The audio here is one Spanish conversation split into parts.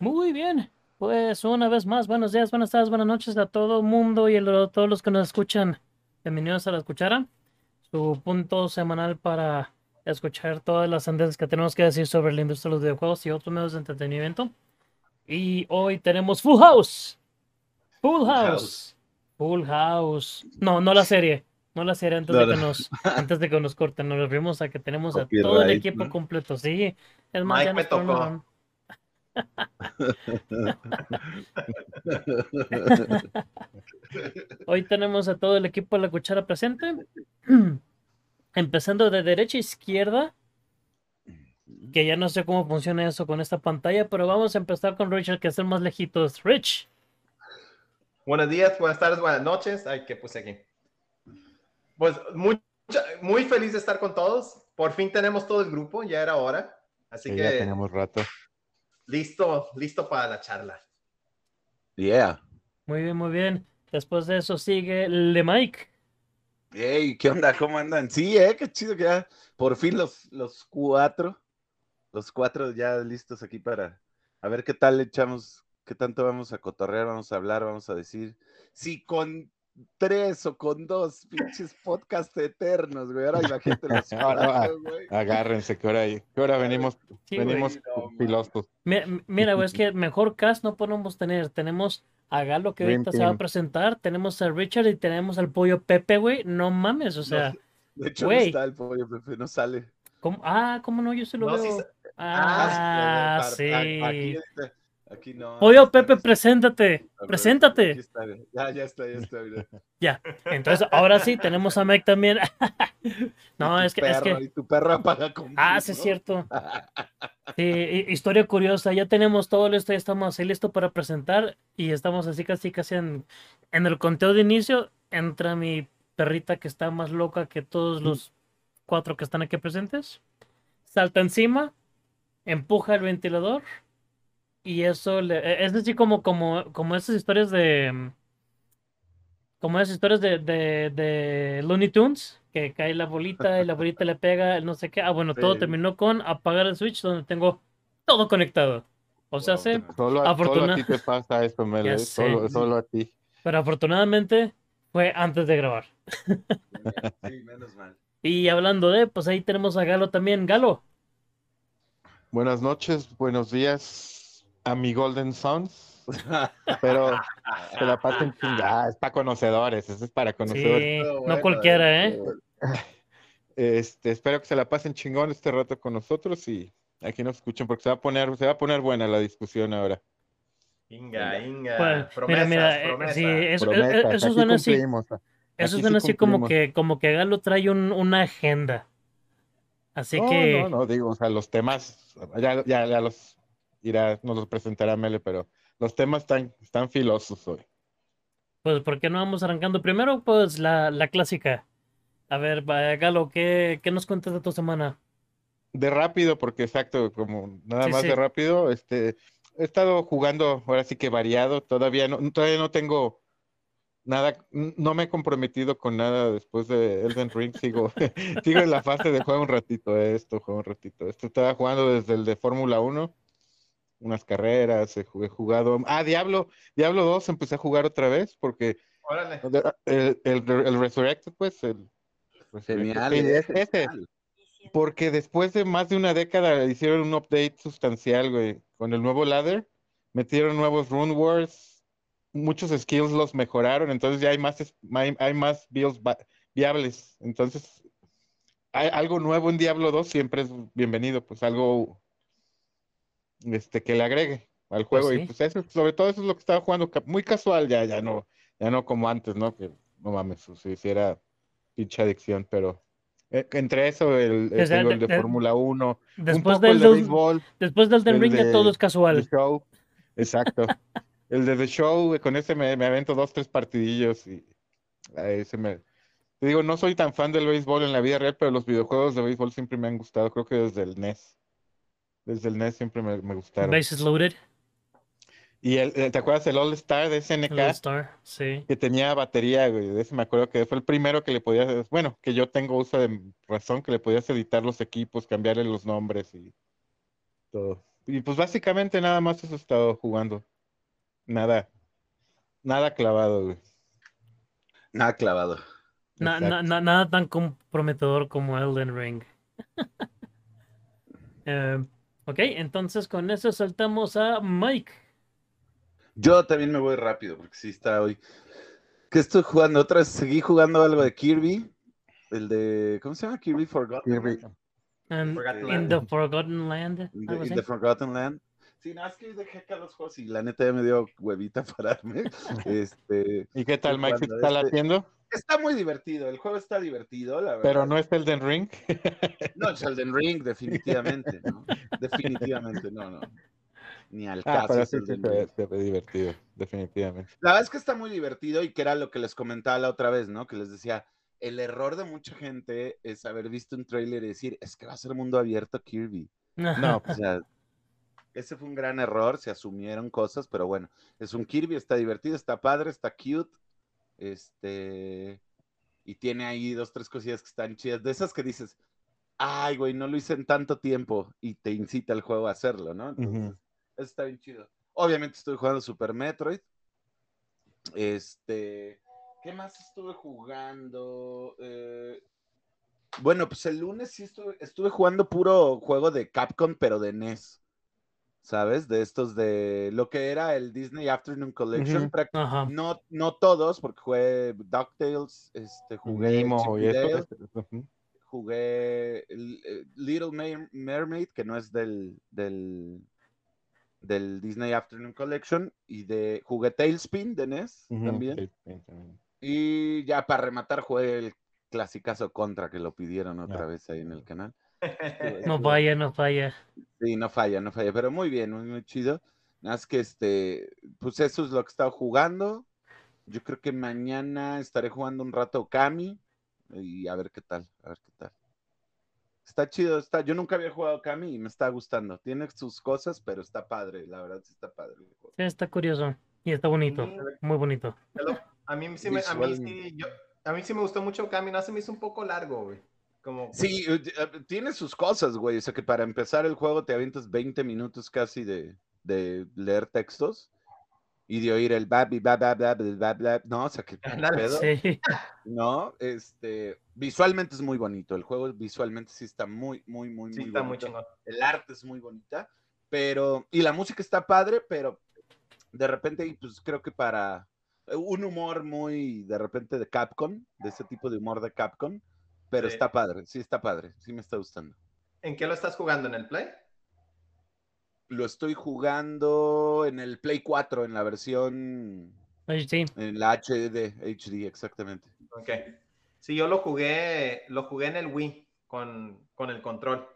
Muy bien, pues una vez más, buenos días, buenas tardes, buenas noches a todo el mundo y a todos los que nos escuchan. Bienvenidos a La Escuchara, su punto semanal para escuchar todas las tendencias que tenemos que decir sobre la industria de los videojuegos y otros medios de entretenimiento. Y hoy tenemos Full House. Full House. Full House. No, no la serie. No la serie antes, No, de, que no. nos, antes de que nos corten. Nos referimos a que tenemos a todo el equipo ¿no? completo. Sí, es más, Mike ya me nos tocó. Hoy tenemos a todo el equipo de la cuchara presente. Empezando de derecha a izquierda. Que ya no sé cómo funciona eso con esta pantalla, pero vamos a empezar con Richard, que es el más lejitos. Rich. Buenos días, buenas tardes, buenas noches. Ay, ¿qué puse aquí? Pues muy, muy feliz de estar con todos. Por fin tenemos todo el grupo, ya era hora. Así Sí, que ya tenemos rato. Listo, listo para la charla. Yeah. Muy bien, muy bien. Después de eso sigue Le Mike. Hey, ¿qué onda? ¿Cómo andan? Sí, eh, qué chido que ya por fin los, los cuatro, los cuatro ya listos aquí para a ver qué tal le echamos, qué tanto vamos a cotorrear, vamos a hablar, vamos a decir. Sí, con tres o con dos pinches podcast eternos, güey. Ahora imagínate los Ahora, güey. Agárrense, que ahora, que ahora venimos, Sí, venimos güey, no, filosos. Mi- Mira, güey, es que mejor cast no podemos tener. Tenemos a Galo que ahorita se va a presentar. Tenemos a Richard y tenemos al pollo Pepe, güey. No mames, o sea. De hecho, güey. no está el pollo, Pepe, no sale. ¿cómo? Ah, ¿cómo no? Yo se lo No, veo. sa- Ah, Ah, sí. Aquí, aquí no. Está Pepe, preséntate. Ver, aquí Preséntate. está, Ya, ya está, ya está. mira. Ya. Entonces, ahora sí, tenemos a Mike también. No, es que, es perro, que. Y tu perro apaga con Ah, sí, es cierto. Sí, historia curiosa. Ya tenemos todo listo, ya estamos así listo para presentar. Y estamos así casi casi en, en el conteo de inicio. Entra mi perrita que está más loca que todos los cuatro que están aquí presentes. Salta encima, empuja el ventilador. Y eso le, e- es así como, como, como esas historias de. Como esas historias de, de, de Looney Tunes, que cae la bolita y la bolita le pega, el no sé qué. Ah, bueno, todo terminó con apagar el switch donde tengo todo conectado. O sea, Wow. sí, Solo, a- solo Afortuna- a ti te pasa esto, Mele. Eh. Solo, solo a ti. pero afortunadamente fue antes de grabar. Sí, menos mal. Y hablando de, pues ahí tenemos a Galo también. Galo, Buenas noches, buenos días a mi Golden Sons. Pero se la pasen chingada. Es para conocedores, eso es para conocedores. sí, no bueno, cualquiera, ¿eh? Este, espero que se la pasen chingón este rato con nosotros y aquí nos escuchen porque se va a poner, se va a poner buena la discusión ahora. Inga, Inga. Pues, mira, promesas, mira, eh, promesas. sí, eso, Promesas, eh, eso suena así. Eso suena así como que, como que Galo trae un- una agenda. Así No, que, no, no, digo, o sea, los temas, ya, ya, ya los irá, nos los presentará Mele, pero los temas están, están filosos hoy. pues, ¿por qué no vamos arrancando? Primero, pues, la, la clásica. A ver, va, Galo, ¿qué, qué nos cuentas de tu semana? De rápido, porque exacto, como nada Sí, más sí. de rápido, este, he estado jugando, ahora sí que variado, todavía no, todavía no tengo nada, no me he comprometido con nada después de Elden Ring, sigo, sigo en la fase de juego un ratito esto, juego un ratito esto, estaba jugando desde el de Fórmula 1, unas carreras, he ju- he jugado, ah, Diablo, Diablo 2 empecé a jugar otra vez, porque Órale. el, el, el Resurrected, pues, el Resurrected, es- ese, porque después de más de una década hicieron un update sustancial, güey. Con el nuevo ladder, metieron nuevos rune wars, muchos skills los mejoraron, entonces ya hay más, es- hay, hay más builds viables. Entonces, hay algo nuevo en Diablo 2 siempre es bienvenido, pues algo este, que le agregue al Pues juego. sí. Y pues eso, sobre todo eso es lo que estaba jugando, muy casual, ya, ya no, ya no como antes, ¿no? Que no mames, si hiciera pinche adicción, pero eh, entre eso, el, O sea, tengo el de- Fórmula 1, un Después poco del, el de béisbol, después del Ring ya de- todo es casual. Show, exacto. El de The Show, con ese me, me avento dos, tres partidillos y ahí se me... Te digo, no soy tan fan del béisbol en la vida real, pero los videojuegos de béisbol siempre me han gustado, creo que desde el NES. Desde el NES siempre me, me gustaron. Bases loaded. Y el, el- ¿te acuerdas el All Star de SNK? All Star, sí. que tenía batería, güey. De ese me acuerdo que fue el primero que le podías, bueno, que yo tengo uso de razón, que le podías editar los equipos, cambiarle los nombres y todo. y pues básicamente nada más eso he estado jugando. Nada, nada clavado, güey. Nada clavado. Na- na- nada tan comprometedor como Elden Ring. Eh, ok, entonces con eso saltamos a Mike. Yo también me voy rápido porque sí está hoy. ¿Qué estoy jugando? Otra vez seguí jugando algo de Kirby. El de. ¿Cómo se llama? Kirby Forgotten. Kirby. And Forgotten in Land. the Forgotten Land. In the Forgotten Land. Sí, no, es que dejé acá los juegos y la neta ya me dio huevita pararme. Este, ¿Y qué tal, Mike? ¿Sí te Cuando está este- latiendo? está muy divertido, el juego está divertido, la verdad. Pero no es Elden Ring. No, es Elden Ring, definitivamente, ¿no? Definitivamente, no, no. Ni al Ah, caso pero es sí, sí se ve, Ring. se ve divertido, definitivamente. La verdad es que está muy divertido y que era lo que les comentaba la otra vez, ¿no? Que les decía, el error de mucha gente es haber visto un tráiler y decir, es que va a ser mundo abierto Kirby. No, O pues, sea, ese fue un gran error, se asumieron cosas, pero bueno, es un Kirby, está divertido, está padre, está cute, este, y tiene ahí dos, tres cosillas que están chidas, de esas que dices, ay, güey, no lo hice en tanto tiempo, y te incita el juego a hacerlo, ¿no? Entonces, eso está bien chido. Obviamente estoy jugando Super Metroid, este, ¿qué más estuve jugando? Eh, bueno, pues el lunes sí estuve, estuve jugando puro juego de Capcom, pero de NES. ¿Sabes? De estos de lo que era el Disney Afternoon Collection. No, no todos, porque jugué DuckTales, este, jugué Nemo y. Dale, este, ujú. jugué eh, Little Mer- Mermaid, que no es del, del, del Disney Afternoon Collection, y de jugué Tailspin de NES también. Y ya para rematar jugué el clasicazo contra que lo pidieron otra vez ahí en el canal. No falla, no falla. Sí, no falla, no falla, pero muy bien, muy, muy chido. Nada más que este, pues eso es lo que he estado jugando. Yo creo que mañana estaré jugando un rato Kami y a ver qué tal, a ver qué tal. Está chido, está. Yo nunca había jugado Kami y me está gustando. Tiene sus cosas, pero está padre, la verdad sí está padre. Sí, está curioso. Y está bonito. Muy bonito. A mí sí me, a mí sí, yo- a mí sí me gustó mucho Cami, no se me hizo un poco largo, güey. Como, Sí, eh, eh, tiene sus cosas, güey. O sea que para empezar el juego te avientas 20 minutos casi de, de leer textos y de oír el babi, bla, bla, bla, bla, bla, bla. No, o sea que pedo, Sí. ¿no? Este, visualmente es muy bonito. El juego visualmente sí está muy, muy, muy, sí, muy está muy bonito. chingón. El arte es muy bonita, pero, y la música está padre, pero de repente, pues creo que para un humor muy, de repente, de Capcom, de ese tipo de humor de Capcom, pero Sí. está padre, sí está padre, sí me está gustando. ¿En qué lo estás jugando? ¿En el Play? Lo estoy jugando en el Play 4, en la versión, Sí. en la HD, HD, exactamente. Ok. Sí, yo lo jugué, lo jugué en el Wii con, con el control.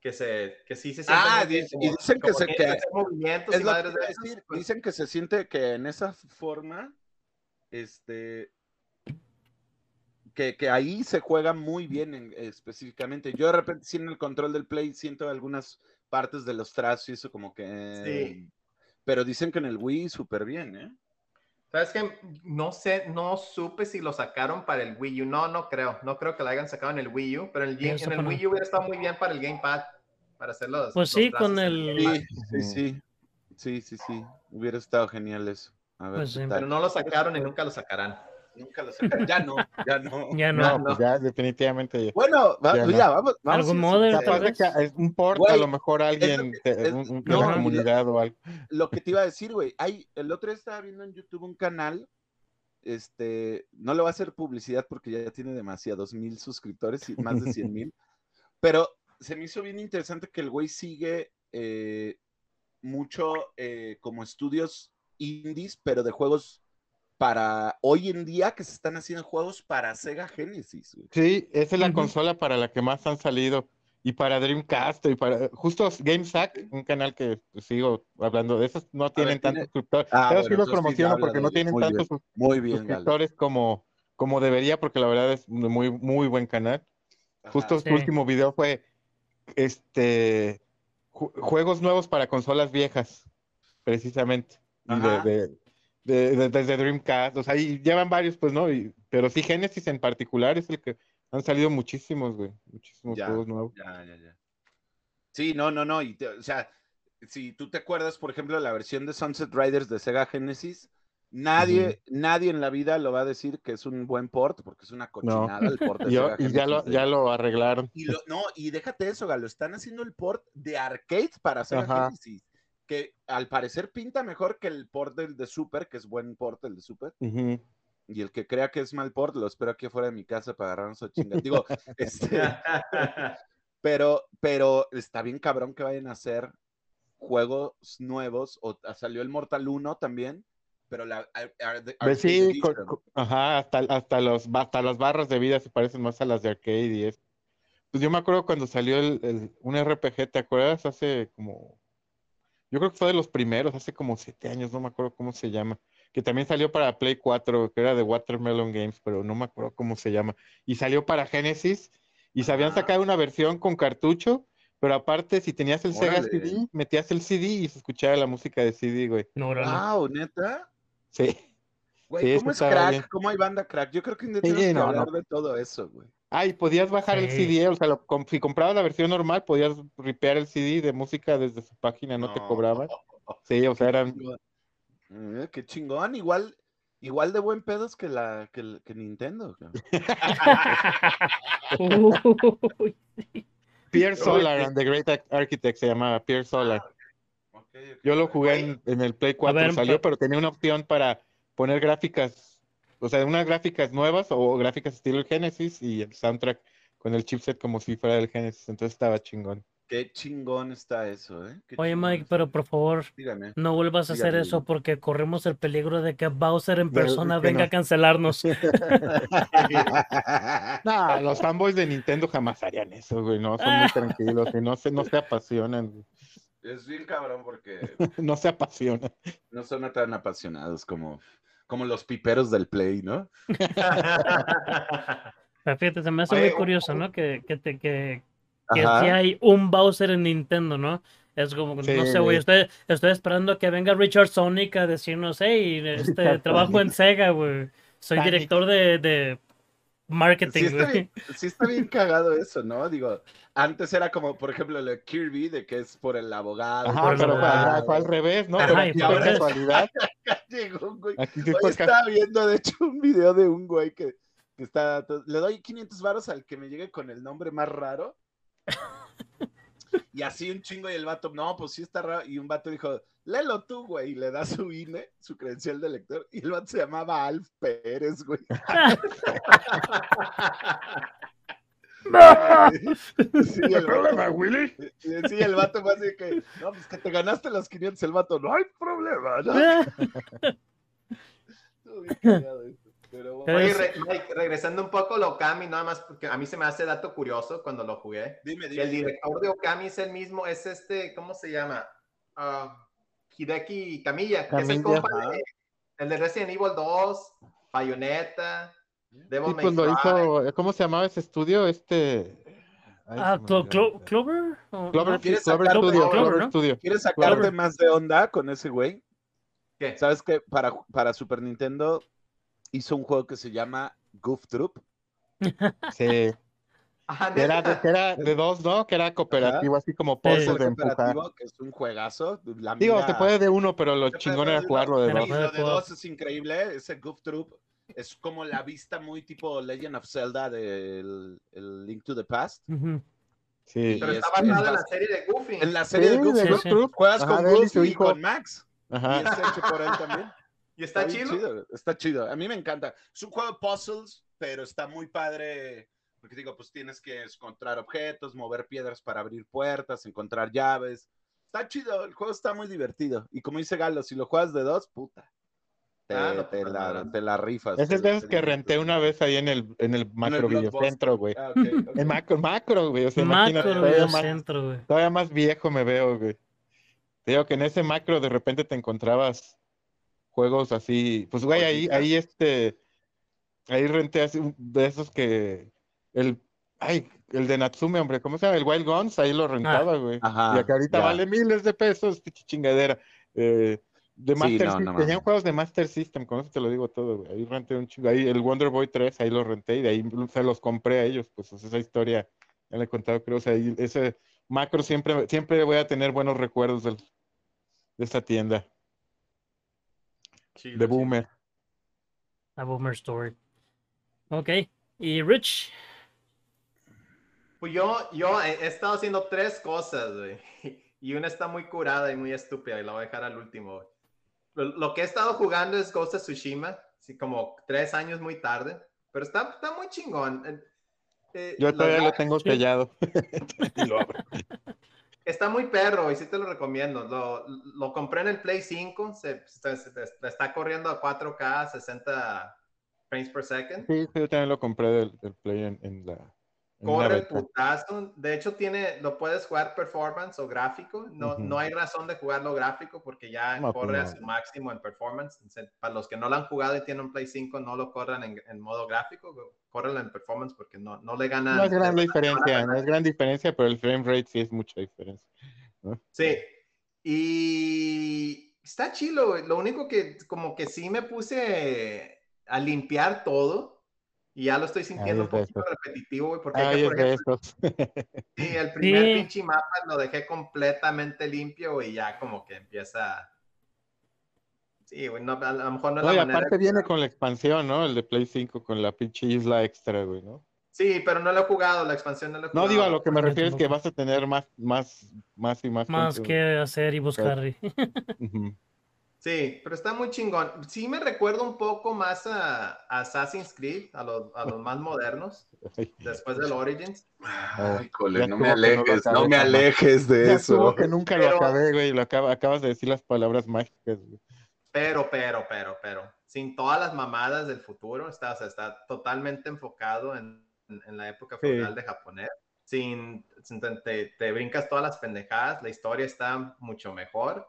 Que se, que sí se siente Ah, bien, y dicen que se- que- movimientos Es y de decir, pues, Dicen que se siente que en esa forma, este, que, que ahí se juega muy bien en- específicamente. Yo de repente sí en el control del play siento algunas partes de los trazos y eso como que... Sí. Pero dicen que en el Wii súper bien, ¿eh? ¿Sabes qué? No sé, no supe si lo sacaron para el Wii U. No, no creo. No creo que lo hayan sacado en el Wii U, pero en el, en el no. Wii U hubiera estado muy bien para el Gamepad, para hacer los. Pues los sí, con el- Sí, sí, sí. Sí, sí, sí. Hubiera estado genial eso. A ver Pues sí. Pero no lo sacaron y nunca lo sacarán. Nunca lo sacan. Ya no, ya no. Ya no. No, no. pues ya, definitivamente. ya. Bueno, va- Ya no. mira, vamos. vamos ¿Algún es un port, Güey, a lo mejor alguien de, es- un- un- de no, la comunidad o algo. lo que te iba a decir, güey, hay, el otro día estaba viendo en YouTube un canal, este, no le voy a hacer publicidad porque ya tiene demasiados mil suscriptores y más de 100 mil, pero se me hizo bien interesante que el güey sigue eh, mucho eh, como estudios indies, pero de juegos para hoy en día que se están haciendo juegos para Sega Genesis, güey. Sí, esa es la consola para la que más han salido. Y para Dreamcast, y para justo GameSack, un canal que pues, sigo hablando de esos, no tienen tiene- tantos suscriptores. Ah, bueno, sí los sí promociono porque de no tienen Muy tantos Muy bien, suscriptores como, como debería, porque la verdad es un muy, muy buen canal. Ajá. Justo Sí. su último video fue este ju- juegos nuevos para consolas viejas, precisamente. Y de, Ajá. de- de- desde Dreamcast, o sea, y llevan varios, pues, ¿no? Y- pero sí, Genesis en particular es el que han salido muchísimos, güey. Muchísimos Ya. juegos nuevos. Ya, ya, ya. Sí, no, no, no. Y te- o sea, si tú te acuerdas, por ejemplo, de la versión de Sunset Riders de Sega Genesis, nadie, nadie en la vida lo va a decir que es un buen port, porque es una cochinada el port de Y, yo- Sega y ya, lo, Genesis de- ya lo arreglaron. Y lo- no, y déjate eso, Galo, están haciendo el port de arcade para Sega Ajá. Genesis, que al parecer pinta mejor que el port del de Super, que es buen port el de Super, y el que crea que es mal port, lo espero aquí afuera de mi casa para agarrarnos a chingar. Digo, este, pero, pero está bien cabrón que vayan a hacer juegos nuevos, o ah, salió el Mortal 1 también, pero la ar- ar- Pues Arcade sí, con- Edition. con- ajá, hasta, hasta, los, hasta las barras de vida se parecen más a las de arcade y eso. Pues yo me acuerdo cuando salió el, el- un RPG, ¿te acuerdas? Hace como, yo creo que fue de los primeros, hace como siete años, no me acuerdo cómo se llama, que también salió para Play 4, que era de Watermelon Games, pero no me acuerdo cómo se llama. Y salió para Genesis y se habían sacado una versión con cartucho, pero aparte si tenías el Sega Órale. CD, metías el CD y se escuchaba la música de CD, güey. No. Wow, neta. Sí. Güey, Sí, ¿cómo es crack? bien. ¿Cómo hay banda crack? Yo creo que Sí, no, hablar no. de todo eso, güey. Ah, y podías bajar el Sí. CD, o sea, lo- com- si comprabas la versión normal, podías ripear el CD de música desde su página, no, te cobraban. Sí, o sea, eran... Eh, qué chingón, igual, igual de buen pedos que la que, el- que Nintendo. Pierre Solar and the Great Ar- Architect se llamaba Pierre Solar. Ok. Yo lo jugué en, en el Play 4, ver, salió, pero tenía una opción para poner gráficas, o sea, unas gráficas nuevas o gráficas estilo Genesis y el soundtrack con el chipset como si fuera del Genesis, entonces estaba chingón. Qué chingón está eso, ¿eh? Qué Oye, Mike, pero por favor, Dígame. no vuelvas a hacer Dígame, eso porque corremos el peligro de que Bowser en persona venga no. a cancelarnos. No, los fanboys de Nintendo jamás harían eso, güey, no, son muy tranquilos y no se, no se apasionan, es bien cabrón porque no se apasionan. no son tan apasionados como, como los piperos del Play, ¿no? Pero fíjate, se me hace Oye, muy curioso, ¿no? Que, que, te, que, que si hay un Bowser en Nintendo, ¿no? Es como, Sí, no sé, güey, estoy, estoy esperando que venga Richard Sonic a decirnos, hey, este, trabajo en. Sega, güey. Soy director de, de marketing, Sí está, güey. bien, sí está bien cagado eso, ¿no? Digo, antes era como, por ejemplo, lo de Kirby, de que es por el abogado. Ajá, por pero la- fue, al- revés, ¿no? Ajá, Pero revés. casualidad. Llegó un güey. Aquí Hoy estaba viendo, de hecho, un video de un güey que, que está. Le doy 500 varos al que me llegue con el nombre más raro. Y así un chingo y el vato, no, pues sí está raro. Y un vato dijo, léelo tú, güey. Y le da su INE, su credencial de lector. Y el vato se llamaba Alf Pérez, güey. Sí, el vato, Willy? sí, el vato fue así que, no, pues que te ganaste los 500. El vato, no hay problema, ¿no? Estuvo bien eso, Pero bueno. Oye, Es- re- Mike, regresando un poco a Okami, nada más porque a mí se me hace dato curioso cuando lo jugué. Dime, dime. el director de Okami es el mismo, es este, ¿cómo se llama? Ah, Hideki Kamiya, que es el compa de, el de Resident Evil 2, Bayonetta, Devil May Cry. hizo, ¿cómo se llamaba ese estudio? Este. ay, Ah, Clo- Clo-. ¿Clover? ¿O Clover, Clover Studio, Clover, Clover ¿no? Studio. ¿Quieres sacarte Claro. más de onda con ese güey? ¿Qué? ¿Sabes que para, para Super Nintendo hizo un juego que se llama Goof Troop? Sí. Ajá, era, de, era de dos, ¿no? Que era cooperativo, así como puzzles Super de empujar. cooperativo, que es un juegazo. La Digo, mira- se puede de uno, pero lo se chingón de era jugarlo de pero dos. Y lo de dos es increíble. Ese Goof Troop es como la vista muy tipo Legend of Zelda del el Link to the Past. Sí. Pero y está es- basado en la serie de Goofy. En la serie Sí, de Goof de Sí, sí. Juegas Ajá, con de él y Goof su y hijo. con Max. Y Ajá. es hecho por él también. ¿Y está chido? Está chido. A mí me encanta. Es un juego de puzzles, pero está muy padre. Porque digo, pues tienes que encontrar objetos, mover piedras para abrir puertas, encontrar llaves. Está chido. El juego está muy divertido. Y como dice Galo, si lo juegas de dos, puta. Te, Ah, no, te la, nada. te la rifas. Es de que renté una vez ahí en el, en el macro videocentro, güey. Ah, ok, ok. En macro, macro, güey. O sea, imagínate, Macro todavía más, centro, güey. todavía más viejo me veo, güey. Te digo que en ese macro de repente te encontrabas juegos así. Pues, güey, ahí, ahí este. Ahí renté así de esos que. El. Ay, el de Natsume, hombre, ¿cómo se llama? El Wild Guns, ahí lo rentaba, güey. Ajá, y que ahorita ya. vale miles de pesos, pinche chingadera. Eh, de Sí, Master no, System, no tenían juegos de Master System, con eso te lo digo todo, güey. Ahí renté un chingo. Ahí el Wonder Boy 3, ahí lo renté y de ahí se los compré a ellos. Pues esa historia ya la he contado, creo. O sea, ahí ese Macro siempre, siempre voy a tener buenos recuerdos del- de esta tienda, Chido, de. Boomer. A Boomer Story. Ok. Y Rich. Pues yo, yo he estado haciendo tres cosas, güey. Y una está muy curada y muy estúpida y la voy a dejar al último. Lo, que he estado jugando es Ghost of Tsushima, así como tres años muy tarde, pero está, está muy chingón. Eh, eh, Yo todavía lo tengo Sí. sellado. Y lo abro. Está muy perro y sí te lo recomiendo. Lo, lo compré en el Play 5, se, está corriendo a 4K, 60 frames per second. Sí, yo también lo compré del, Play en la. Corre el putazo. De hecho, tiene, lo puedes jugar performance o gráfico. No, no hay razón de jugarlo gráfico porque ya No, pues corre a su máximo en performance. Para los que no lo han jugado y tienen un Play 5, no lo corran en, en modo gráfico, córrenlo en performance porque no, no le ganan. No es gran le- diferencia, no es gran diferencia, pero el frame rate sí es mucha diferencia. Sí. Y está chilo. Lo único que como que sí me puse a limpiar todo. Y ya lo estoy sintiendo Ay, un de poquito repetitivo, güey, porque hay Ay, por de ejemplo. Sí, el primer Sí. pinche mapa lo dejé completamente limpio y ya como que empieza. Sí, güey, no, a lo mejor no es No, y la manera. aparte viene con la expansión, ¿no? El de Play 5 con la pinche isla extra, güey, ¿no? Sí, pero no lo he jugado, la expansión no lo he No jugado. digo a lo que me Yo refiero es que vas a tener más, más, más y más. Más que hacer y buscar. Ujú. Sí, pero está muy chingón. Sí me recuerda un poco más a, a Assassin's Creed, a los, a los más modernos, después del Origins. Ay, cole, no me no alejes, no me alejes de Ya eso. que nunca Pero- lo acabé, güey, lo acaba- acabas de decir las palabras mágicas, güey. Pero, pero, pero, pero, sin todas las mamadas del futuro, está, o sea, está totalmente enfocado en, en- en la época Sí. feudal de japonés. Sin, sin- te, te brincas todas las pendejadas, la historia está mucho mejor.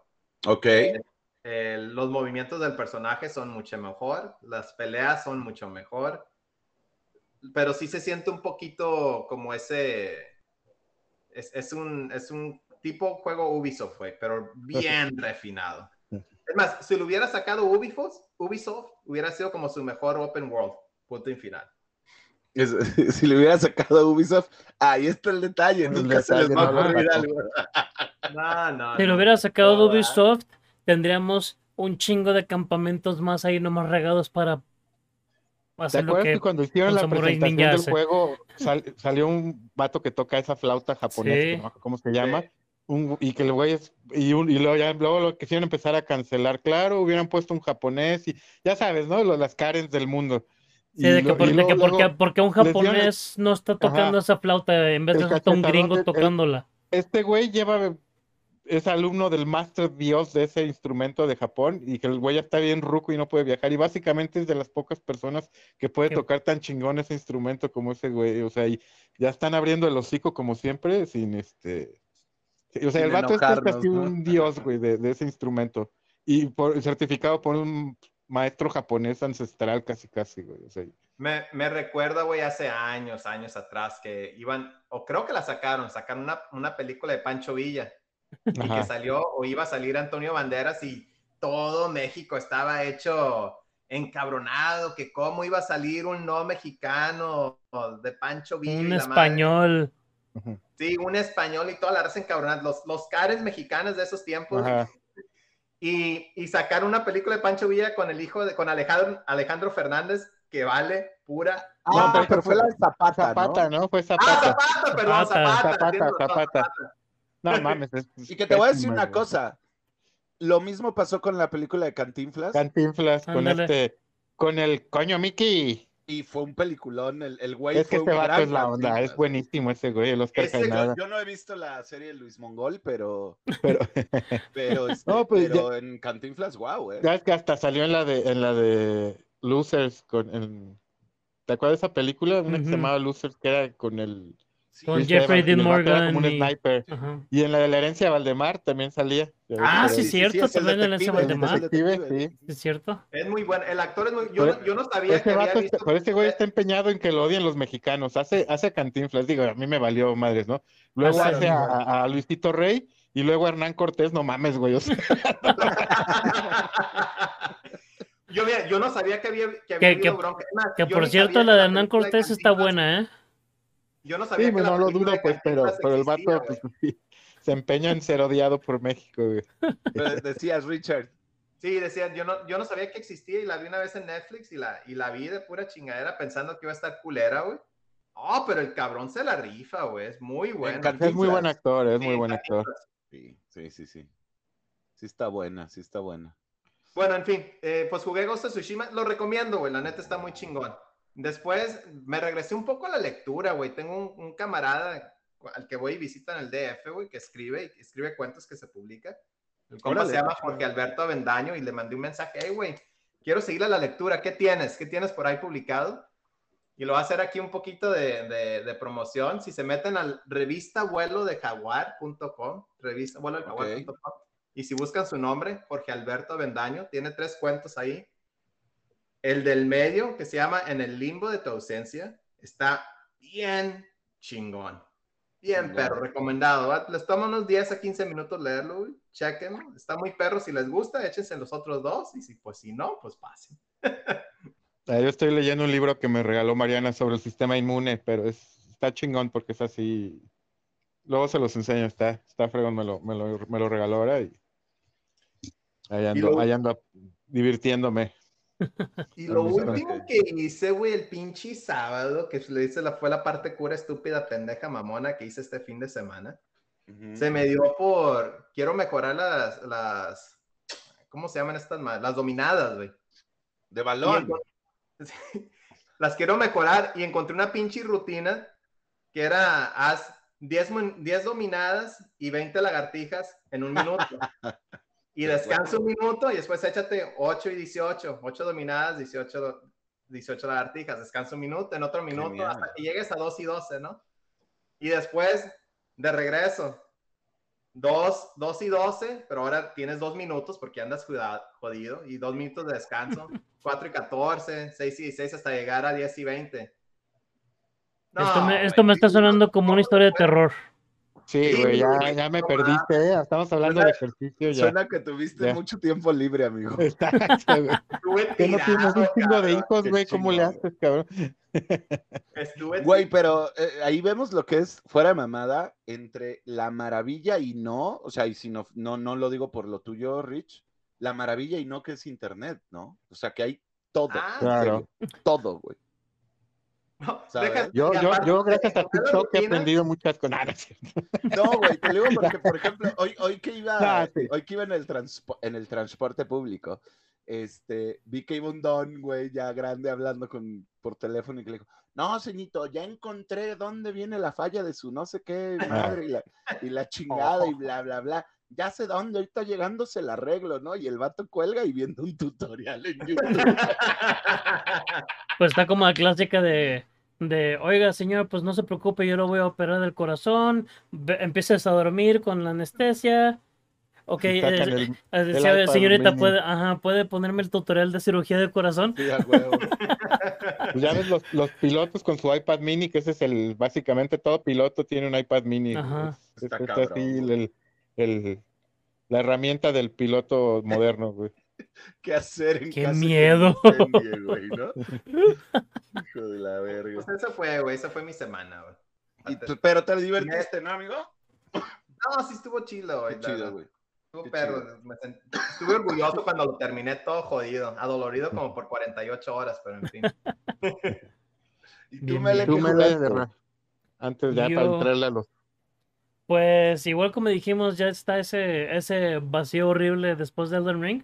Ok, eh, los movimientos del personaje son mucho mejor, las peleas son mucho mejor, pero sí se siente un poquito como ese, es, es un, es un tipo juego Ubisoft, güey, pero bien refinado. Es más, si lo hubiera sacado Ubisoft, Ubisoft hubiera sido como su mejor open world, punto y final. Es- si le hubiera sacado a Ubisoft, ahí está el detalle, El nunca se les detalle, va a no lo ocurrir algo. No, no. Si lo hubiera sacado No, ¿verdad? Tendríamos un chingo de campamentos más ahí nomás regados para ¿Te hacer lo que, que. cuando hicieron la Samurai presentación Ninja del hace? juego sal- salió un vato que toca esa flauta japonesa, Sí. no cómo se llama? Sí. Un- y que el güey es, y, un- y luego, ya, luego lo quisieron empezar a cancelar, claro, hubieran puesto un japonés y ya sabes, ¿no? Lo- Las Karens del mundo. Sí, de que, lo- por- de que porque, luego porque un dieron japonés no está tocando esa flauta en vez de ser un gringo el- tocándola. este güey lleva, es alumno del Master Dios de ese instrumento de Japón y que el güey ya está bien ruco y no puede viajar. Y básicamente es de las pocas personas que puede tocar tan chingón ese instrumento como ese güey, o sea, y ya están abriendo el hocico como siempre sin este, o sea, Sin el vato es casi ¿no? un dios, güey, de, de ese instrumento. Y por, certificado por un maestro japonés ancestral casi casi, güey, o sea, Me, me recuerda, güey, hace años, años atrás que iban, o creo que la sacaron, sacaron una, una película de Pancho Villa y que salió o iba a salir Antonio Banderas y todo México estaba hecho encabronado, que cómo iba a salir un no mexicano de Pancho Villa. y Un la madre. español. Ujú. Sí, un español y toda la raza encabronada. Los, los cares mexicanos de esos tiempos. Ajá. Y, y sacar una película de Pancho Villa con el hijo de, con Alejandro, Alejandro Fernández, que vale pura. Ah, pero- pero fue la de Zapata, Zapata, ¿no? ¿no? Fue Ah, Zapata. Zapata, perdón, Zapata. Zapata. Zapata, razón, Zapata. No mames. es- Y que te voy a decir una cosa. Lo mismo pasó con la película de Cantinflas Cantinflas con Ándale. este, con el coño Mickey. y fue un peliculón. El, el güey Es que fue este un vato es la onda, Cantinflas. es buenísimo ese güey, el Oscar Ese Yo, no he visto la serie de Luis Mongol, pero, Pero pero, este, No, pues, pero en Cantinflas, wow, eh. ya es que hasta salió en la de, en la de Losers con en- ¿te acuerdas de esa película? Una que se llamaba Losers que era con el Sí, Con Jeffrey Dean como un Morgan y- sniper. Ajá. Y en la de la herencia de Valdemar también salía. Ah, sí, cierto, es el también en ese detective, Valdemar. es sí. ¿Es cierto? Es muy bueno. El actor es muy. Yo, Pero- yo no sabía Ese que había vato, visto. está- pero ese güey está empeñado en que lo odien los mexicanos. Hace, hace a Cantinflas, digo, a mí me valió madres, ¿no? Luego Hace- hace a, a- a Luisito Rey y luego a Hernán Cortés, no mames, güey. o sea, yo, mira, yo no sabía que había, que había Que- habido que- bronca. Que por cierto, la de Hernán de Cortés está buena, ¿eh? Yo no sabía Sí, que pues la no lo dudo, pues, pero, pero el vato pues, se empeña en ser odiado por México, güey. Pero decías, Richard. Sí, decían, yo no, yo no sabía que existía y la vi una vez en Netflix y la, y la vi de pura chingadera pensando que iba a estar culera, güey. Oh, pero el cabrón se la rifa, güey. Es muy bueno. Es muy buen actor, es Sí, muy buen actor. Sí, sí, sí, sí. Sí está buena, sí está buena. Bueno, en fin, eh, pues jugué Ghost of Tsushima. Lo recomiendo, güey. La neta está muy chingón. Después me regresé un poco a la lectura, güey. Tengo un, un camarada al que voy y visita en el DF, güey, que escribe, y escribe cuentos que se publica. El compa se llama. Jorge Alberto Avendaño y le mandé un mensaje, hey, güey, quiero seguir a la lectura. ¿Qué tienes? ¿Qué tienes por ahí publicado? Y lo voy a hacer aquí un poquito de, de- de promoción. Si se meten al revista vuelo de jaguar.com, revista vuelo de jaguar.com, y si buscan su nombre, Jorge Alberto Avendaño, tiene tres cuentos ahí. El del medio, que se llama En el limbo de tu ausencia, está bien chingón. Bien, Chingón. perro, recomendado. ¿va? Les toma unos 10 a 15 minutos leerlo, güey. Chequenlo. Está muy perro. Si les gusta, échense los otros dos. Y si, pues, si no, pues pasen. Ah, Yo estoy leyendo un libro que me regaló Mariana sobre el sistema inmune, pero es, está chingón porque es así. Luego se los enseño, está, está fregón, me lo, me lo, me lo regaló ahora y ahí ando, lo- ahí ando divirtiéndome. Y lo último que hice, güey, el pinche sábado, que le hice la, fue la parte cura, estúpida, pendeja, mamona que hice este fin de semana. Ujú. Se me dio por. Quiero mejorar las. las ¿Cómo se llaman estas? Las dominadas, güey. De balón. las quiero mejorar y encontré una pinche rutina que era haz 10, mun- 10 dominadas y 20 lagartijas en un minuto. y descansa un minuto y después échate 8 y 18. 8 dominadas, 18, do- 18 lagartijas. Descansa un minuto, en otro minuto hasta que llegues a 2 y 12, ¿no? Y después de regreso. 2, 2 y 12, pero ahora tienes 2 minutos porque andas jodido y 2 minutos de descanso. 4 y 14, 6 y 16 hasta llegar a 10 y 20. No, esto me, esto me está sonando como una historia de terror. Sí, güey, ya, ya me perdiste, ¿eh? Estamos hablando de ejercicio ya. Suena que tuviste Ya. mucho tiempo libre, amigo. Exacto, güey. Estuve Que no tienes un chingo de hijos, qué güey, ¿cómo le haces, cabrón? Estuve Güey, pero eh, ahí vemos lo que es fuera de mamada entre la maravilla y no, o sea, y si no, no, no lo digo por lo tuyo, Rich, la maravilla y no que es internet, ¿no? O sea, que hay todo, Ah, Claro. serio, todo, güey. No, ¿sabes? deja- Yo, yo, aparte yo gracias a TikTok he aprendido muchas cosas. Nada, no güey, te lo digo porque, por ejemplo, hoy, hoy que iba, Ah, sí. hoy que iba en el, transpo- en el transporte público, este, vi que iba un don, güey, ya grande hablando con, por teléfono y que le dijo, no, ceñito, ya encontré dónde viene la falla de su no sé qué madre y la, y la chingada y bla, bla, bla. Ya sé dónde, ahorita llegando se la arreglo, ¿no? Y el vato cuelga y viendo un tutorial en YouTube. Pues está como la clásica de, de, oiga, señor, pues no se preocupe, yo lo voy a operar del corazón. Empieces a dormir con la anestesia. Ok, eh, el- eh, el señorita, puede, ajá, puede ponerme el tutorial de cirugía del corazón. Sí, a huevo. Pues ya ves los, los pilotos con su iPad mini, que ese es el, básicamente todo piloto tiene un iPad mini. Ajá. Es- así güey. el, el- la herramienta del piloto moderno, güey. ¿Qué hacer en ¡Qué caso de miedo! incendio, güey, ¿no? Hijo de la verga. Pues eso fue, güey, esa fue mi semana, güey. Y tú- pero te divertiste, ¿no, amigo? No, sí estuvo chido, güey. Chido, güey. Estuvo Qué perro. chido. me sent- Estuve orgulloso cuando lo terminé todo jodido, adolorido como por 48 horas, pero en fin. Antes ya para entrarle a los Pues igual como dijimos, ya está ese, ese vacío horrible después de Elden Ring.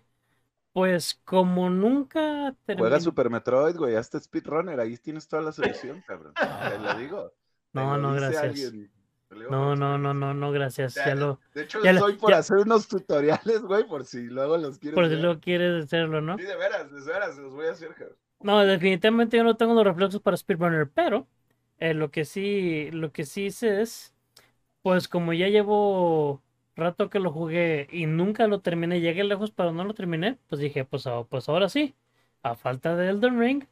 Pues como nunca Juega terminé- Super Metroid, güey, hazte speedrunner, ahí tienes toda la solución, cabrón. Te lo digo. Te No, lo no, gracias. alguien. Digo No, no, no, no, no, gracias. Ya, Ya lo, De hecho, Ya estoy por ya- hacer unos tutoriales, güey, por si luego los quieres por si ver. lo quieres hacerlo, ¿no? Sí, de veras, de veras, los voy a hacer, cabrón. No, definitivamente yo no tengo los reflejos para speedrunner, pero eh, lo que sí, lo que sí hice es, pues como ya llevo rato que lo jugué y nunca lo terminé, llegué lejos pero no lo terminé, pues dije, pues, ah, pues ahora sí, a falta de Elden Ring,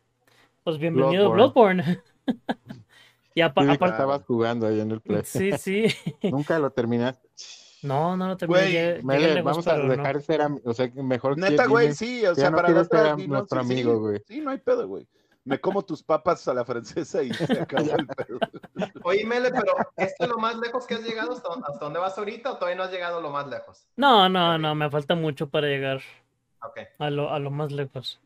pues bienvenido Bloodborne. y apa- Sí, vi que aparte, estabas jugando ahí en el play. sí, sí, Nunca lo terminaste. no, no lo terminé, Güey, llegué- llegué Mele, lejos, vamos a pero no. dejar ser o sea, que mejor Neta, que güey, sí, o sea, no para otra, ser dinos, nuestro sí, sí, amigo, güey. Sí, no hay pedo, güey. Me como tus papas a la francesa y se acabó el pedo. Oye, Mele, pero ¿esto es lo más lejos que has llegado? ¿Hasta, hasta dónde vas ahorita o todavía no has llegado lo más lejos? No, no, no, me falta mucho para llegar a lo, a lo más lejos.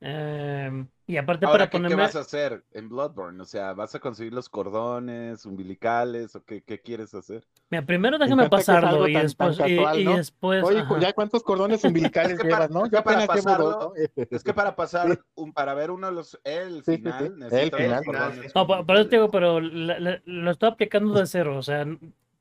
Em, y aparte Ahora, para ¿qué, qué ponerme... vas a hacer en Bloodborne? O sea, ¿vas a conseguir los cordones umbilicales o qué, qué quieres hacer? Mira, primero Me déjame pasarlo algo y tan- después... tan y- casual, y ¿no? después Oye, ajá. ¿ya cuántos cordones umbilicales Es que llevas, para- no? es que Yo para apenas pasarlo- ¿no? Es que para pasar, un, para ver uno de los, el Sí, sí, final, sí. El final. los cordones No, te umbilicales. digo, pero la- la- lo estoy aplicando de cero. O sea,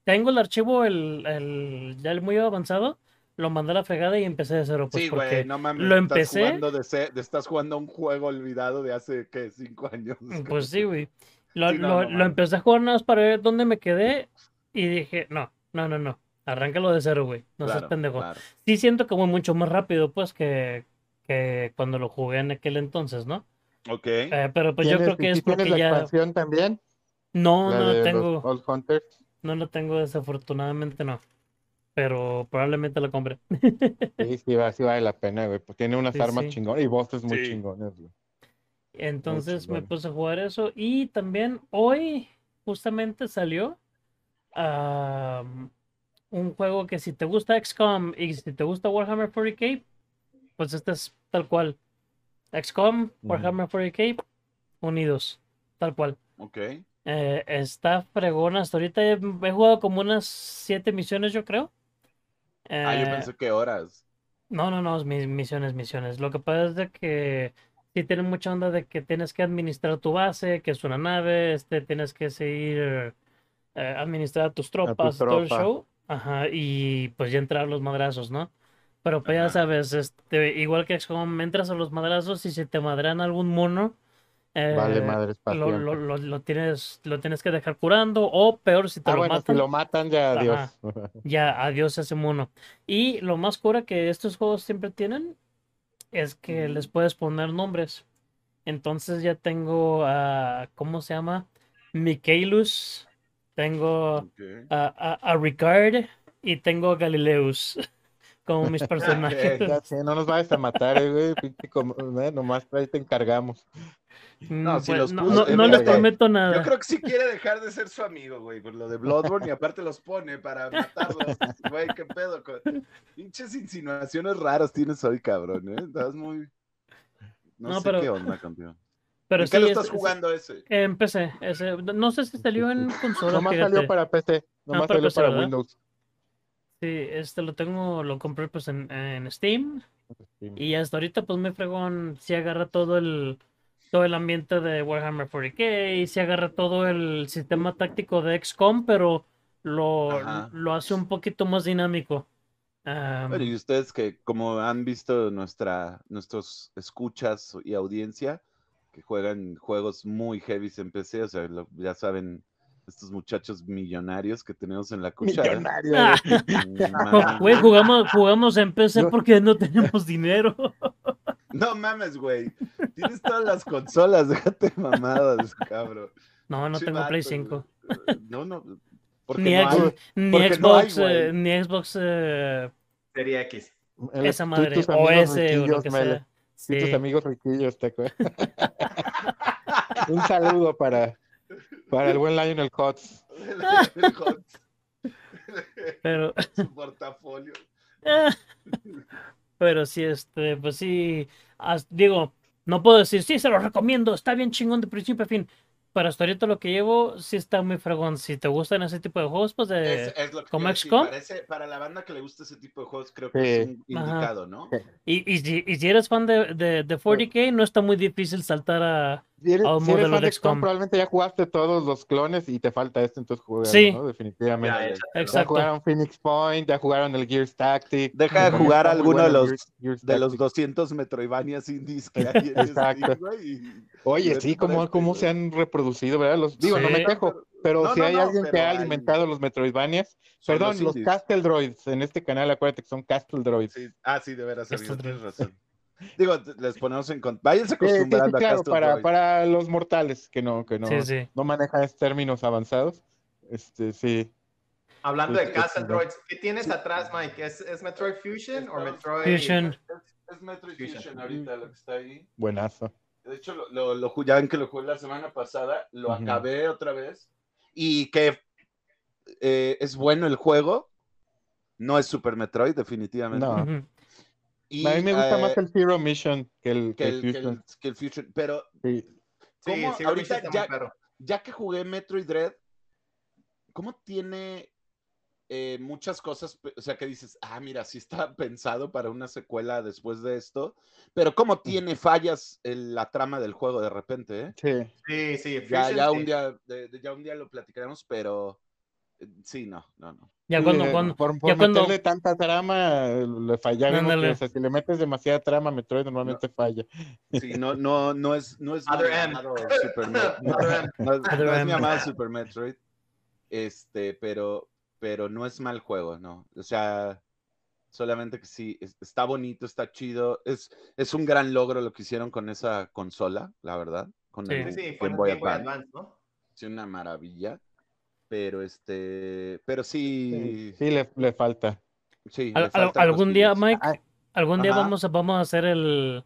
tengo el archivo, el, el, ya el muy avanzado, lo mandé a la fregada y empecé de cero. Pues Sí, porque güey, no mames. lo estás empecé- jugando de ce- estás jugando un juego olvidado de hace, ¿qué? Cinco años. Pues sí, güey. Lo, Sí, no, lo- no lo empecé a jugar nada más para ver dónde me quedé y dije, no, no, no, no. Arráncalo de cero, güey. No seas pendejo. claro. Sí siento que voy mucho más rápido, pues, que, que cuando lo jugué en aquel entonces, ¿no? Ok. Eh, pero pues yo ¿Tienes- creo que es tienes porque la ya... expansión también? No, la no la tengo. Old Hunters. No la tengo, desafortunadamente no. Pero probablemente la compre. Sí, sí, va- sí vale la pena, güey. Pues tiene unas Sí, armas sí. chingonas y bosses muy Sí. chingones, güey. Entonces me puse a jugar eso. Y también hoy justamente salió am, un juego que si te gusta XCOM y si te gusta Warhammer 40k, pues este es tal cual. XCOM, Warhammer 40k, unidos. Tal cual. Ok. Eh, está fregona. Hasta ahorita he, he jugado como unas siete misiones, yo creo. Ah, yo Eh, pensé que horas. No, no, no, es mis misiones, misiones. Lo que pasa es de que sí tiene mucha onda de que tienes que administrar tu base, que es una nave, este, tienes que seguir eh, administrar tus tropas, todo el show. Ajá, y pues ya entrar a los madrazos, ¿no? Pero pues ya sabes, este, igual que XCOM, entras a los madrazos y si te madran algún mono, Vale, eh, madres lo, lo, lo, lo tienes, lo tienes que dejar curando, o peor, si te Ah, lo bueno, si matan. lo matan, ya Ajá. adiós. Ya, adiós ese mono. Y lo más cura que estos juegos siempre tienen es que les puedes poner nombres. Entonces ya tengo a, ¿cómo se llama? Michaelus, tengo Ok. a, a, a Ricard y tengo a Galileus como mis personajes. Ya sé, no nos vayas a matar, eh, güey. eh, Nomás ahí te encargamos. No, Mm, si pues, los no, puso, no- eh, no les prometo nada. Yo creo que sí quiere dejar de ser su amigo, güey, por lo de Bloodborne y aparte los pone para matarlos. Güey, qué pedo. Pinches insinuaciones raras tienes hoy, cabrón, ¿eh? Estás muy. No, No, sé pero- qué onda contigo. Pero ¿En qué sí, lo es- estás es- jugando ese? en PC. ese- no sé si salió en consola. Nomás fíjate. salió para PC. Nomás para salió PC, para ¿verdad? Windows. Sí, este lo tengo, lo compré pues en, en Steam. Y hasta ahorita, pues muy fregón, si agarra todo el, todo el ambiente de Warhammer 40k, y si agarra todo el sistema táctico de XCOM, pero lo, Ajá. lo hace un poquito más dinámico. Am, Bueno, y ustedes que como han visto nuestra, nuestros escuchas y audiencia, que juegan juegos muy heavy en PC, o sea, lo- ya saben, estos muchachos millonarios que tenemos en la cuchara. Millonario, Ah, jugamos, jugamos en PC Yo- porque no tenemos dinero. No mames, güey. Tienes todas las consolas, déjate mamadas, cabrón. No, no Che tengo Play vato, 5. güey. No, no. Porque Ni, no hay. ni porque no hay, Xbox, eh, ni Xbox eh, Serie X. El- esa madre, o ese, o lo que Mele. sea. Y tus Sí. amigos riquillos, ¿te acuerdas? Un saludo para, para el buen Lionel Hutz. El hot. Pero, Su portafolio. Pero sí, este, pues sí, as- digo, no puedo decir, sí, se lo recomiendo, está bien chingón de principio a fin. Pero hasta ahorita lo que llevo sí está muy fregón. Si te gustan ese tipo de juegos, pues de... Es, es lo que ¿como decir, XCOM? para, la banda que le gusta ese tipo de juegos, creo que Sí. es un Ajá. indicado, ¿no? Y, y, si, y si eres fan de, de, de 40k, no está muy difícil saltar a... Si eres, si eres fan de XCOM, XCOM. probabmente ya jugaste todos los clones y te falta este, entonces juega, Sí. ¿no? Definitivamente. Ya, Ya. Exacto. jugaron Phoenix Point, ya jugaron el Gears Tactic. Deja de jugar alguno de los, Gears- Gears de los Tactic. 200 Metroidvanias indies que hay en Exacto. Steam, güey, y- Oye, sí, cómo, este, cómo se han reproducido, ¿verdad? Los, digo, no me quejo, pero No, si no, hay no, alguien que ha hay- alimentado los Metroidvanias, perdón, los, indies. Castle Droids en este canal, acuérdate que son Castle Droids. Sí, Ah, sí, de veras, tienes razón. Digo, les ponemos en contacto. Váyanse Sí, sí, sí, acostumbrando a claro, Castle para, para los mortales que no, que no, Sí, sí. no manejan términos avanzados. Este, sí. Hablando de Castle Droids, ¿qué tienes atrás, Mike? ¿Es, es Metroid Fusion o Metroid? Fusion. Es, es Metroid Fusion. Fusion ahorita lo que está ahí. Buenazo. De hecho, lo, lo, lo ya ven que lo jugué la semana pasada, lo Ujú. acabé otra vez y que eh, es bueno el juego. No es Super Metroid, definitivamente. No. Ujú. Y, a mí me gusta eh, más el Zero Mission que el, que el, que el- que el Fusion. Pero Sí. Sí, ¿Cómo? sí, Ahorita ya- ya que jugué Metroid Dread, ¿cómo tiene eh, muchas cosas? O sea, que dices, ah, mira, sí está pensado para una secuela después de esto, pero ¿cómo tiene fallas en la trama del juego de repente? eh? Sí. Sí, sí. Ya, ya, un día, de- de- ya un día lo platicaremos, pero eh, sí, no, no, no. Ya cuando, Le- cuando, por, por ya cuando- meterle tanta trama, le. O sea, si le metes demasiada trama, Metroid normalmente falla. Sí, no, no, no es, no es mi Other M. amado Super Other no es- Other no es mi amado Super Metroid. Este, pero, pero no es mal juego, no. O sea, solamente que sí, es- está bonito, está chido. Es, es un gran logro lo que hicieron con esa consola, la verdad. Con Sí. el Sí, sí, fue Game en Boy. Advance, ¿no? Sí, una maravilla. Pero este, pero sí, Sí, le, le falta. sí. al- le al- faltan algún día. Mike, Ah, algún día Ajá. vamos a, vamos a hacer el,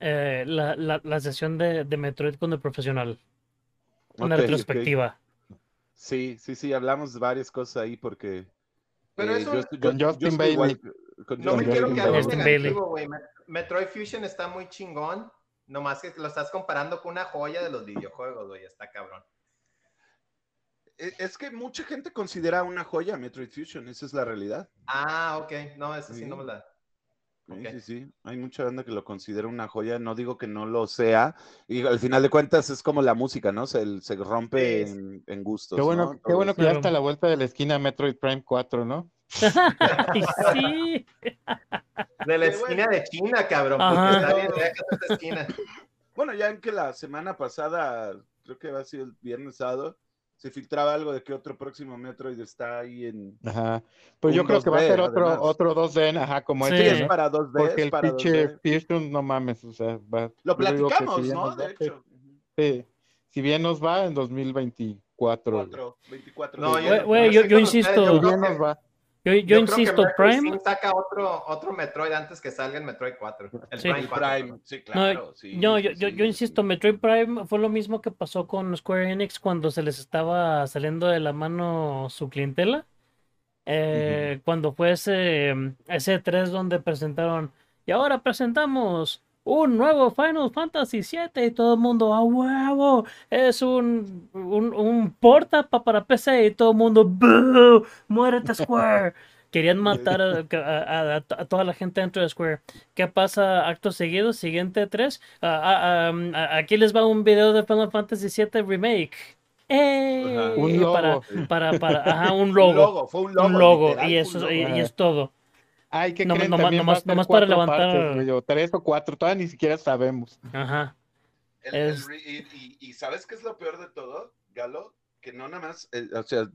eh, la, la, la sesión de, de Metroid con el profesional. Una retrospectiva. Sí, sí, sí, hablamos de varias cosas ahí porque. Pero eh, eso- Con Justin Bailey. igual con No me Justin quiero quedar negativo, güey. Met- Metroid Fusion está muy chingón. Nomás que lo estás comparando con una joya de los videojuegos, güey. Está cabrón. E- Es que mucha gente considera una joya Metroid Fusion, esa es la realidad. Ah, ok. No, eso sí, no me la. Sí, sí, sí. Hay mucha banda que lo considera una joya. No digo que no lo sea. Y al final de cuentas es como la música, ¿no? Se, se rompe Sí. en, en gustos. Qué bueno, ¿no? qué bueno que ya está a la vuelta de la esquina Metroid Prime 4, ¿no? Sí. De la Qué esquina de China, cabrón. Porque está bien lejos esa esquina. Bueno, ya en que la semana pasada, creo que ha sido el viernes sábado, se filtraba algo de que otro próximo Metroid está ahí en. Ajá. Pues yo creo que va a 2D, ser otro, además. otro 2D, ajá, como Sí. Sí, este, es ¿no? para 2D. Porque es el para pinche 2D. Fusion, no mames, o sea, va. Lo si platicamos, bien ¿no? De sí, hecho. sí. Si bien nos va en 2024. güey. 4, 24. No, sí. yo- Güey, no yo- yo insisto. yo Si creo bien nos va. Yo, yo yo creo que insisto, Prime. Saca otro, otro Metroid antes que salga el Metroid 4. El Sí. Prime El 4. Prime, sí, claro. sí, No, sí, yo, yo, sí, yo sí. insisto, Metroid Prime fue lo mismo que pasó con Square Enix cuando se les estaba saliendo de la mano su clientela. Eh, Cuando fue ese, ese 3 donde presentaron, y ahora presentamos un nuevo Final Fantasy VII y todo el mundo, a huevo, es un, un, un porta pa- para PC y todo el mundo, "Boo, muérete Square. Querían matar a, a- a- a toda la gente dentro de Square. ¿Qué pasa acto seguido? Siguiente 3. aquí les va un video de Final Fantasy VII Remake. ¡Eh! Ajá. Un logo. Para, para, para, ajá, un Un logo. logo, fue un logo. Un logo. literal, Y eso logo. y es todo. Ay, que No, creen? nomás- También nomás- nomás para levantar- partes, tres o cuatro, todavía ni siquiera sabemos. Ajá. El- el Es- re- y, y- y ¿sabes qué es lo peor de todo, Galo? Que no nada más, eh, o sea,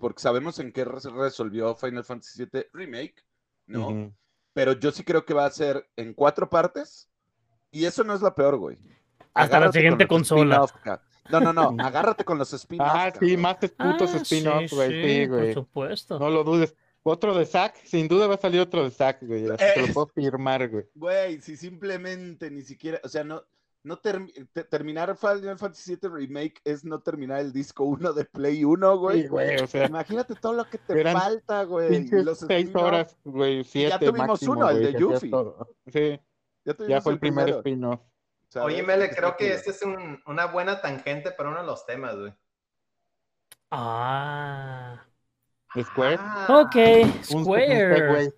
porque sabemos en qué res- resolvió Final Fantasy VII Remake, ¿no? Pero yo sí creo que va a ser en cuatro partes. Y eso no es lo peor, güey. Hasta la Agárrate siguiente con los consola. No, no, no. Agárrate con los spin-offs. Ah, sí, más putos Ah, spin-offs, sí, güey, sí, por güey. supuesto. No lo dudes. Otro de Zack, sin duda va a salir otro de Zack, güey. así Te lo Es- puedo firmar, güey. Güey, si simplemente ni siquiera, o sea, no, no termi- te- terminar Final Fantasy VII Remake es no terminar el disco 1 de Play 1, güey. Sí, güey, o sea, Imagínate todo lo que te Eran falta, güey. los seis horas, güey, siete tuvimos máximo, uno, el güey, de que hacías Yuffie. Sí, Ya, ya fue el primer spin-off. Oye, Mele, creo que chido. este es un- una buena tangente para uno de los temas, güey. Ah. Square. Ah, Ok, Un- un Square. segue.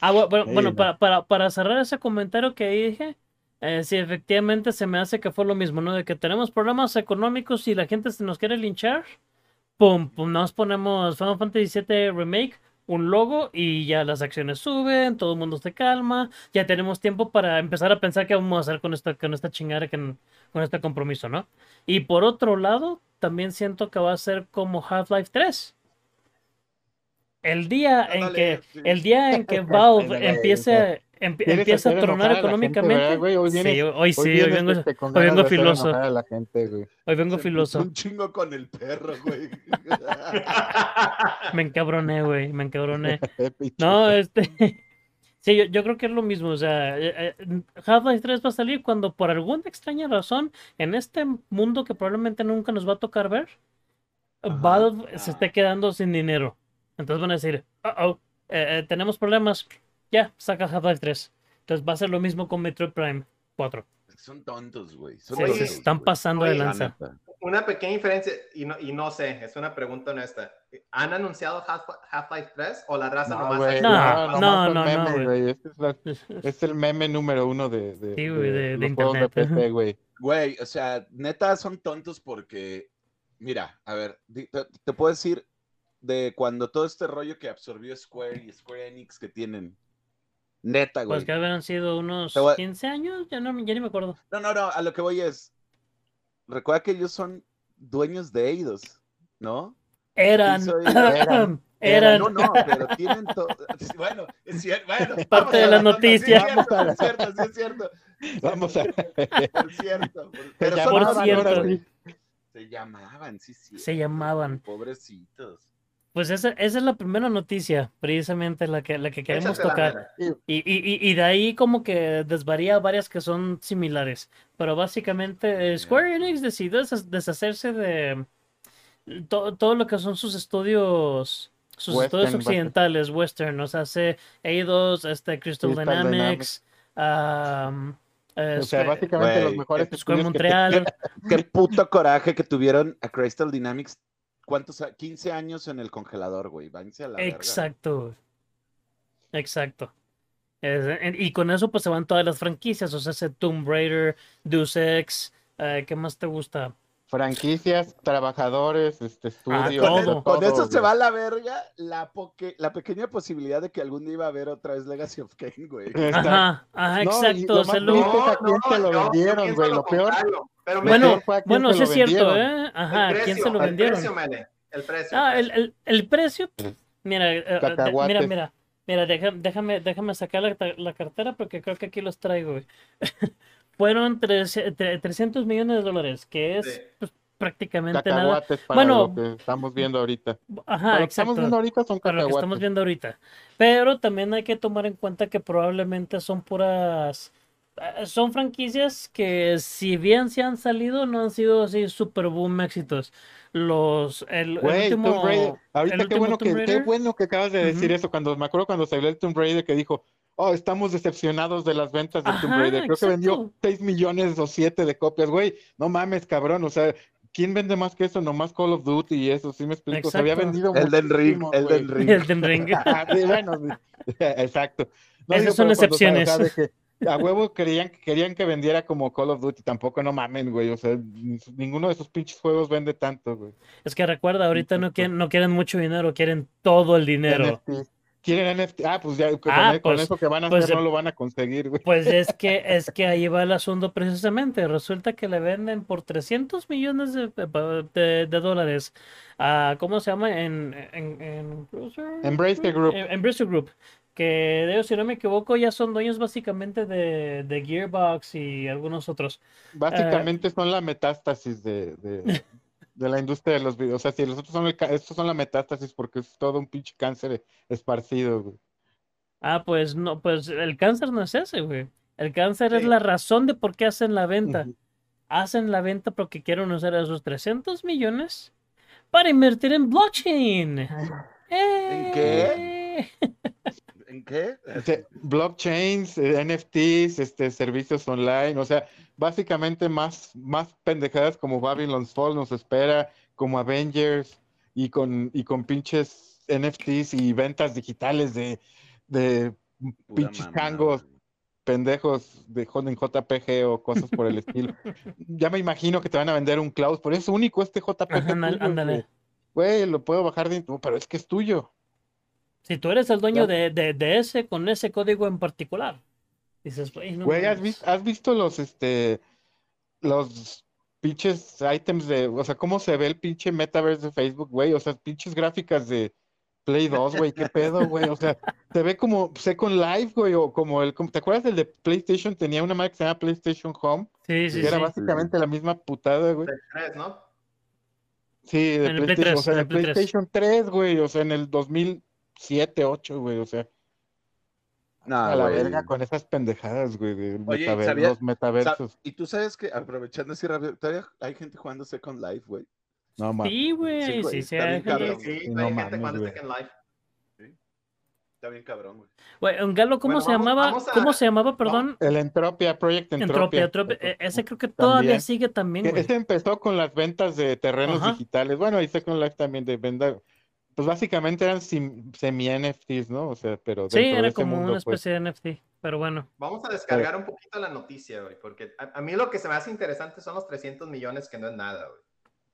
Ah, bu- bueno, bueno, no. para, para, para cerrar ese comentario que dije, eh, sí, efectivamente se me hace que fue lo mismo, ¿no? De que tenemos problemas económicos y la gente se nos quiere linchar, pum, pum, nos ponemos Final Fantasy VII Remake, un logo y ya las acciones suben, todo el mundo se calma, ya tenemos tiempo para empezar a pensar qué vamos a hacer con esta, con esta chingada, que- con este compromiso, ¿no? Y por otro lado, también siento que va a ser como Half-Life 3. El día en que, sí. el día en que Valve empiece, em- ¿Quieres empiece a tronar económicamente. Hoy sí, hoy sí, hoy vienes, vengo, este, hoy vengo filoso. enojar a la gente, güey. hoy vengo Se filoso. Un chingo con el perro, güey. Me encabroné, güey, me encabroné. No, este. Sí, yo, yo creo que es lo mismo. O sea, eh, eh, Half-Life 3 va a salir cuando por alguna extraña razón, en este mundo que probablemente nunca nos va a tocar ver, Ajá. Valve se Ah. esté quedando sin dinero. Entonces van a decir, oh, tenemos problemas. Ya, saca Half-Life 3. Entonces va a ser lo mismo con Metroid Prime 4. Son tontos, güey. Se, están pasando de Oye, lanza. Una pequeña diferencia, y no, y no sé, es una pregunta honesta. ¿Han anunciado Half- Half-Life 3 o la raza No, nomás? No, no, no, no, no. Este es, la- es el meme número uno de, de, Sí, güey, de- internet, güey. Güey, o sea, neta son tontos porque, mira, a ver, te, te puedo decir de cuando todo este rollo que absorbió Square y Square Enix que tienen. Neta, güey. Pues que habrán sido unos voy a- 15 años, ya, no, ya ni me acuerdo. No, no, no, a lo que voy es, recuerda que ellos son dueños de Eidos, ¿no? Eran, soy- eran, eran, No, no, pero tienen todo. Bueno, es cierto, bueno. Parte de la noticia. Sí, es cierto, sí, es cierto, sí, es cierto. Vamos a. Es cierto. Pero llamaban, güey. sí. Se llamaban, sí, sí. Se llamaban. Pobrecitos. Pues esa, esa es la primera noticia, precisamente la que, la que queremos tocar. Y, y, y, y de ahí como que desvaría varias que son similares. Pero básicamente eh, Square Enix decidió desha- deshacerse de to- todo lo que son sus estudios, sus Western, estudios occidentales, western. O sea, hace Eidos, este, Crystal, Crystal Dynamics, am, eh, O sea, Square- básicamente los mejores Square estudios que Montreal. Qué puto coraje que tuvieron a Crystal Dynamics. ¿Cuántos? a- 15 años en el congelador, güey. Váyanse a la verga. Exacto. güey. Exacto. Es- en- y con eso pues se van todas las franquicias, o sea, ese Tomb Raider, Deus Ex, eh, ¿qué más te gusta? franquicias, trabajadores, este Ah, estudios. todo. Con eso se va a la verga la, poque- la pequeña posibilidad de que algún día iba a haber otra vez Legacy of Kane, güey. Ajá, ajá, No, exacto. lo más lo- vendieron, güey, lo peor. contrario, pero Bueno, bueno, lo es cierto. ¿eh? Ajá, el ¿a quién se precio, lo el vendieron? precio, Mele, el precio. Ah, el el, precio. el, el precio, mira, eh, eh, de- mira, mira, mira, deja- déjame, déjame sacar la, la cartera porque creo que aquí los traigo, güey. Fueron tres- tre- 300 millones de dólares, que es Sí. pues, prácticamente nada. Para Bueno, lo que estamos viendo ahorita. Ajá, Para lo que estamos exacto. viendo ahorita son para lo que estamos viendo ahorita. Pero también hay que tomar en cuenta que probablemente son puras. Eh, Son franquicias que, si bien se han salido, no han sido así super boom éxitos. Los. El, el último. Tomb Raider. Ahorita el qué último bueno que, Tomb qué Raider. bueno que acabas de decir eso. Cuando me acuerdo cuando salió el Tomb Raider que dijo, oh, estamos decepcionados de las ventas de Tomb Raider. Creo que vendió exacto. 6 millones o 7 de copias, güey. No mames, cabrón. O sea, ¿quién vende más que eso? Nomás Call of Duty y eso, sí me explico. Se había vendido Ring. Elden Ring. Elden Ring. Ah, sí, bueno, sí. exacto. No, Esas digo, son pero cuando, o sea, excepciones. o sea, de que a huevo querían, querían que vendiera como Call of Duty, tampoco no mamen, güey. O sea, ni- ninguno de esos pinches juegos vende tanto, güey. Es que recuerda, ahorita no quieren, no quieren mucho dinero, quieren todo el dinero. NFT. Quieren NFT. Ah, pues ya con, Ah, con pues- eso que van a pues, hacer no lo van a conseguir, güey. Pues es que, es que ahí va el asunto precisamente. Resulta que le venden por 300 millones de, de- de dólares a, ¿cómo se llama? En, en, en Embracer Group. En- Embracer Group. Que de ellos, si no me equivoco, ya son dueños básicamente de, de Gearbox y algunos otros. Básicamente son la metástasis de, de, de la industria de los videos. O sea, si los otros son el, estos son la metástasis porque es todo un pinche cáncer esparcido, güey. Ah, pues no, pues el cáncer no es ese, güey. El cáncer es la razón de por qué hacen la venta. Hacen la venta porque quieren usar esos 300 millones para invertir en blockchain. ¿En ¡Eh! ¿En qué? Sea, blockchains, eh, NFTs, este, servicios online, o sea, básicamente más, más pendejadas como Babylon's Fall nos espera, como Avengers, y con, y con pinches NFTs y ventas digitales de, de Pura pinches mamada, changos güey. pendejos de en JPG o cosas por el estilo. Ya me imagino que te van a vender un cloud, pero es único este JPG Ajá, ándale, tuyo, ándale. güey. Güey, lo puedo bajar de, no, pero es que es tuyo. Si tú eres el dueño de, de, de ese con ese código en particular, dices, güey, no Güey, ¿has mames". visto, has visto los, este, los pinches items de, o sea, cómo se ve el pinche metaverse de Facebook, güey? O sea, pinches gráficas de Play 2, güey, qué pedo, güey. O sea, se ve como Second Life, güey, o como el, como- ¿te acuerdas del de PlayStation? Tenía una marca que se llama PlayStation Home, Sí, sí, que era sí. básicamente la misma putada, güey. ¿no? Sí, de el Play PlayStation, o 3, sea, en en el el Play 3. PlayStation 3, güey, o sea, en el 2007, 8, güey, o sea. No, a la güey. verga con esas pendejadas, güey, de Oye, metaver- ¿sabía- los metaversos. Y tú sabes que, aprovechando así rápido, todavía hay gente jugando Second Life, güey. No mames. Sí, güey, Sí, sí, güey, sí, está hay bien gente- cabrón. Sí, Sí, hay no gente jugando. Second Life. Está bien cabrón, güey. Güey, un Galo, ¿cómo Bueno, se vamos- llamaba? vamos a- ¿Cómo se llamaba, perdón? El Entropia, Project Entropia, Entropia. Entropia. E- Ese creo que todavía También. sigue también, güey. Ese empezó con las ventas de terrenos Ajá. digitales. Bueno, y Second Life también de venda. Pues básicamente eran semi-NFTs, ¿no? O sea, pero Sí, dentro de era ese como mundo, una pues. especie de NFT, pero bueno. Vamos a descargar un poquito la noticia, güey, porque a, a mí lo que se me hace interesante son los 300 millones, que no es nada, güey.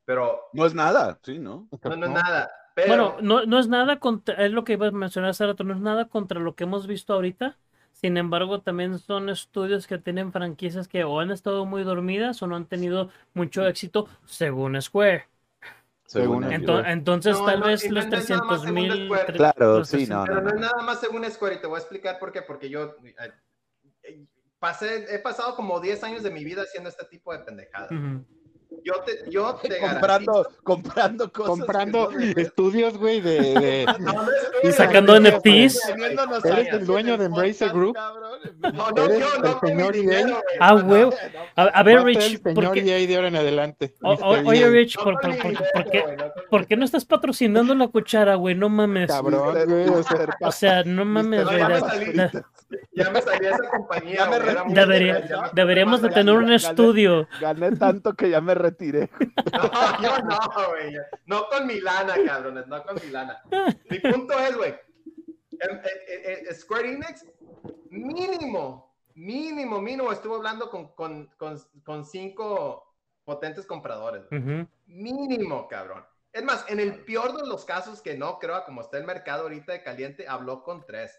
Pero No es nada, sí, ¿no? no, no es nada. Pero, Bueno, no, no es nada contra, es lo que iba a mencionar hace rato, no es nada contra lo que hemos visto ahorita. Sin embargo, también son estudios que tienen franquicias que o han estado muy dormidas o no han tenido mucho éxito, según Square. Según. Ento- entonces, No, tal no, vez los es nada más 300 según mil. Square. Claro, sí, no, pero no, no es no. nada más según Square y te voy a explicar por qué, porque yo eh, eh, pasé, he pasado como 10 años de mi vida haciendo este tipo de pendejadas. Yo te, yo te Comprando, garantizo- comprando cosas. Comprando no estudios, güey, de, de- No, no es Y sacando. NFTs. Eres el dueño de Embracer Group. cabrón. No, no, yo no señor dinero. Ah, güey. no, A, a ver, Rich, el ¿por señor qué, EA de ahora en adelante. o- o- Mr. oye. Rich, no ¿por, por- por- por qué, por qué no estás patrocinando la cuchara, güey? No mames. Cabrón, güey, o sea, O no mames, güey. ya me salí. de- esa compañía. Deberíamos de tener un estudio. Gané tanto que ya me retiré. No, yo no, güey. No con mi lana, cabrones, no con mi lana. Mi punto es, güey, em- eh, eh, Square Enix, mínimo, mínimo, mínimo, estuvo hablando con, con, con, con cinco potentes compradores. güey. Ujú. Mínimo, cabrón. Es más, en el peor de los casos que no creo, a como está el mercado ahorita de caliente, habló con tres.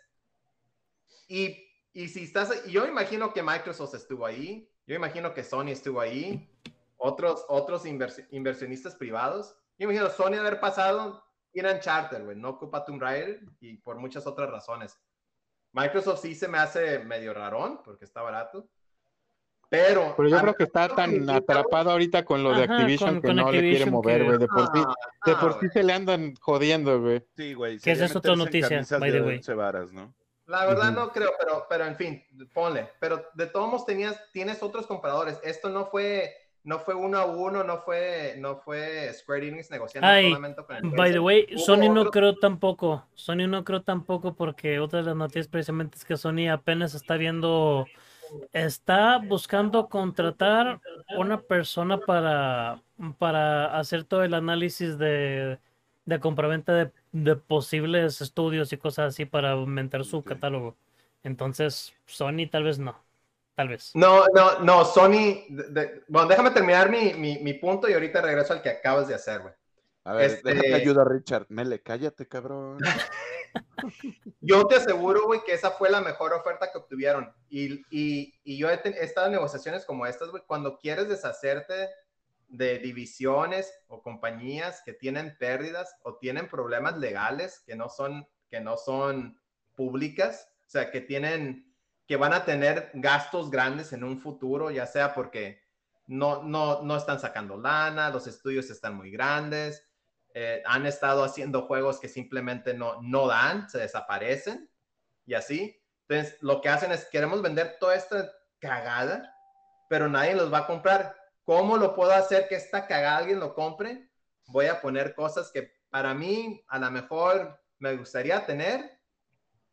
Y, y si estás, yo imagino que Microsoft estuvo ahí, yo imagino que Sony estuvo ahí, otros, otros inversi- inversionistas privados. Yo imagino Sony haber pasado, ir a Charter, güey, no ocupa Tomb Raider y por muchas otras razones. Microsoft sí se me hace medio rarón porque está barato. Pero, Pero yo creo que está tan me atrapado ahorita con lo de Ajá, Activision con- que con no le quiere Activision mover, que- güey. De por sí, Ah, de ah, por sí güey. se le andan jodiendo, güey. Sí, güey. Que esa es otra noticia, by the way. varas, ¿no? La verdad Ujú. no creo, pero, pero en fin, ponle. Pero de todos modos tenías, tienes otros compradores. Esto no fue, no fue uno a uno, no fue, no fue Square Enix negociando Ay, solamente con el By the way, Hubo Sony no creo tampoco. Sony no creo tampoco porque otra de las noticias precisamente es que Sony apenas está viendo, está buscando contratar una persona para, para hacer todo el análisis de, de compraventa de, de posibles estudios y cosas así para aumentar su catálogo. Entonces, Sony tal vez no. Tal vez. No, no, no, Sony. de- de- bueno, déjame terminar mi, mi, mi punto y ahorita regreso al que acabas de hacer, güey. A ver, Este- déjame ayuda, Richard. Mele, cállate, cabrón. Yo te aseguro, güey, que esa fue la mejor oferta que obtuvieron. Y, y, y yo he, ten- he estado en negociaciones como estas, güey, cuando quieres deshacerte de divisiones o compañías que tienen pérdidas o tienen problemas legales que no son, que no son públicas, o sea, que tienen, que van a tener gastos grandes en un futuro, ya sea porque no, no, no están sacando lana, los estudios están muy grandes, eh, han estado haciendo juegos que simplemente no, no dan, se desaparecen y así. Entonces, lo que hacen es, queremos vender toda esta cagada, pero nadie los va a comprar. ¿Cómo lo puedo hacer que esta cagada alguien lo compre? Voy a poner cosas que para mí a lo mejor me gustaría tener,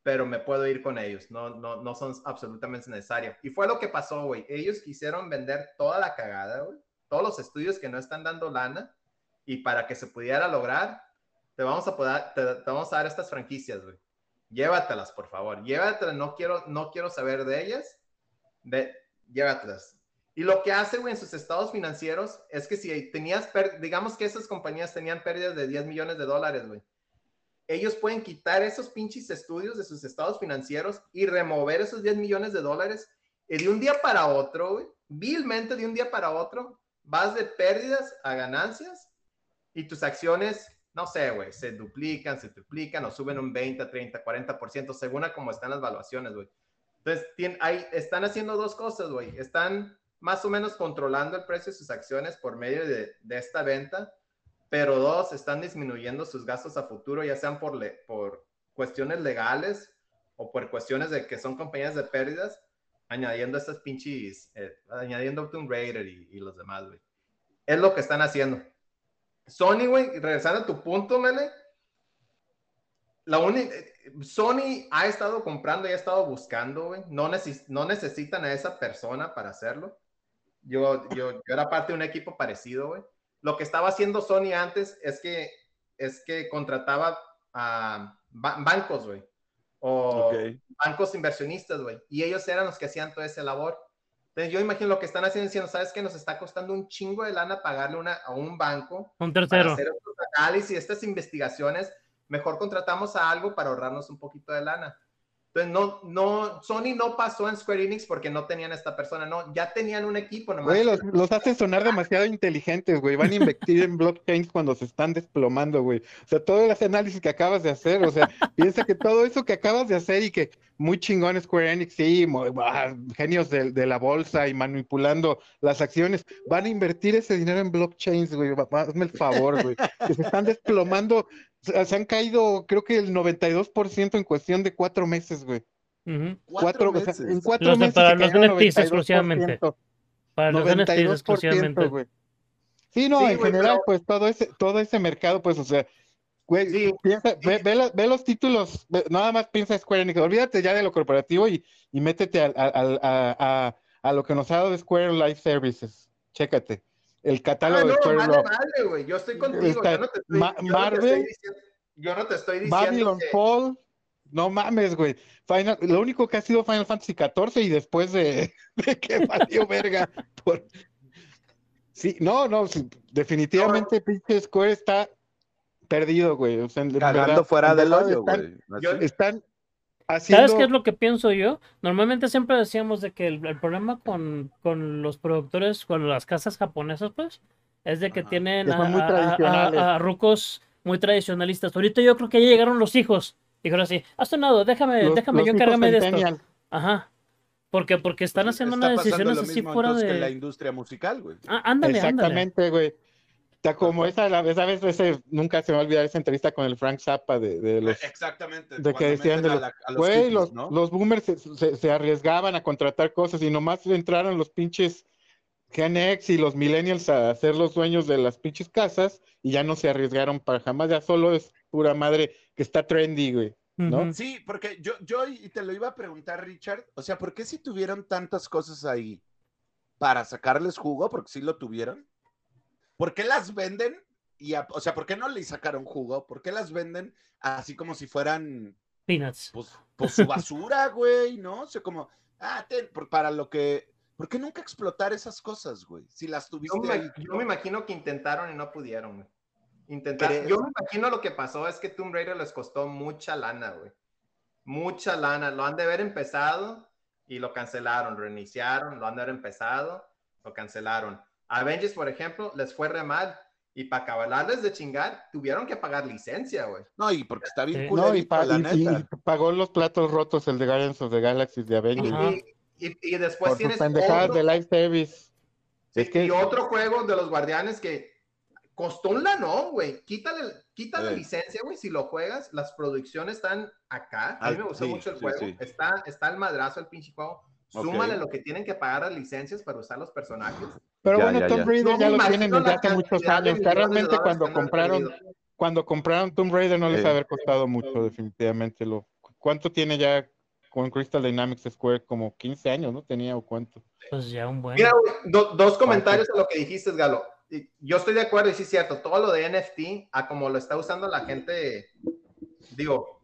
pero me puedo ir con ellos. No, no, no son absolutamente necesarios. Y fue lo que pasó, güey. Ellos quisieron vender toda la cagada, güey. Todos los estudios que no están dando lana. Y para que se pudiera lograr, te vamos a poder, te, te vamos a dar estas franquicias, güey. Llévatelas, por favor. Llévatelas. No quiero, no quiero saber de ellas. De, llévatelas. Y lo que hace, güey, en sus estados financieros es que si tenías, digamos que esas compañías tenían pérdidas de 10 millones de dólares, güey. Ellos pueden quitar esos pinches estudios de sus estados financieros y remover esos 10 millones de dólares. Y de un día para otro, vilmente de un día para otro, vas de pérdidas a ganancias y tus acciones, no sé, güey, se duplican, se triplican o suben un 20, 30, 40%, según a cómo están las valuaciones, güey. Entonces, tien- hay, están haciendo dos cosas, güey. Están más o menos controlando el precio de sus acciones por medio de esta venta, pero dos, están disminuyendo sus gastos a futuro, ya sean por, le- por cuestiones legales o por cuestiones de que son compañías de pérdidas, añadiendo estas pinches, eh, añadiendo Tomb Raider y, y los demás, güey. Es lo que están haciendo. Sony, güey, regresando a tu punto, Mele, la única, Sony ha estado comprando y ha estado buscando, güey. No, no necesitan a esa persona para hacerlo. Yo, yo, yo era parte de un equipo parecido, güey. Lo que estaba haciendo Sony antes es que, es que contrataba a bancos, güey. O bancos inversionistas, güey. Y ellos eran los que hacían toda esa labor. Entonces yo imagino lo que están haciendo diciendo, ¿sabes qué? Nos está costando un chingo de lana pagarle una, a un banco. Un tercero. Para hacer estos análisis, estas investigaciones mejor contratamos a algo para ahorrarnos un poquito de lana. Entonces, no, no, Sony no pasó en Square Enix porque no tenían esta persona, no, ya tenían un equipo. Nomás. Güey, los, los hace sonar demasiado inteligentes, güey. Van a invertir en blockchains cuando se están desplomando, güey. O sea, todo ese análisis que acabas de hacer, o sea, piensa que todo eso que acabas de hacer y que muy chingón Square Enix, sí, ah, genios de, de, la bolsa y manipulando las acciones, van a invertir ese dinero en blockchains, güey. Hazme el favor, güey. Que se están desplomando se han caído, creo que el 92% en cuestión de cuatro meses, güey. cuatro, meses. en cuatro meses. Para los NFTs exclusivamente. Para los NFTs exclusivamente. Güey. Sí, no, en general, pues todo ese, todo ese mercado, pues, o sea, güey, piensa, ve, ve, los títulos, nada más piensa Square Enix, olvídate ya de lo corporativo y, y métete a, a, a, lo que nos ha dado de Square Life Services. Chécate el catálogo ah, de Square vale, güey. Yo estoy contigo. yo no te estoy, Marvel, diciendo, yo no te estoy diciendo Babylon que... Fall. No mames, güey. Final, lo único que ha sido Final Fantasy XIV y después de, de que valió verga. Por... Sí, no, no, definitivamente no. pinche Square está perdido, güey. O sea, Cagando fuera del hoyo, güey. Están, ¿Sabes qué es lo que pienso yo? Normalmente siempre decíamos de que el, el problema con, con, los productores, con las casas japonesas, pues, es de que Ajá. tienen a, muy a, a, rucos muy tradicionalistas. Ahorita yo creo que ya llegaron los hijos. Dijeron así, haz nada, déjame, los, déjame, los yo encárgame de esto. Ajá. Porque, porque están pues haciendo unas decisiones así fuera de. Que la industria musical, güey. Ah, ándale, Exactamente, güey. Está como esa, la, esa vez, ese, nunca se me va a olvidar esa entrevista con el Frank Zappa de, de los. Exactamente. De que decían de los. A los, los, ¿no? los, boomers se, se, se, arriesgaban a contratar cosas y nomás entraron los pinches Gen X y los millennials a ser los dueños de las pinches casas y ya no se arriesgaron para jamás, ya solo es pura madre que está trendy, güey. ¿No? Sí, porque yo, yo, y te lo iba a preguntar, Richard, o sea, ¿por qué si tuvieron tantas cosas ahí para sacarles jugo? Porque sí lo tuvieron. ¿Por qué las venden? Y a, o sea, ¿por qué no le sacaron jugo? ¿Por qué las venden así como si fueran peanuts? Pues, pues su basura, güey, ¿no? O sea, como, ah, ten, para lo que. ¿Por qué nunca explotar esas cosas, güey? Si las tuviste yo me, ahí. Yo me imagino que intentaron y no pudieron, güey. Intentaron. Yo me imagino lo que pasó es que Tomb Raider les costó mucha lana, güey. Mucha lana. Lo han de haber empezado y lo cancelaron. Reiniciaron, lo han de haber empezado, lo cancelaron. Avengers, por ejemplo, les fue re mal. Y para acabarles de chingar, tuvieron que pagar licencia, güey. No, y porque está bien sí. no, y, pa la y, neta. y, pagó los platos rotos el de Guardians of the Galaxy de Avengers. Y, y, después Por tienes. pendejadas de live service. Es que... Y otro juego de los Guardianes que costó un lanón, güey. Quítale, quítale sí. licencia, güey. Si lo juegas, las producciones están acá. A mí me gustó sí, mucho el juego. Está, está el madrazo el pinche juego. Súmale okay. lo que tienen que pagar las licencias para usar los personajes. Pero ya, bueno, Tomb Raider ya, ya lo tienen desde hace muchos años. Que realmente cuando compraron, cuando compraron Tomb Raider no les eh. haber costado mucho, definitivamente. Lo, ¿Cuánto tiene ya con Crystal Dynamics Square? Como 15 años, ¿no? Tenía o cuánto. Pues ya un buen. Mira, do, dos comentarios a lo que dijiste, Galo. Yo estoy de acuerdo y sí es cierto, todo lo de NFT, a como lo está usando la gente, digo,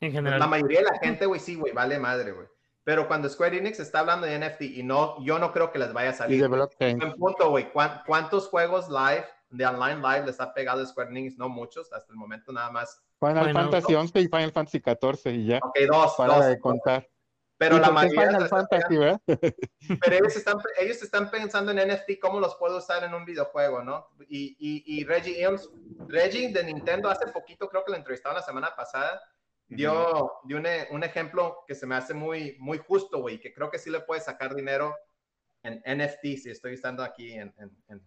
en general. La mayoría de la gente, güey, sí, güey, vale madre, güey. Pero cuando Square Enix está hablando de NFT y no, yo no creo que les vaya a salir. Y de blockchain. En punto, güey, ¿cuántos juegos live, de online live les ha pegado Square Enix? No muchos, hasta el momento nada más. Final bueno, Fantasy XI y Final Fantasy XIV y ya. Ok, dos. Para dos, de contar. Pero la mayoría. Final Fantasy, ¿verdad? Pero ellos están, ellos están pensando en NFT, cómo los puedo usar en un videojuego, ¿no? Y, y, y Reggie Ilms, Reggie de Nintendo, hace poquito, creo que lo entrevistaron la semana pasada, dio, dio un, un, ejemplo que se me hace muy, muy justo, güey, que creo que sí le puede sacar dinero en NFT, si estoy estando aquí en, en, en...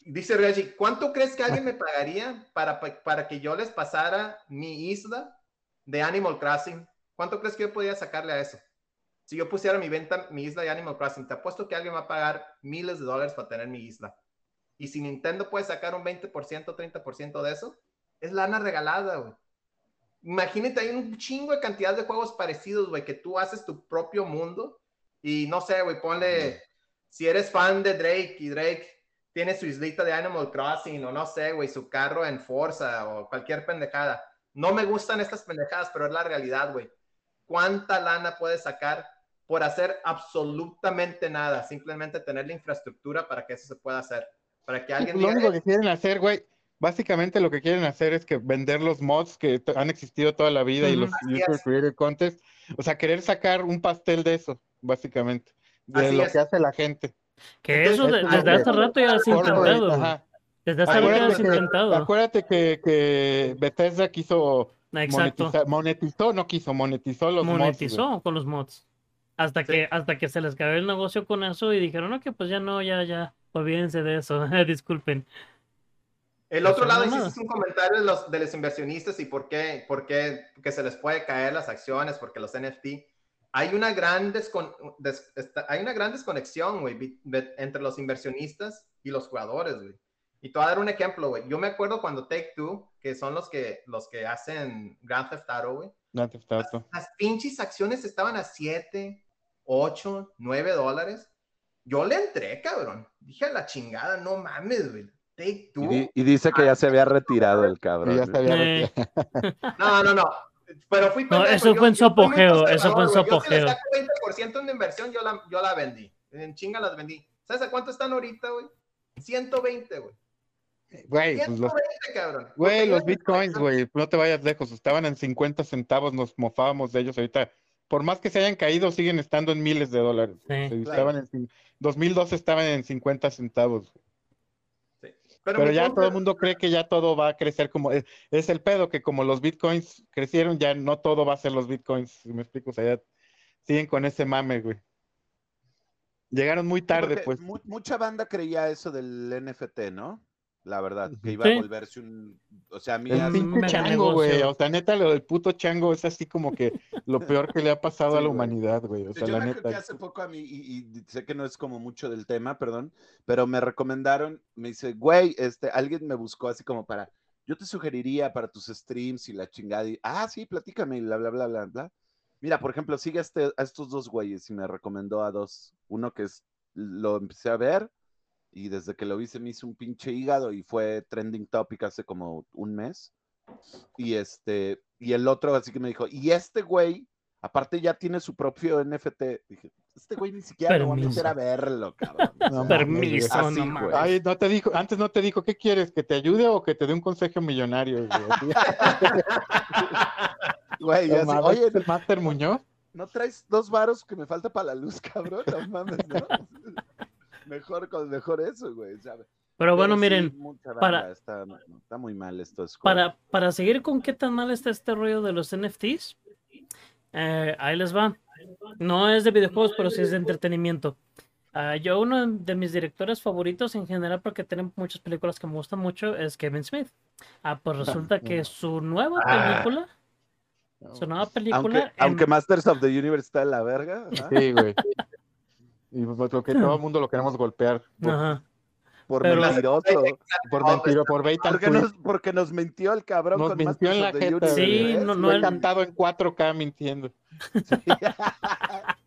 Dice Reggie, ¿cuánto crees que alguien me pagaría para, que yo les pasara mi isla de Animal Crossing, ¿cuánto crees que yo podría sacarle a eso? Si yo pusiera mi venta, mi isla de Animal Crossing, te apuesto que alguien va a pagar miles de dólares para tener mi isla. Y si Nintendo puede sacar un 20%, 30% de eso, es lana regalada, güey. Imagínate, hay un chingo de cantidad de juegos parecidos, güey, que tú haces tu propio mundo y no sé, güey, ponle, si eres fan de Drake y Drake tiene su islita de Animal Crossing o no sé, güey, su carro en Forza o cualquier pendejada. No me gustan estas pendejadas, pero es la realidad, güey. ¿Cuánta lana puedes sacar por hacer absolutamente nada? Simplemente tener la infraestructura para que eso se pueda hacer. Para que alguien Lo diga, único "Eh, que quieren hacer, güey, básicamente lo que quieren hacer es que vender los mods que han existido toda la vida y los Así user created contest. O sea, querer sacar un pastel de eso, básicamente. De Así lo es. que hace la gente. Que Entonces, eso de- es desde hace rato ya has intentado. ajá. Desde hace rato ya has que, intentado. acuérdate que, que Bethesda quiso monetizar, monetizó, no quiso, monetizó los mods, Monetizó con los mods. Hasta Sí. que, hasta que se les cayó el negocio con eso y dijeron, no, que pues ya no, ya, ya, olvídense de eso, disculpen. El Pues otro lado hiciste un comentario de los, de los inversionistas y por qué, por qué que se les puede caer las acciones, porque los NFT. Hay una gran, descon- des- hay una gran desconexión, güey, entre los inversionistas y los jugadores, güey. Y te voy a dar un ejemplo, güey. Yo me acuerdo cuando Take Two, que son los que, los que hacen Grand Theft Auto, güey, Grand Theft Auto. las pinches acciones estaban a 7, 8, 9 dólares. Yo le entré, cabrón. Dije a la chingada, no mames, güey. Take Y, Two. di- y dice que ya se había retirado el cabrón. ya ¿eh? Eh, No, no, no. Pero fui No, eso fue en su apogeo, eso fue en su güey. Si le apogeo. saco 20% de una inversión, yo la, yo la vendí. En chinga las vendí. ¿Sabes a cuánto están ahorita, güey? 120, güey. Güey, pues 120, los, cabrón. güey, los bitcoins, güey, no te vayas lejos, estaban en 50 centavos, nos mofábamos de ellos ahorita. Por más que se hayan caído, siguen estando en miles de dólares. Sí. Sí, Claro. estaban en, cin- 2012 estaban en 50 centavos. Pero, ya todo el mundo cree que ya todo va a crecer como es, es el pedo que como los bitcoins crecieron, ya no todo va a ser los bitcoins. ¿sí ¿Me explico? O sea, ya siguen con ese mame, güey. Llegaron muy tarde, Porque pues. mu- mucha banda creía eso del NFT, ¿no? La verdad, que iba Sí. a volverse un. O sea, a mí. El pinche chango, güey. O sea, neta, lo del puto chango es así como que lo peor que le ha pasado Sí, a la güey. humanidad, güey. O sea, Yo la me neta. hace poco a mí, y, y sé que no es como mucho del tema, perdón, pero me recomendaron, me dice, güey, este, alguien me buscó así como para, yo te sugeriría para tus streams y la chingada, y, ah, sí, platícame, y bla, bla, bla, bla, bla. Mira, por ejemplo, sigue a, este- a estos dos güeyes y me recomendó a dos. Uno que es, lo empecé a ver y desde que lo vi se me hizo un pinche hígado y fue trending topic hace como un mes. Y este, y el otro así que me dijo, y este güey, aparte ya tiene su propio NFT. Dije, este güey ni siquiera lo va a meter a verlo, cabrón. No Permiso, así, no güey. Ay, no te dijo, antes no te dijo, ¿qué quieres? ¿Que te ayude o que te dé un consejo millonario? güey? Güey, no así, oye, ¿es el Master Muñoz? ¿no traes dos varos que me falta para la luz, cabrón? No mames, ¿no? Mejor, con, mejor eso, güey. ¿sabes? Pero bueno, sí, miren, para- está, está muy mal esto. Para, para seguir con qué tan mal está este rollo de los NFTs, eh, ahí les va. No es de videojuegos, pero sí es de entretenimiento. Ah, yo, uno de mis directores favoritos en general, porque tienen muchas películas que me gustan mucho, es Kevin Smith. Ah, pues resulta que su nueva Ah. película, su nueva película, aunque, en- aunque Masters of the Universe está en la verga. Sí, güey. Y pues, lo que todo el mundo lo queremos golpear por, Ajá. Por Pero- mentiroso. por Porque nos, porque nos mintió el cabrón Nos con mintió en la jeta, Universe, Sí, no, no, Lo he el- cantado en 4K mintiendo.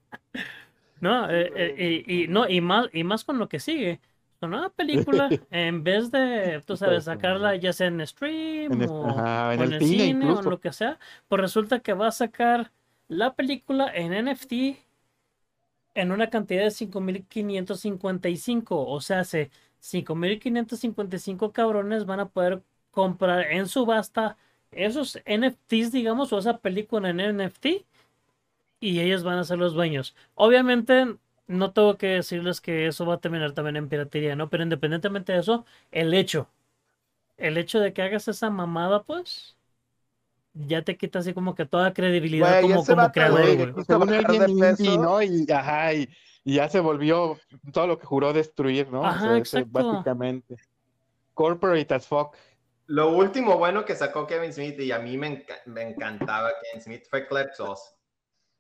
No, eh, eh, y, y- no, y más, y más con lo que sigue. Su nueva película, en vez de, tú sabes, sacarla ya sea en stream En, es- o, ajá, en o el cine, o en lo que sea, pues resulta que va a sacar la película en NFT en una cantidad de 5.555. O sea, hace 5.555 cabrones van a poder comprar en subasta esos NFTs, digamos, o esa película en NFT y ellos van a ser los dueños. Obviamente, no tengo que decirles que eso va a terminar también en piratería, ¿no? Pero independientemente de eso, el hecho, el hecho de que hagas esa mamada, pues, ya te quita así como que toda credibilidad como, creador, güey, Según. ¿no? Y, ajá, y, y ya se volvió todo lo que juró destruir, ¿no? O ese, básicamente. Corporate as fuck. Lo último bueno que sacó Kevin Smith y a mí me, me encantaba Kevin Smith fue Clerks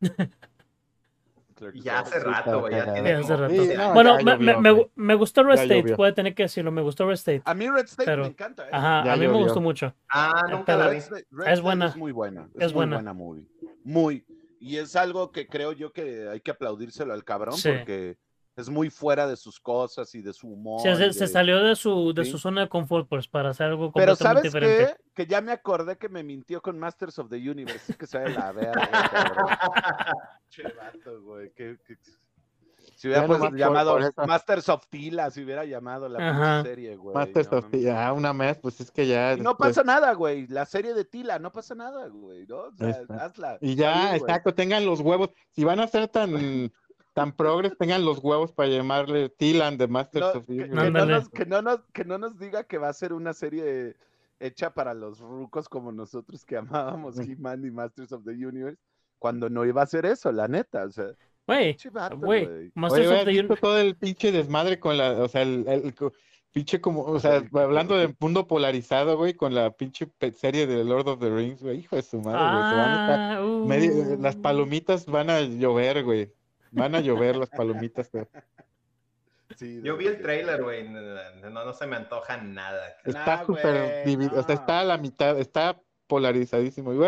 2. Y Ya hace rato, güey. Ya tiene Sí, hace 15 no, años. bueno, ya me, llovió, me- me gustó Red Ya State, llovió. puede tener que decirlo, me gustó Red State. A mí Red State Pero- me encanta. ¿eh? Ajá, Ya a mí me gustó mucho. Ah, nunca la Pero- vi. Es State buena. Es muy buena. Es Es, muy buena. buena movie. Muy. Y es algo que creo yo que hay que aplaudírselo al cabrón Sí. porque es muy fuera de sus cosas y de su humor. Se, salió de su, de Sí. su zona de confort pues, para hacer algo Pero completamente ¿sabes diferente. qué? Que ya me acordé que me mintió con Masters of the Universe. Es que se ve la verga, cabrón. Che, vato, güey. que- que- Si hubiera pues, llamado. Masters of Tila, si hubiera llamado la Ajá. serie, güey. Masters no of mames. ah, una más, pues es que ya. Y no después- pasa nada, güey. La serie de Tila, no pasa nada, güey. ¿no? O sea, hazla. Y ya, güey. exacto, tengan los huevos. Si van a ser tan, tan progres, tengan los huevos para llamarle Tilan de Masters No, of que, the que Universe. no nos, que, no nos, que no nos diga que va a ser una serie hecha para los rucos como nosotros que amábamos. He-Man y Masters of the Universe, cuando no iba a ser eso, la neta. O sea, Güey, güey. Masters Oye, of ¿has the visto Uni- todo el pinche desmadre con la, o sea, el, pinche como, o sea, hablando de mundo polarizado, güey, con la pinche serie de Lord of the Rings, güey, hijo de su madre, güey, se van a estar, Ah, medio- las uh. palomitas van a llover, güey, van a llover las palomitas. Sí, Yo vi el trailer, güey. No, no, se me antoja nada. Está Nah, súper dividido, o sea, está a la mitad, está polarizadísimo. Yo,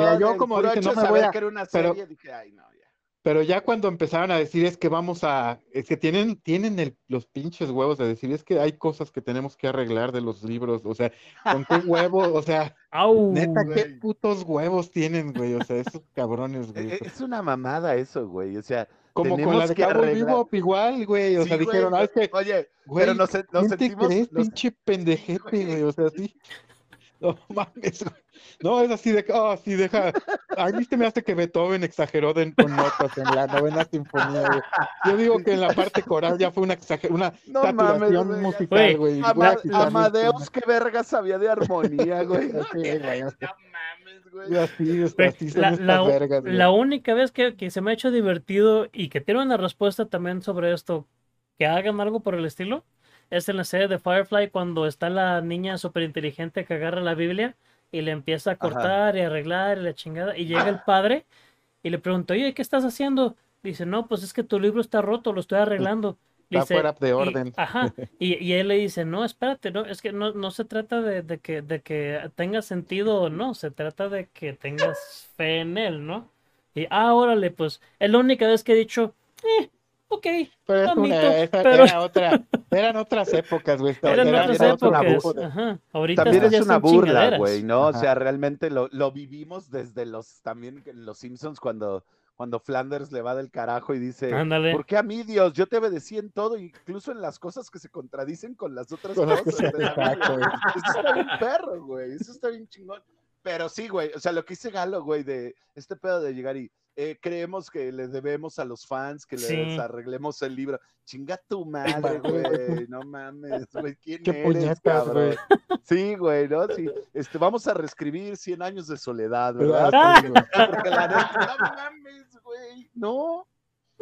Mira, yo del como dije, hecho no me voy a- que era una pero- serie, dije, ay, no, ya. Pero ya cuando empezaron a decir es que vamos a, es que tienen, tienen el- los pinches huevos de decir es que hay cosas que tenemos que arreglar de los libros, o sea, con qué huevo, o sea, Au. neta, qué putos huevos tienen, güey, o sea, esos cabrones, güey. E- Es una mamada eso, güey. O sea, Como con la de arreglar- Bebop igual, güey, o sí, sea, güey, dijeron, ah, es que, Oye, güey, pero nos, nos ¿quién te sentimos. crees, nos- pinche pendejete, güey. güey? O sea, sí. No mames, güey. No, es así de, oh, sí, deja. A mí se me hace que Beethoven exageró de- con notas en la novena sinfonía, güey. Yo digo que en la parte coral ya fue una, exager- una No mames, saturación güey, ya- musical, Güey. Ama- Amadeus, qué verga sabía de armonía, güey. Sí, güey, o sea, No mames, güey. vergas, la única vez que, que se me ha hecho divertido y que tiene una respuesta también sobre esto, que hagan algo por el estilo, es en la serie de Firefly cuando está la niña súper inteligente que agarra la Biblia y le empieza a cortar y arreglar y la chingada, y llega el padre y le pregunta, oye, ¿qué estás haciendo? Dice, no, pues es que tu libro está roto, lo estoy arreglando. Está fuera de y- orden. ajá, y, y él le dice, no, espérate, no, es que no, no se trata de, de que, de que tenga sentido o no, se trata de que tengas fe en él, ¿no? Y, ah, órale, pues, es la única vez que he dicho, eh, ok, Pero es una, esa pero- era otra, eran otras épocas, güey. eran era- otras era épocas, burla. ajá, ahorita También es una burla, güey, ¿no? O Ajá. sea, realmente lo, lo vivimos desde los, también los Simpsons cuando, cuando Flanders le va del carajo y dice, Ándale. ¿por qué a mí, Dios? Yo te obedecí en todo, incluso en las cosas que se contradicen con las otras Con cosas. cosas, de la Biblia". exacto, güey. Eso está bien perro, güey, eso está bien chingón. Pero sí, güey, o sea, lo que hice Galo, güey, de este pedo de llegar y eh, creemos que le debemos a los fans que les Sí. arreglemos el libro. Chinga tu madre, güey, no mames, güey, ¿quién Qué eres, puñetas, cabrón? güey. Sí, güey, ¿no? Sí. Este, vamos a reescribir 100 años de soledad, ¿Verdad? no mames, güey. No,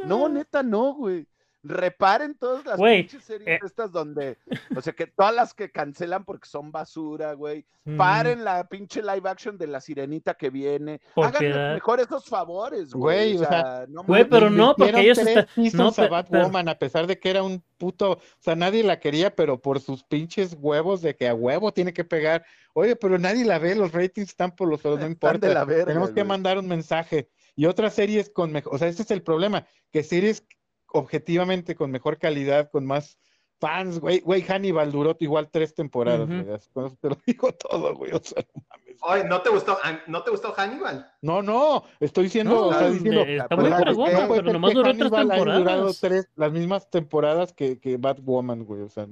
no, neta, no, güey. Reparen todas las pinches series eh. estas donde, o sea, que todas las que cancelan porque son basura, güey. Mm, Paren la pinche live action de la sirenita que viene. Piedad. mejor esos favores, güey. Güey, O o sea, no Güey, pero no, porque ellos están- no, a pe- pero- Batwoman, a pesar de que era un puto, o sea, nadie la quería, pero por sus pinches huevos de que a huevo tiene que pegar. Oye, pero nadie la ve, los ratings están por los suelos, no importa. de la verga, Tenemos que mandar un mensaje. Y otras series con mejor, o sea, ese es el problema, que series objetivamente con mejor calidad, con más fans, güey, güey, Hannibal duró igual tres temporadas, güey, con eso te lo digo todo, güey, o sea, no mames. Oye, ¿no te gustó, ah, ¿no te gustó Hannibal? No, no, estoy diciendo, No, o sea, de- diciendo, está muy o sea, fregona, ¿cómo puede pero nomás duró tres haya durado tres, las mismas temporadas que, que Batwoman, güey, o sea,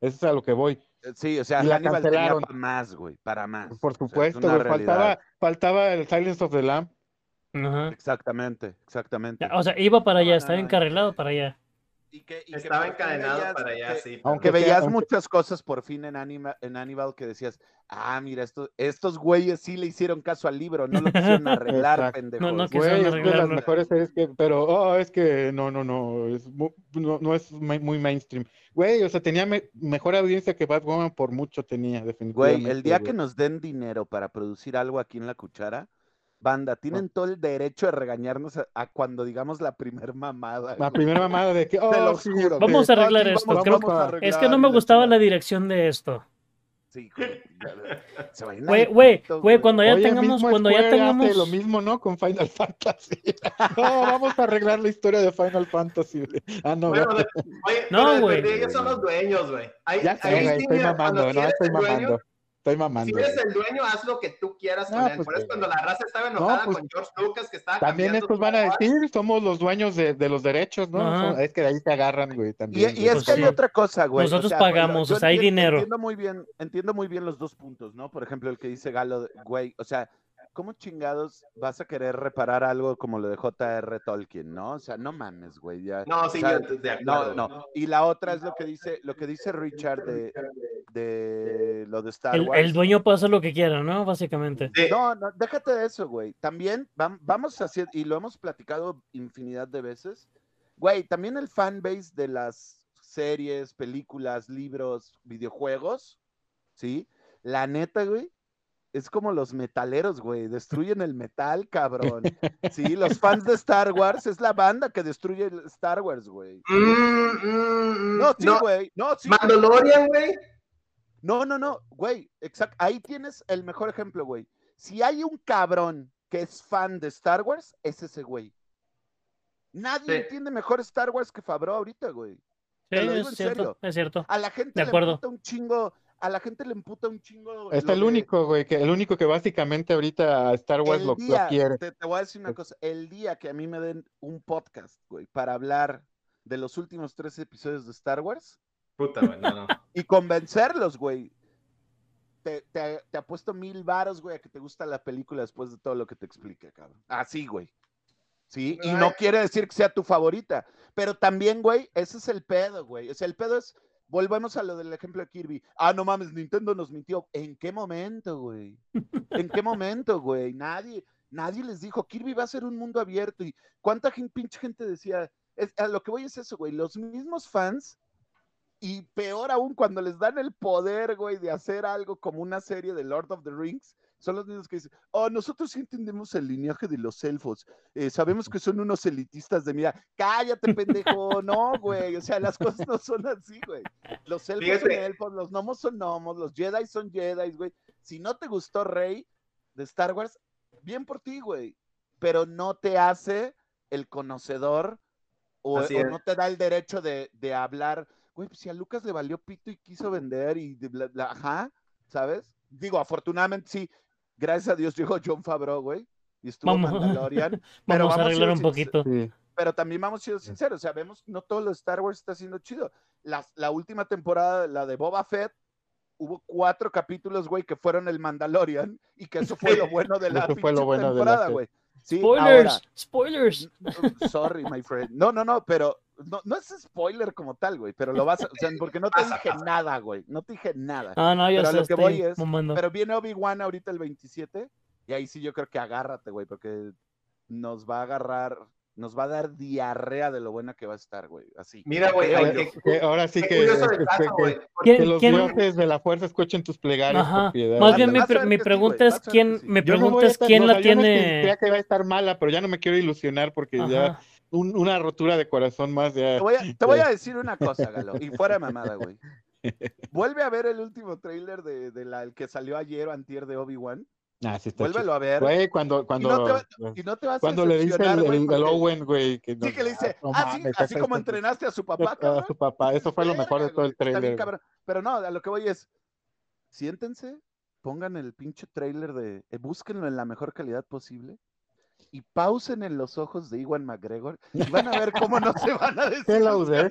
eso es a lo que voy. Sí, o sea, y la Hannibal tenía cancelaron. para más, güey, para más. Por O sea, es supuesto, güey, faltaba, faltaba el Silence of the Lamb. Ajá. Exactamente, exactamente. Ya, O sea, iba para allá, No, estaba no, encarrilado para allá. Y que, y Estaba encadenado veías para allá, que- sí. Que Aunque veías aunque- muchas cosas por fin en, Anima, en Hannibal que decías, ah, mira, esto, estos güeyes sí le hicieron caso al libro, no lo quisieron arreglar, pendejos. no, que Güey, quisieron es de las mejores series que, pero, oh, es que no, no, no, es no, no es muy mainstream. Güey, o sea, tenía me- mejor audiencia que Batwoman por mucho tenía, Güey, definitivamente. el día que güey. nos den dinero para producir algo aquí en La Cuchara, banda, tienen todo el derecho de regañarnos a, a cuando digamos la primer mamada. La primera mamada de que, Te oh, lo sí, juro. Vamos a arreglar esto, vamos- creo- vamos a Es que no me gustaba la dirección de esto. Sí, güey, Güey, güey, cuando ya Oye, tengamos, cuando ya tengamos. lo mismo, ¿no? Con Final Fantasy. No, vamos a arreglar la historia de Final Fantasy. güey. Ah, no, Bueno, güey. de- oye, No, güey. ellos son los dueños, güey. Ahí- ya sé, ahí güey, sí, estoy mamando, no, estoy dueño, mamando. Estoy Si mamando. eres güey. el dueño, haz lo que tú quieras No, con él. pues, Por eso cuando la raza estaba enojada pues, con George Lucas, que estaba También estos van a decir, somos los dueños de, de los derechos, ¿no? Ajá. Es que de ahí se agarran, güey, Y, también. y güey. es Pues que hay sí. otra cosa, güey. Nosotros pagamos, o sea, hay dinero. Entiendo muy bien, entiendo muy bien los dos puntos, ¿no? Por ejemplo, el que dice Galo, güey, o sea, ¿cómo chingados vas a querer reparar algo como lo de J.R. Tolkien, no? O sea, no mames, güey, ya. No, sí, o sea, yo de No, acuerdo. no. Y la otra es lo que dice, lo que dice Richard de, de lo de Star El, Wars. el dueño puede hacer lo que quiera, ¿no? Básicamente. Sí. No, no, déjate de eso, güey. También vam- vamos a hacer, y lo hemos platicado infinidad de veces, güey, también el fanbase de las series, películas, libros, videojuegos, ¿sí? La neta, güey, es como los metaleros, güey, destruyen el metal, cabrón. Sí, los fans de Star Wars es la banda que destruye el Star Wars, güey. Mm, mm, mm, No, sí, no, güey, no, sí. güey. Mandalorian, güey. No, no, no, güey, exacto. Ahí tienes el mejor ejemplo, güey. Si hay un cabrón que es fan de Star Wars, es ese güey. Nadie Sí. entiende mejor Star Wars que Fabro ahorita, güey. Sí, es cierto, serio. es cierto. A la gente De le acuerdo. un chingo, a la gente le emputa un chingo. Es lo el de- único, güey, que el único que básicamente ahorita a Star Wars lo, lo día, quiere. Te, te voy a decir una cosa, el día que a mí me den un podcast, güey, para hablar de los últimos tres episodios de Star Wars Puta, güey, no, no. y convencerlos, güey. Te, te, te apuesto mil varos, güey, a que te gusta la película después de todo lo que te explique, cabrón. Así, güey. Sí, y no quiere decir que sea tu favorita, pero también, güey, ese es el pedo, güey. O sea, el pedo es, volvemos a lo del ejemplo de Kirby. Ah, no mames, Nintendo nos mintió. ¿En qué momento, güey? ¿En qué momento, güey? Nadie, nadie les dijo, Kirby va a ser un mundo abierto. ¿Y cuánta gen- pinche gente decía? A lo que voy es eso, güey. Los mismos fans y peor aún cuando les dan el poder, güey, de hacer algo como una serie de Lord of the Rings, son los mismos que dicen, oh, nosotros sí entendemos el linaje de los elfos, eh, sabemos que son unos elitistas de mira, cállate, pendejo, no, güey, o sea, las cosas no son así, güey. Los elfos son elfos, los gnomos son gnomos, los Jedi son Jedi, güey. Si no te gustó Rey de Star Wars, bien por ti, güey, pero no te hace el conocedor o, no te da el derecho de, de hablar güey, pues si a Lucas le valió pito y quiso vender y de bla, bla, ajá, ¿sabes? Digo, afortunadamente sí, gracias a Dios llegó John Favreau, güey, y estuvo Vamos. Mandalorian, pero Vamos a vamos arreglar un poquito. Sí. pero también vamos siendo sinceros, o sea, vemos, no todo lo de Star Wars está siendo chido. La, la última temporada, la de Boba Fett, hubo cuatro capítulos, güey, que fueron el Mandalorian, y que eso fue lo bueno de la fue lo bueno temporada, güey. Sí, Spoilers, ahora, spoilers. Sorry, my friend. No, no, no, pero no, no es spoiler como tal, güey, pero lo vas a, o sea, porque no te Pasa, dije pasa. nada, güey, no te dije nada. Ah, no, yo Pero sé, lo que voy es-. Pero viene Obi-Wan ahorita el 27 y ahí sí yo creo que agárrate, güey, porque nos va a agarrar, nos va a dar diarrea de lo buena que va a estar, güey, así. Mira, güey, que- Que ahora sí que, curioso que- el caso, que- güey. ¿Quién- que los quién- dioses de la fuerza escuchen tus plegarias Ajá. por piedad. Más bien mi, pre- mi sí, pregunta güey, es quién, sí. mi Yo no estar- quién o la yo no es que tiene. va a estar mala, pero ya no me quiero ilusionar porque ya. Un- una rotura de corazón más ya. Te voy, a, te voy a decir una cosa, Galo, y fuera de mamada, güey. Vuelve a ver el último tráiler de, de la, el que salió ayer o antier de Obi-Wan. Ah, sí está Vuélvelo chido. a ver. Güey, cuando, cuando, no te va- Y no te vas cuando a le dice el, güey, el- el porque- Owen, güey, que no, Sí, que le dice, no ah, sí, así como entrenaste a su papá, a su papá. Eso fue lo mejor de todo el bien trailer. cabrón. Pero no, a lo que voy es, siéntense, pongan el pinche trailer de, eh, búsquenlo en la mejor calidad posible y pausen en los ojos de Iwan McGregor y van a ver cómo no se van a desilusionar.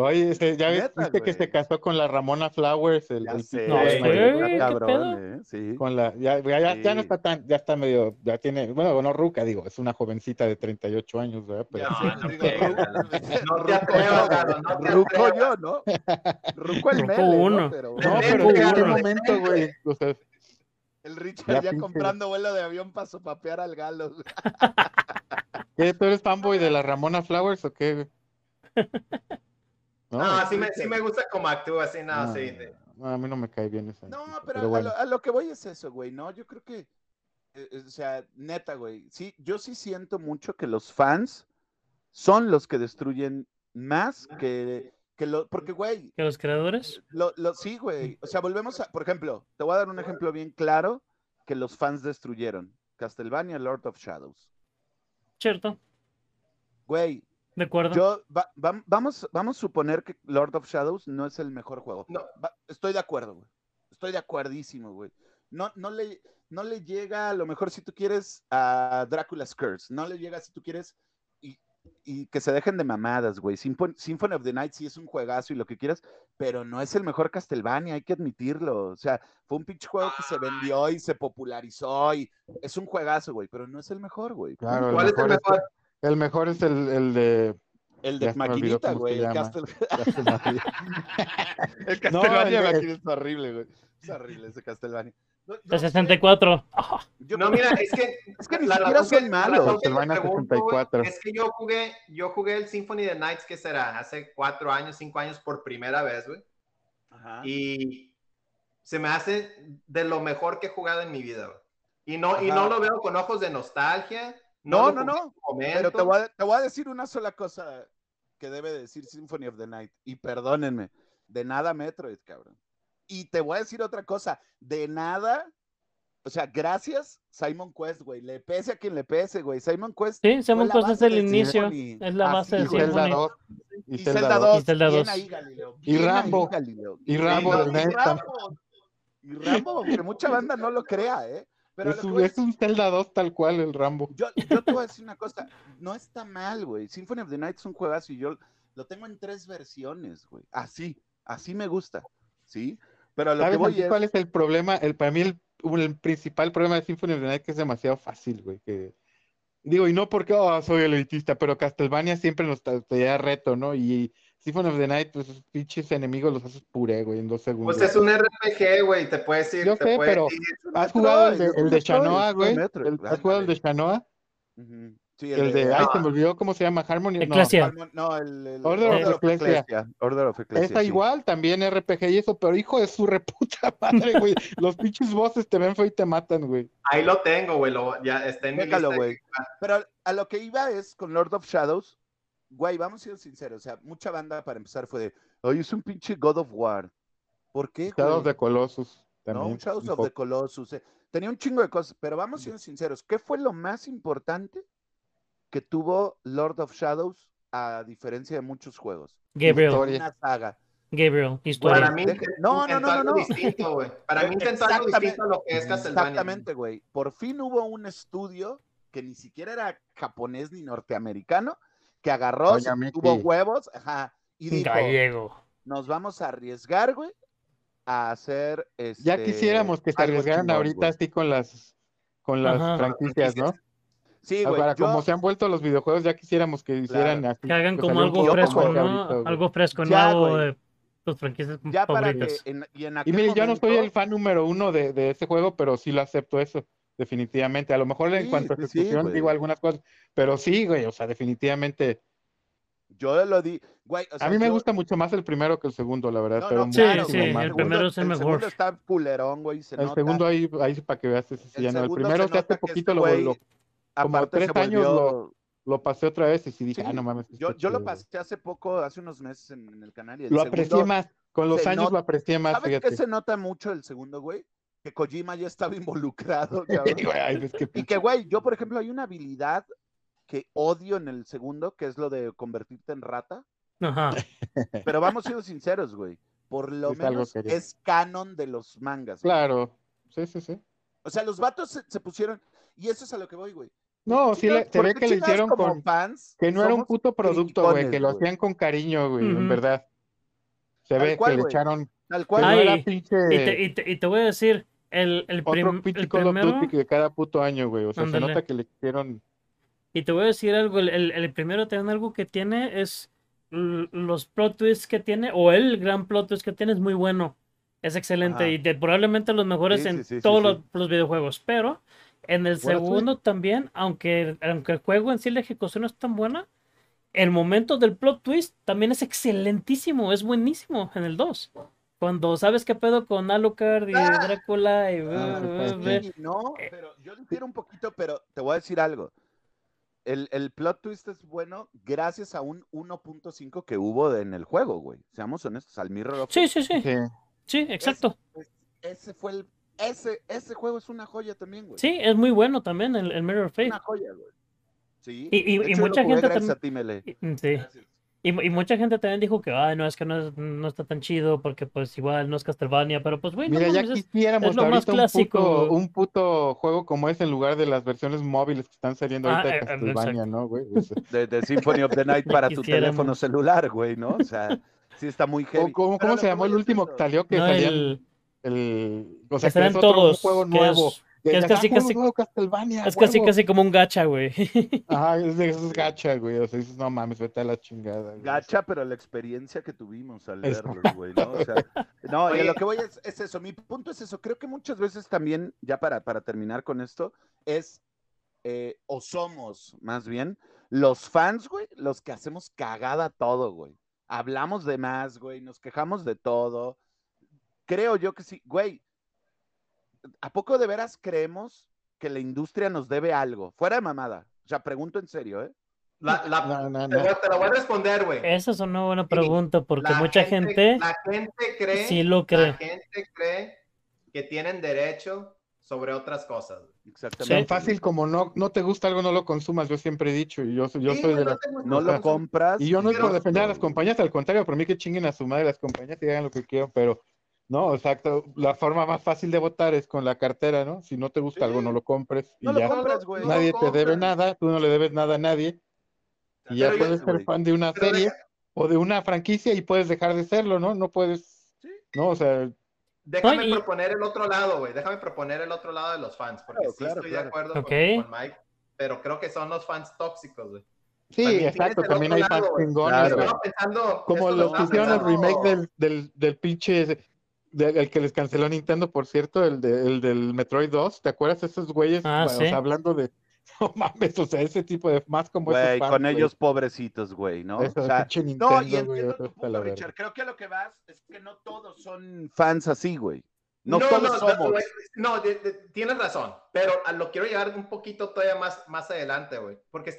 Oye, este, ya Neta, viste que se casó con la Ramona Flowers, el, Ya el sé, No, sí, está ¿qué cabrón? ¿eh? Sí. con la, ya, ya, no está tan, ya está medio, ya tiene, bueno, no ruca, digo, es una jovencita de 38 años, ¿verdad? Pero Ya No, no digo, Ru- no te yo, Galo, no te Ruco yo, ¿no? Ruco el Ruco mele, uno. ¿no? Pero, no, en Carlos, momento, güey, o sea, el Richard Ya comprando vuelo de avión para sopapear al galo. güey. ¿qué, ¿tú eres fanboy de la Ramona Flowers o qué? güey? No, sí me, sí me gusta como actúa, así, no, no, sí. de- no, a mí no me cae bien esa. No, pero, a, bueno. lo, a lo que voy es eso, güey, ¿no? Yo creo que, eh, eh, o sea, neta, güey, sí, yo sí siento mucho que los fans son los que destruyen más que, que lo, porque, güey, ¿Que los creadores? lo, lo, sí, güey, o sea, volvemos a, por ejemplo, te voy a dar un ejemplo bien claro que los fans destruyeron, Castlevania Lord of Shadows. Cierto, Güey, de acuerdo. yo, va- vam- vamos, vamos a suponer que Lord of Shadows no es el mejor juego. No. Va- estoy de acuerdo, güey. Estoy de acuerdísimo, güey. No, no, le, no le llega, a lo mejor si tú quieres, a Drácula's Curse. No le llega si tú quieres. Y, que se dejen de mamadas, güey. Symphon- Symphony of the Night sí es un juegazo y lo que quieras, pero no es el mejor Castlevania, hay que admitirlo. O sea, fue un pinche juego que se vendió y se popularizó y es un juegazo, güey, pero no es el mejor, güey. Claro, ¿Cuál es el mejor es- mejor? el mejor es el, el de El de Maquinita, güey. El. Castle... Castlevania. el No, Castlevania el de- Maquinita es horrible, güey. Es horrible ese Castlevania. No, no De sé, 64. Ajá. yo No, mira, es que. Es que ni la siquiera son la malos. güey, 64. Es que yo jugué, yo jugué el Symphony of the Nights, que será? Hace cuatro años, cinco años por primera vez, güey. Ajá. Y se me hace de lo mejor que he jugado en mi vida, güey. Y no, y no lo veo con ojos de nostalgia. No, no, no. momento. Pero te voy, a, te voy a decir una sola cosa que debe de decir Symphony of the Night. Y perdónenme, de nada Metroid, cabrón. Y te voy a decir otra cosa, de nada, o sea, gracias Simon Quest, güey. Le pese a quien le pese, güey. Simon Quest. Sí, Simon Quest es el inicio. Es la base Así, de Y güey. Zelda Symphony. 2. Y, Y Zelda, Zelda 2. Y Zelda bien 2. ahí, Galileo. Y ahí, Rambo. Galileo. Y Rambo ahí, de y. Rambo. Y Rambo, aunque mucha banda no lo crea, ¿eh? Pero Es un, es un Zelda 2 tal cual, el Rambo. Yo, yo te voy a decir una cosa, no está mal, güey. Symphony of the Night es un juegazo y yo lo tengo en tres versiones, güey. Así, así me gusta, ¿sí? Pero a lo que ¿Sabes voy es... cuál es el problema? El, para mí el, el principal problema de Symphony of the Night es que es demasiado fácil, güey. Que... Digo, y no porque oh, soy elitista, pero Castlevania siempre nos traía reto, ¿no? Y Symphony of the Night, pues esos pinches enemigos los haces puré, güey, en dos segundos. Pues es un RPG, güey, te puedes ir. Yo te sé, puedes pero- ir. ¿Has jugado el de, el de Shanoa, güey? ¿Has jugado el de. Shanoa? Ujú. Sí, El de, ay, no. se me olvidó cómo se llama, Harmony. No, Ecclesia. No, el, el- Order of Ecclesia. Order of Ecclesia, Esa sí. igual, también RPG y eso, pero hijo de su reputa madre, güey. Los pinches bosses te ven feo y te matan, güey. Ahí lo tengo, güey, lo- ya está en mi lista. güey. Pero a lo que iba es con Lord of Shadows, güey, vamos a ser sinceros, o sea, mucha banda para empezar fue de, oye, es un pinche God of War. ¿Por qué, Shadows de Colossus No, también. un Shadows of the Colossus. eh. Tenía un chingo de cosas, pero vamos siendo sinceros. ¿Qué fue lo más importante que tuvo Lord of Shadows a diferencia de muchos juegos? Gabriel. Historia. Una saga. Gabriel. Historia. Para mí, no, no, no, no, distinto, güey. Para mí intentó algo Exactamente. distinto a lo que es Castlevania. Exactamente, güey. Por fin hubo un estudio que ni siquiera era japonés ni norteamericano, que agarró, tuvo huevos, ajá, y dijo, Gallego. nos vamos a arriesgar, güey, a hacer este, Ya quisiéramos que se arriesgaran ahorita así con las con las Ajá. franquicias, ¿no? Sí, güey. Ahora, yo- como se han vuelto los videojuegos, ya quisiéramos que hicieran así. Que hagan que como algo fresco, como ¿no? ahorita. Algo fresco, Ya, nuevo güey. de tus franquicias ya para que en, y en Y aquel mire, yo no soy momento- el fan número uno de, de ese juego, pero sí lo acepto eso, definitivamente. A lo mejor en Sí, cuanto a sí, ejecución digo algunas cosas, pero sí, güey, o sea, definitivamente. Yo lo di, güey, o sea, a mí me yo- gusta mucho más el primero que el segundo, la verdad, No, pero no, Sí, claro, sí, el primero es el mejor. segundo está culerón, güey, se el nota. segundo ahí, ahí para que veas ese sí, El ya no. El primero se hace poquito este lo, güey, lo, como tres años volvió- lo pasé otra vez y sí dije, Sí, ah, no mames. Yo, yo lo chido, güey". pasé hace poco, hace unos meses en, en el canal. Y el Lo segundo- aprecié más, con los años not- lo aprecié más, ¿Sabes fíjate. qué se nota mucho el segundo, güey? Que Kojima ya estaba involucrado, ay, Y que, güey, yo, por ejemplo, hay una habilidad que odio en el segundo, que es lo de convertirte en rata. Ajá. Pero vamos siendo sinceros, güey. Por lo Es menos es canon de los mangas. güey. Claro, sí, sí, sí. O sea, los vatos se, se pusieron. Y eso es a lo que voy, güey. No, sí, le- se ¿Por ve que le chingados hicieron como con. fans Que no era un puto producto, güey, que lo hacían con cariño, güey, en Ujú. verdad. Se Tal ve cual, que le güey. echaron. Tal cual. no Ay, era Y pinche. te, y te- y te voy a decir, el, el, Otro prim- pinche el Call of primero, Duty que cada puto año, güey. O sea, Ándale. se nota que le hicieron. y te voy a decir algo, el, el, el primero también algo que tiene es los plot twists que tiene, o el gran plot twist que tiene es muy bueno, es excelente Ajá. y de, probablemente los mejores Sí, en sí, sí, sí, todos sí. Los, los videojuegos, pero en el segundo también, aunque, aunque el juego en sí la ejecución no es tan buena, el momento del plot twist también es excelentísimo, es buenísimo en el 2. Cuando sabes qué pedo con Alucard y Ah. Drácula y... Ah, sí, ve- Sí, no, Eh, pero yo difiero un poquito, pero te voy a decir algo. El, el plot twist es bueno gracias a un 1.5 que hubo en el juego, güey. Seamos honestos, al Mirror of Sí, sí, sí, Sí. sí, exacto. Ese, ese fue el. Ese, ese juego es una joya también, güey. Sí, es muy bueno también el, el Mirror of Fate. Una joya, güey. Sí. Y- y- mucha gente gracias tam- a ti, Mele. Y- mm, Sí. Y, y mucha gente también dijo que, ay, no, es que no, es- no está tan chido porque pues igual no es Castlevania, pero pues, güey, no Mira, ya mames, es- quisiéramos es lo más ahorita un clásico. puto, un puto juego como ese en lugar de las versiones móviles que están saliendo Ah, ahorita de eh, eh, Castlevania. ¿no, güey? O sea, De, de Symphony of the Night Ya para tu teléfono celular, güey, ¿no? O sea, sí está muy o heavy. ¿Cómo, Pero cómo lo se llamó el es último que salió? Que no, salían el, el... O sea, que es otro un todos, juego que nuevo. es, Que que es casi- "Ah, juego casi- es casi huevo". casi como un gacha, güey. Ajá, es esos gacha, güey. O sea, dices, no mames, vete a la chingada. güey". Gacha, pero la experiencia que tuvimos al Es- verlos, güey, ¿no? O sea, no, y lo que voy es, es eso. Mi punto es eso. Creo que muchas veces también, ya para, para terminar con esto, es, eh, o somos más bien, los fans, güey, los que hacemos cagada todo, güey. Hablamos de más, güey, nos quejamos de todo. Creo yo que sí, güey. ¿A poco de veras creemos que la industria nos debe algo? Fuera de mamada. O sea, pregunto en serio, ¿eh? La, la- No, no, te, no. voy, te lo voy a responder, güey. Esa es una buena pregunta porque La mucha gente, La gente cree. sí lo La cree. gente cree que tienen derecho sobre otras cosas. Exactamente. Tan fácil como no, no te gusta algo, no lo consumas. Yo siempre he dicho. Y yo, soy- yo Sí, soy de no las te gusta, No lo compras. Y yo no es por defender a las compañías, al contrario, por mí que chinguen a su madre las compañías y hagan lo que quieran, pero no, exacto, la forma más fácil de votar es con la cartera, ¿no? Si no te gusta algo, no lo compres y No lo ya. compras, güey. No, Nadie te debe nada, tú no le debes nada a nadie y ya Pero puedes ser güey. fan de una Pero serie deja- o de una franquicia y puedes dejar de serlo, ¿no? No puedes, Sí. no, o sea, Déjame y- proponer el otro lado, güey. Déjame proponer el otro lado de los fans, porque Claro, sí claro, estoy claro. de acuerdo con- Mike, pero creo que son los fans tóxicos, güey. sí, También exacto, también hay fans chingones, Claro. Como los que hicieron el remake del, del, del pinche, el que les canceló Nintendo, por cierto, el, de- el del Metroid 2, ¿te acuerdas? Esos güeyes, Ah, o sí. sea, hablando de, no mames, o sea, ese tipo de, más como esos Güey, fans, con güey. ellos pobrecitos, güey, ¿no? Eso, O sea, pinche no, Nintendo, y entiendo tu punto. Richard. Creo que a lo que vas es que no todos son fans así, güey. No, No, todos no, somos. güey, No, de- de- tienes razón, pero a lo quiero llevar un poquito todavía más, más adelante, güey. Porque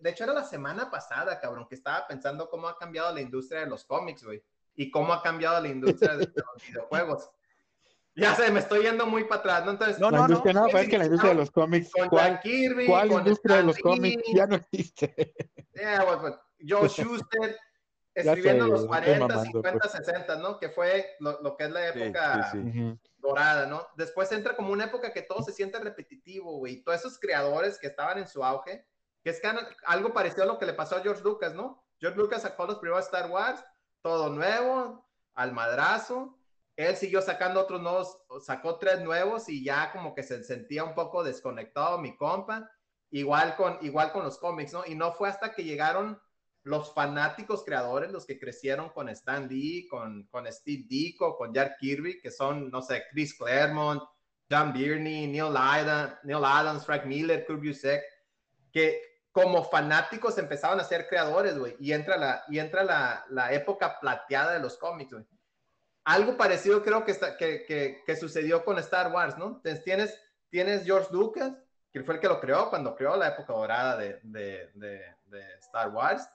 de hecho era la semana pasada, cabrón, que estaba pensando cómo ha cambiado la industria de los cómics, güey. Y cómo ha cambiado la industria de, de los videojuegos. Ya sé, me estoy yendo muy para atrás, ¿no? Entonces, No, La no, industria, no, sí, pero es que la industria de los cómics, con ¿cuál, Kirby, cuál con industria de Stan los Lee, cómics ya no existe? Yeah, well, well, Joe Schuster escribiendo sé, los estoy 40, mamando, 50, 60, ¿no? Que fue lo, lo que es la Sí, época sí, sí. Ujú. dorada, ¿no? Después entra como una época que todo se siente repetitivo, güey. Todos esos creadores que estaban en su auge, que es can- algo parecido a lo que le pasó a George Lucas, ¿no? George Lucas sacó los primeros Star Wars, todo nuevo, al madrazo. Él siguió sacando otros nuevos, sacó tres nuevos y ya como que se sentía un poco desconectado, mi compa. Igual con, igual con los cómics, ¿no? Y no fue hasta que llegaron los fanáticos creadores, los que crecieron con Stan Lee, con, con Steve Ditko, con Jack Kirby, que son, no sé, Chris Claremont, John Byrne, Neil, Neil Adams, Frank Miller, Kurt Busiek, que como fanáticos empezaban a ser creadores, güey, y entra, la, y entra la, la época plateada de los cómics, güey. Algo parecido creo que, está, que, que, que sucedió con Star Wars, ¿no? Entonces tienes, tienes George Lucas, que fue el que lo creó cuando creó la época dorada de, de, de, de Star Wars.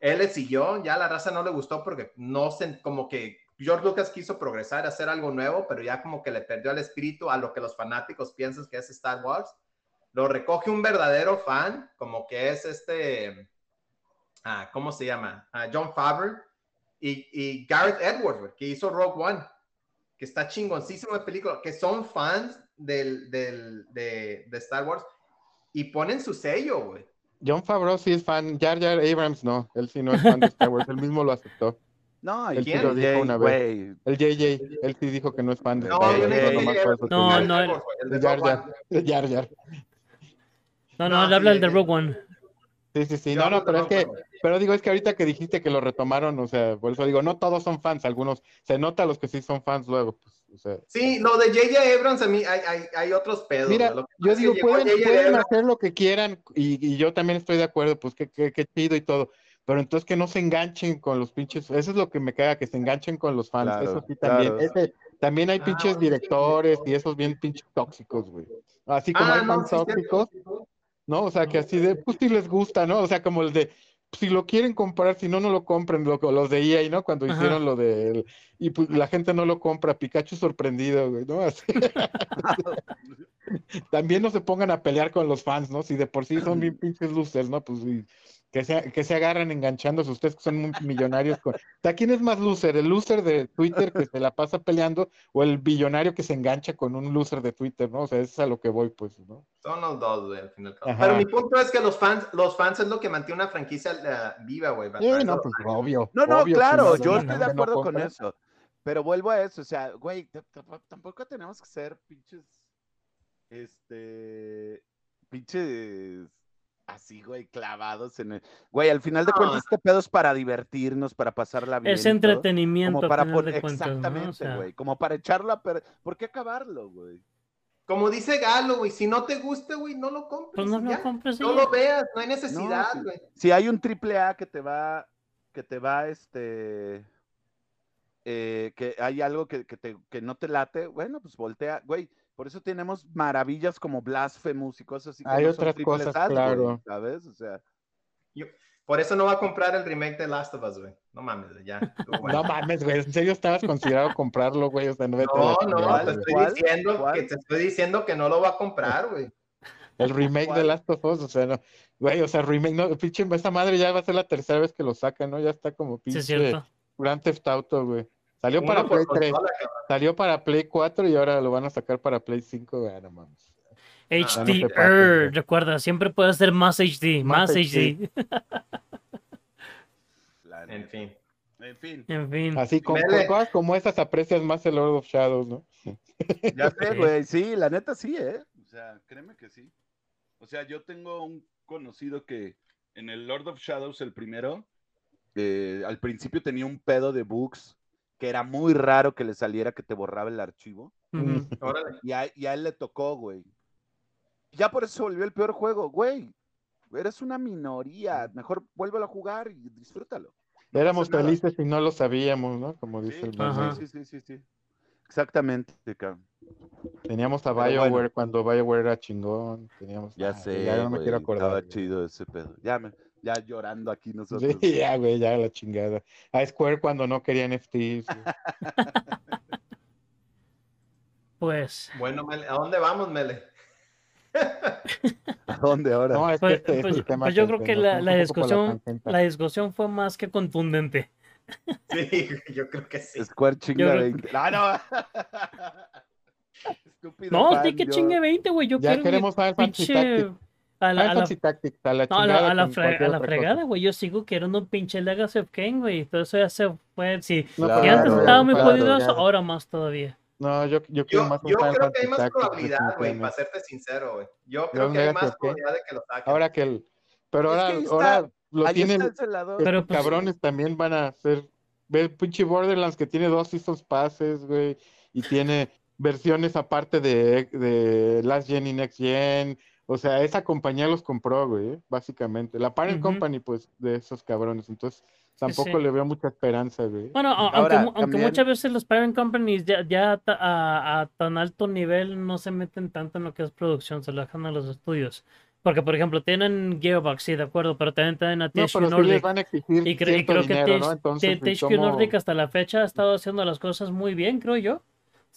Él le siguió, ya la raza no le gustó porque no se, como que George Lucas quiso progresar, hacer algo nuevo, pero ya como que le perdió el espíritu a lo que los fanáticos piensan que es Star Wars. Lo recoge un verdadero fan, como que es este, ah, ¿cómo se llama? Ah, John Favreau y, y Gareth Edwards, que hizo Rogue One, que está chingoncísimo de película, que son fans del, del, de, de Star Wars y ponen su sello, güey. John Favreau sí es fan, Jar Jar Abrams no, él sí no es fan de Star Wars, él mismo lo aceptó. No, y Él sí quién? lo dijo una vez. El JJ, él sí dijo que no es fan de No, Star Wars, no no, no, no, el de. Jar Jar. No, no, No, él habla el de sí. Rogue One. Sí, sí, sí, Yo no, no, pero es que, pero digo, es que ahorita que dijiste que lo retomaron, o sea, por eso digo, no todos son fans, algunos, se nota los que sí son fans luego, pues, o sea. Sí, lo de J.J. Abrams, a mí hay, hay, hay otros pedos. Mira, yo digo, pueden, hacer lo que quieran y, y yo también estoy de acuerdo, pues qué, qué, qué chido y todo, pero entonces que no se enganchen con los pinches, eso es lo que me caga, que se enganchen con los fans, Claro, eso sí también, claro. ese, también hay Ah, pinches directores sí. y esos bien pinches tóxicos, güey. Así como Ah, hay no, fans sí, tóxicos, ¿no? O sea, que así de, pues sí les gusta, ¿no? O sea, como el de, si lo quieren comprar, si no, no lo compren, lo, los de EA, ¿no? Cuando Ajá. hicieron lo de, y pues la gente no lo compra, Pikachu sorprendido, güey, ¿no? Así. También no se pongan a pelear con los fans, ¿no? Si de por sí son bien pinches losers, ¿no? Pues sí, que se, que se agarran enganchándose ustedes que son muy millonarios. Con... O sea, ¿quién es más loser? ¿El loser de Twitter que se la pasa peleando o el billonario que se engancha con un loser de Twitter, ¿no? O sea, eso es a lo que voy, pues, ¿no? Son los dos, güey, al final. Pero mi punto es que los fans, los fans es lo que mantiene una franquicia eh, viva, güey. No, pues obvio. No, no, obvio, claro, si yo estoy de no acuerdo con compra. eso. Pero vuelvo a eso, o sea, güey, tampoco tenemos que ser pinches, este, pinches así, güey, clavados en el... Güey, al final de No. cuentas este pedo es para divertirnos, para pasarla bien. Es y todo, entretenimiento, Como para final pon- de cuentas, ¿no? O Exactamente, sea, güey, como para echarlo a perder. ¿Por qué acabarlo, güey? Como dice Galo, güey, si no te gusta, güey, no lo compres. pues no lo ya. compres y No ya. lo veas, no hay necesidad, sí. güey. Si hay un triple A que te va, que te va, este, eh, que hay algo que, que te, que no te late, bueno, pues voltea, güey. Por eso tenemos maravillas como Blasphemous y cosas así. que Hay no otras cosas, claro. ¿Sabes? O sea, Por eso no va a comprar el remake de Last of Us, güey. No mames, ya. No mames, güey, ¿en serio estabas considerado comprarlo, güey? O sea, no No, no, te estoy ¿Cuál? diciendo ¿Cuál? que te estoy diciendo que no lo va a comprar, güey. El remake de. Last of Us, o sea, no, güey, o sea, remake, no, pinche, esta madre ya va a ser la tercera vez que lo sacan, ¿no? Ya está como Sí, pinche es cierto. Grand Theft Auto, güey. Salió para Play 3, consola, cabrón. salió para Play 4 y ahora lo van a sacar para Play 5, güey, no mames. No pases, güey. recuerda, siempre puede ser más HD, más, Más HD. En fin. En fin, En fin. Así con, cosas como esas aprecias más el Lord of Shadows, ¿no? ya sé, güey, sí, la neta sí, ¿eh? O sea, créeme que sí. O sea, yo tengo un conocido que en el Lord of Shadows, el primero, eh, al principio tenía un pedo de bugs que era muy raro que le saliera que te borraba el archivo. Y a, y a él le tocó, güey. Ya por eso se volvió el peor juego, güey. Eres una minoría. Mejor vuélvelo a jugar y disfrútalo. No Éramos felices y no lo sabíamos, ¿no? Como dice Sí, el. Ajá. sí, sí, sí, sí. Exactamente, cabrón. Teníamos a BioWare bueno. cuando BioWare era chingón. Teníamos... Ya Ah, sé, Ya no me güey, quiero acordar. Estaba güey. chido ese pedo. Ya, me- ya llorando aquí nosotros. Sí, ya, güey, ya la chingada. A Square cuando no quería NFTs. Pues, Bueno, Mele, ¿a dónde vamos, Mele? ¿A dónde ahora? No, es que Pues- este es pues- el tema pues yo que creo que la, discusión, la discusión fue más que contundente. Sí, yo creo que sí. Square chinga creo- 20. Ah, no. Estúpido. No, fan, sí que yo. chingue 20, güey. Yo Ya quiero queremos Fantasy pinche... A la, Final a la- Tactics, a la no, a la, a la, con fre- cualquier a la otra fregada, güey. Yo sigo queriendo un pinche Legacy of Kane, güey. Todo eso ya se fue. No, Claro, antes claro, estaba muy claro, jodido eso, claro. ahora más todavía. No, yo, yo quiero Yo, más yo creo que hay más probabilidad, güey, para serte sincero, güey. Yo Yo creo que hay más probabilidad de que lo saquen. Ahora que el. Pero Es ahora, que ahora lo tienen. Pero, pues, cabrones también van a hacer. Ve el pinche Borderlands que tiene dos Seasons Passes, güey. Y tiene versiones aparte de, de Last Gen y Next Gen. O sea, esa compañía los compró, güey, básicamente. La Parent. Company, pues, de esos cabrones. Entonces, tampoco sí. le veo mucha esperanza, güey. Bueno, aunque, mu- aunque también- muchas veces los parent companies ya, ya a, a tan alto nivel no se meten tanto en lo que es producción, se lo dejan a los estudios. Porque, por ejemplo, tienen Gearbox, sí, de acuerdo, pero también tienen a No, THQ pero sí les Nordic. van a exigir Y, cre- y creo que dinero, ¿no? TH- Entonces, THQ ¿cómo- Nordic hasta la fecha ha estado haciendo las cosas muy bien, creo yo.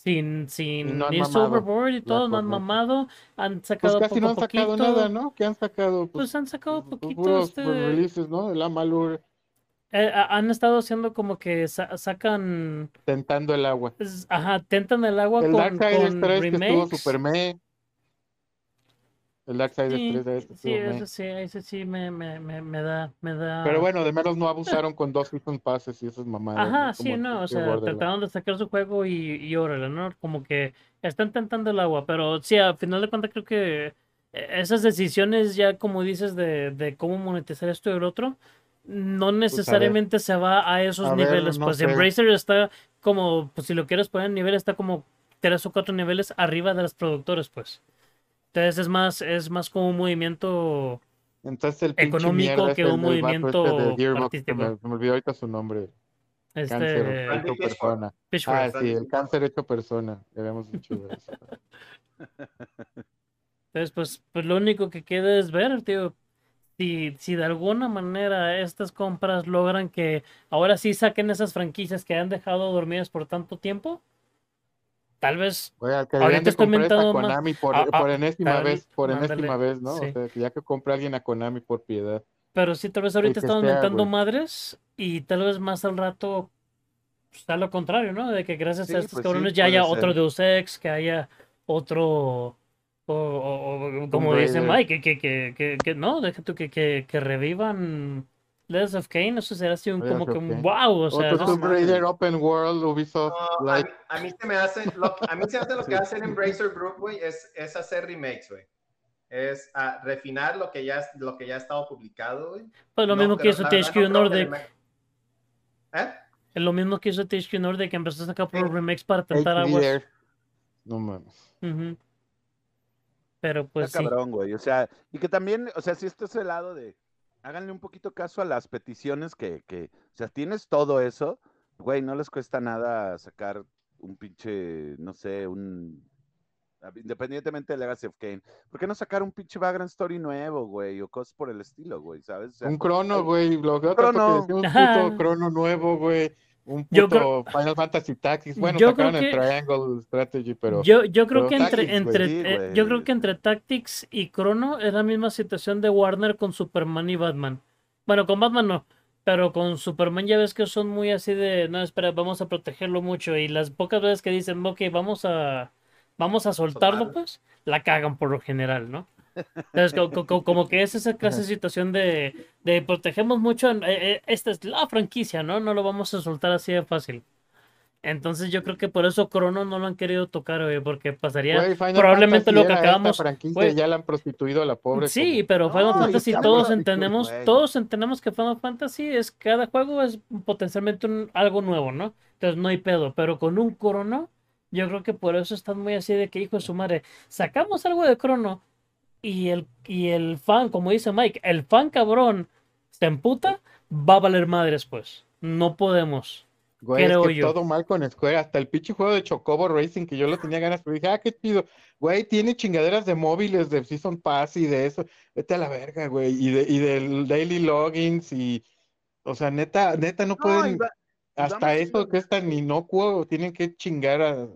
Sin, sin no mamado, overboard y todo, no han mamado, han Pues sacado casi poco no han sacado poquito. nada, ¿no? ¿Qué han sacado? Pues han sacado pues, poquito, puros, este, pues, releases, ¿no? El Amalur eh, han estado haciendo como que sa- sacan, tentando el agua. ajá, tentan el agua El con, Darksiders con 3 que estuvo remakes. El Darksiders Sí, 3 de sí, ese sí, ese sí me, me, me, me da, me da. Pero bueno, de menos no abusaron con dos season passes y esas mamadas. Ajá, ¿no? sí, no, o sea, trataron de sacar su juego y, y órale, ¿no? Como que están tentando el agua, pero sí, al final de cuentas creo que eh, esas decisiones ya, como dices, de, de cómo monetizar esto y el otro, no necesariamente se va a esos A ver, niveles, no pues sé. Embracer está como, pues si lo quieres poner en nivel, está como tres o cuatro niveles arriba de los productores, pues. Entonces es más, es más como un movimiento Entonces el pinche económico que es un este movimiento artístico. me, me olvidó ahorita su nombre. Cáncer este Randy hecho persona. Pitchfork. Ah, sí, el cáncer hecho persona. Habíamos dicho eso. Entonces, pues, pues lo único que queda es ver, tío. Si, si de alguna manera estas compras logran que ahora sí saquen esas franquicias que han dejado dormidas por tanto tiempo, tal vez, Oye, Ahorita estoy es a Konami por, Ah, ah, por enésima tal- vez, por enésima vez, ¿no? sí. O sea, que ya que compre alguien a Konami por piedad. pero sí, tal vez ahorita estamos güey. madres y tal vez más al rato está lo contrario, ¿no? De que gracias Sí, a estos pues sí, cabrones ya haya ser. otro Deus Ex, que haya otro. O, o- o como dice. Mike, que, que, que, que no, deja tú que, que, que revivan Legends of Kane, eso será así un, como que un wow, o sea, Otro Tomb Raider Open World, Ubisoft, No, a, like, mí, a mí se me hace, lo, a mí se hace lo que hace Embracer Group, güey, es, es hacer remakes, güey. Es ah, refinar lo que ya lo que ya ha estado publicado, güey. pues lo No, mismo que hizo THQ no Nordic, ¿Eh? es lo mismo que hizo THQ Nordic, que empezó a sacar por remakes para tentar aguas. No mames. Ujú. Pero pues Está sí. cabrón, güey. O sea, y que también, o sea, si esto es el lado de, háganle un poquito caso a las peticiones que, que, o sea, tienes todo eso, güey, no les cuesta nada sacar un pinche, no sé, un, independientemente de Legacy of Kane, ¿por qué no sacar un pinche Vagrant Story nuevo, güey? O cosas por el estilo, güey, ¿sabes? O sea, Un crono, hay- güey. Lo que otro Crono. que decía, un puto crono nuevo, güey. Un puto Yo creo- Final Fantasy Tactics. Bueno, Yo sacaron creo el que- Triangle Strategy, pero. Yo, yo creo pero que entre, Tactics, entre eh, yo creo que entre Tactics y Chrono es la misma situación de Warner con Superman y Batman. Bueno, con Batman no, pero con Superman ya ves que son muy así de, no, espera, vamos a protegerlo mucho y las pocas veces que dicen, ok, vamos a vamos a soltarlo, Soltarlo. pues, la cagan por lo general, ¿no? Entonces, co- co- co- como, que es esa clase de situación de, de protegemos mucho, eh, eh, esta es la franquicia, ¿no? No lo vamos a soltar así de fácil. Entonces yo creo que por eso Chrono no lo han querido tocar, güey, porque pasaría probablemente Fantasy lo que acabamos. franquicia güey. y ya la han prostituido a la pobre. Sí, como- pero Final No, Fantasy todos entendemos, todos entendemos que Final Fantasy es cada juego es potencialmente un- algo nuevo, ¿no? Entonces no hay pedo, pero con un Chrono, yo creo que por eso están muy así de que hijo de su madre, sacamos algo de Chrono y el y el fan, como dice Mike, el fan cabrón se emputa, va a valer madres pues. No podemos. Güey, es creo que yo. todo mal con Square, hasta el pinche juego de Chocobo Racing que yo lo tenía ganas, pero dije, ah, qué chido. Güey, tiene chingaderas de móviles, de Season Pass y de eso. Vete a la verga, güey. Y, de, y del Daily Logins y, o sea, neta, neta no No, pueden, va- hasta eso que es tan inocuo, tienen que chingar a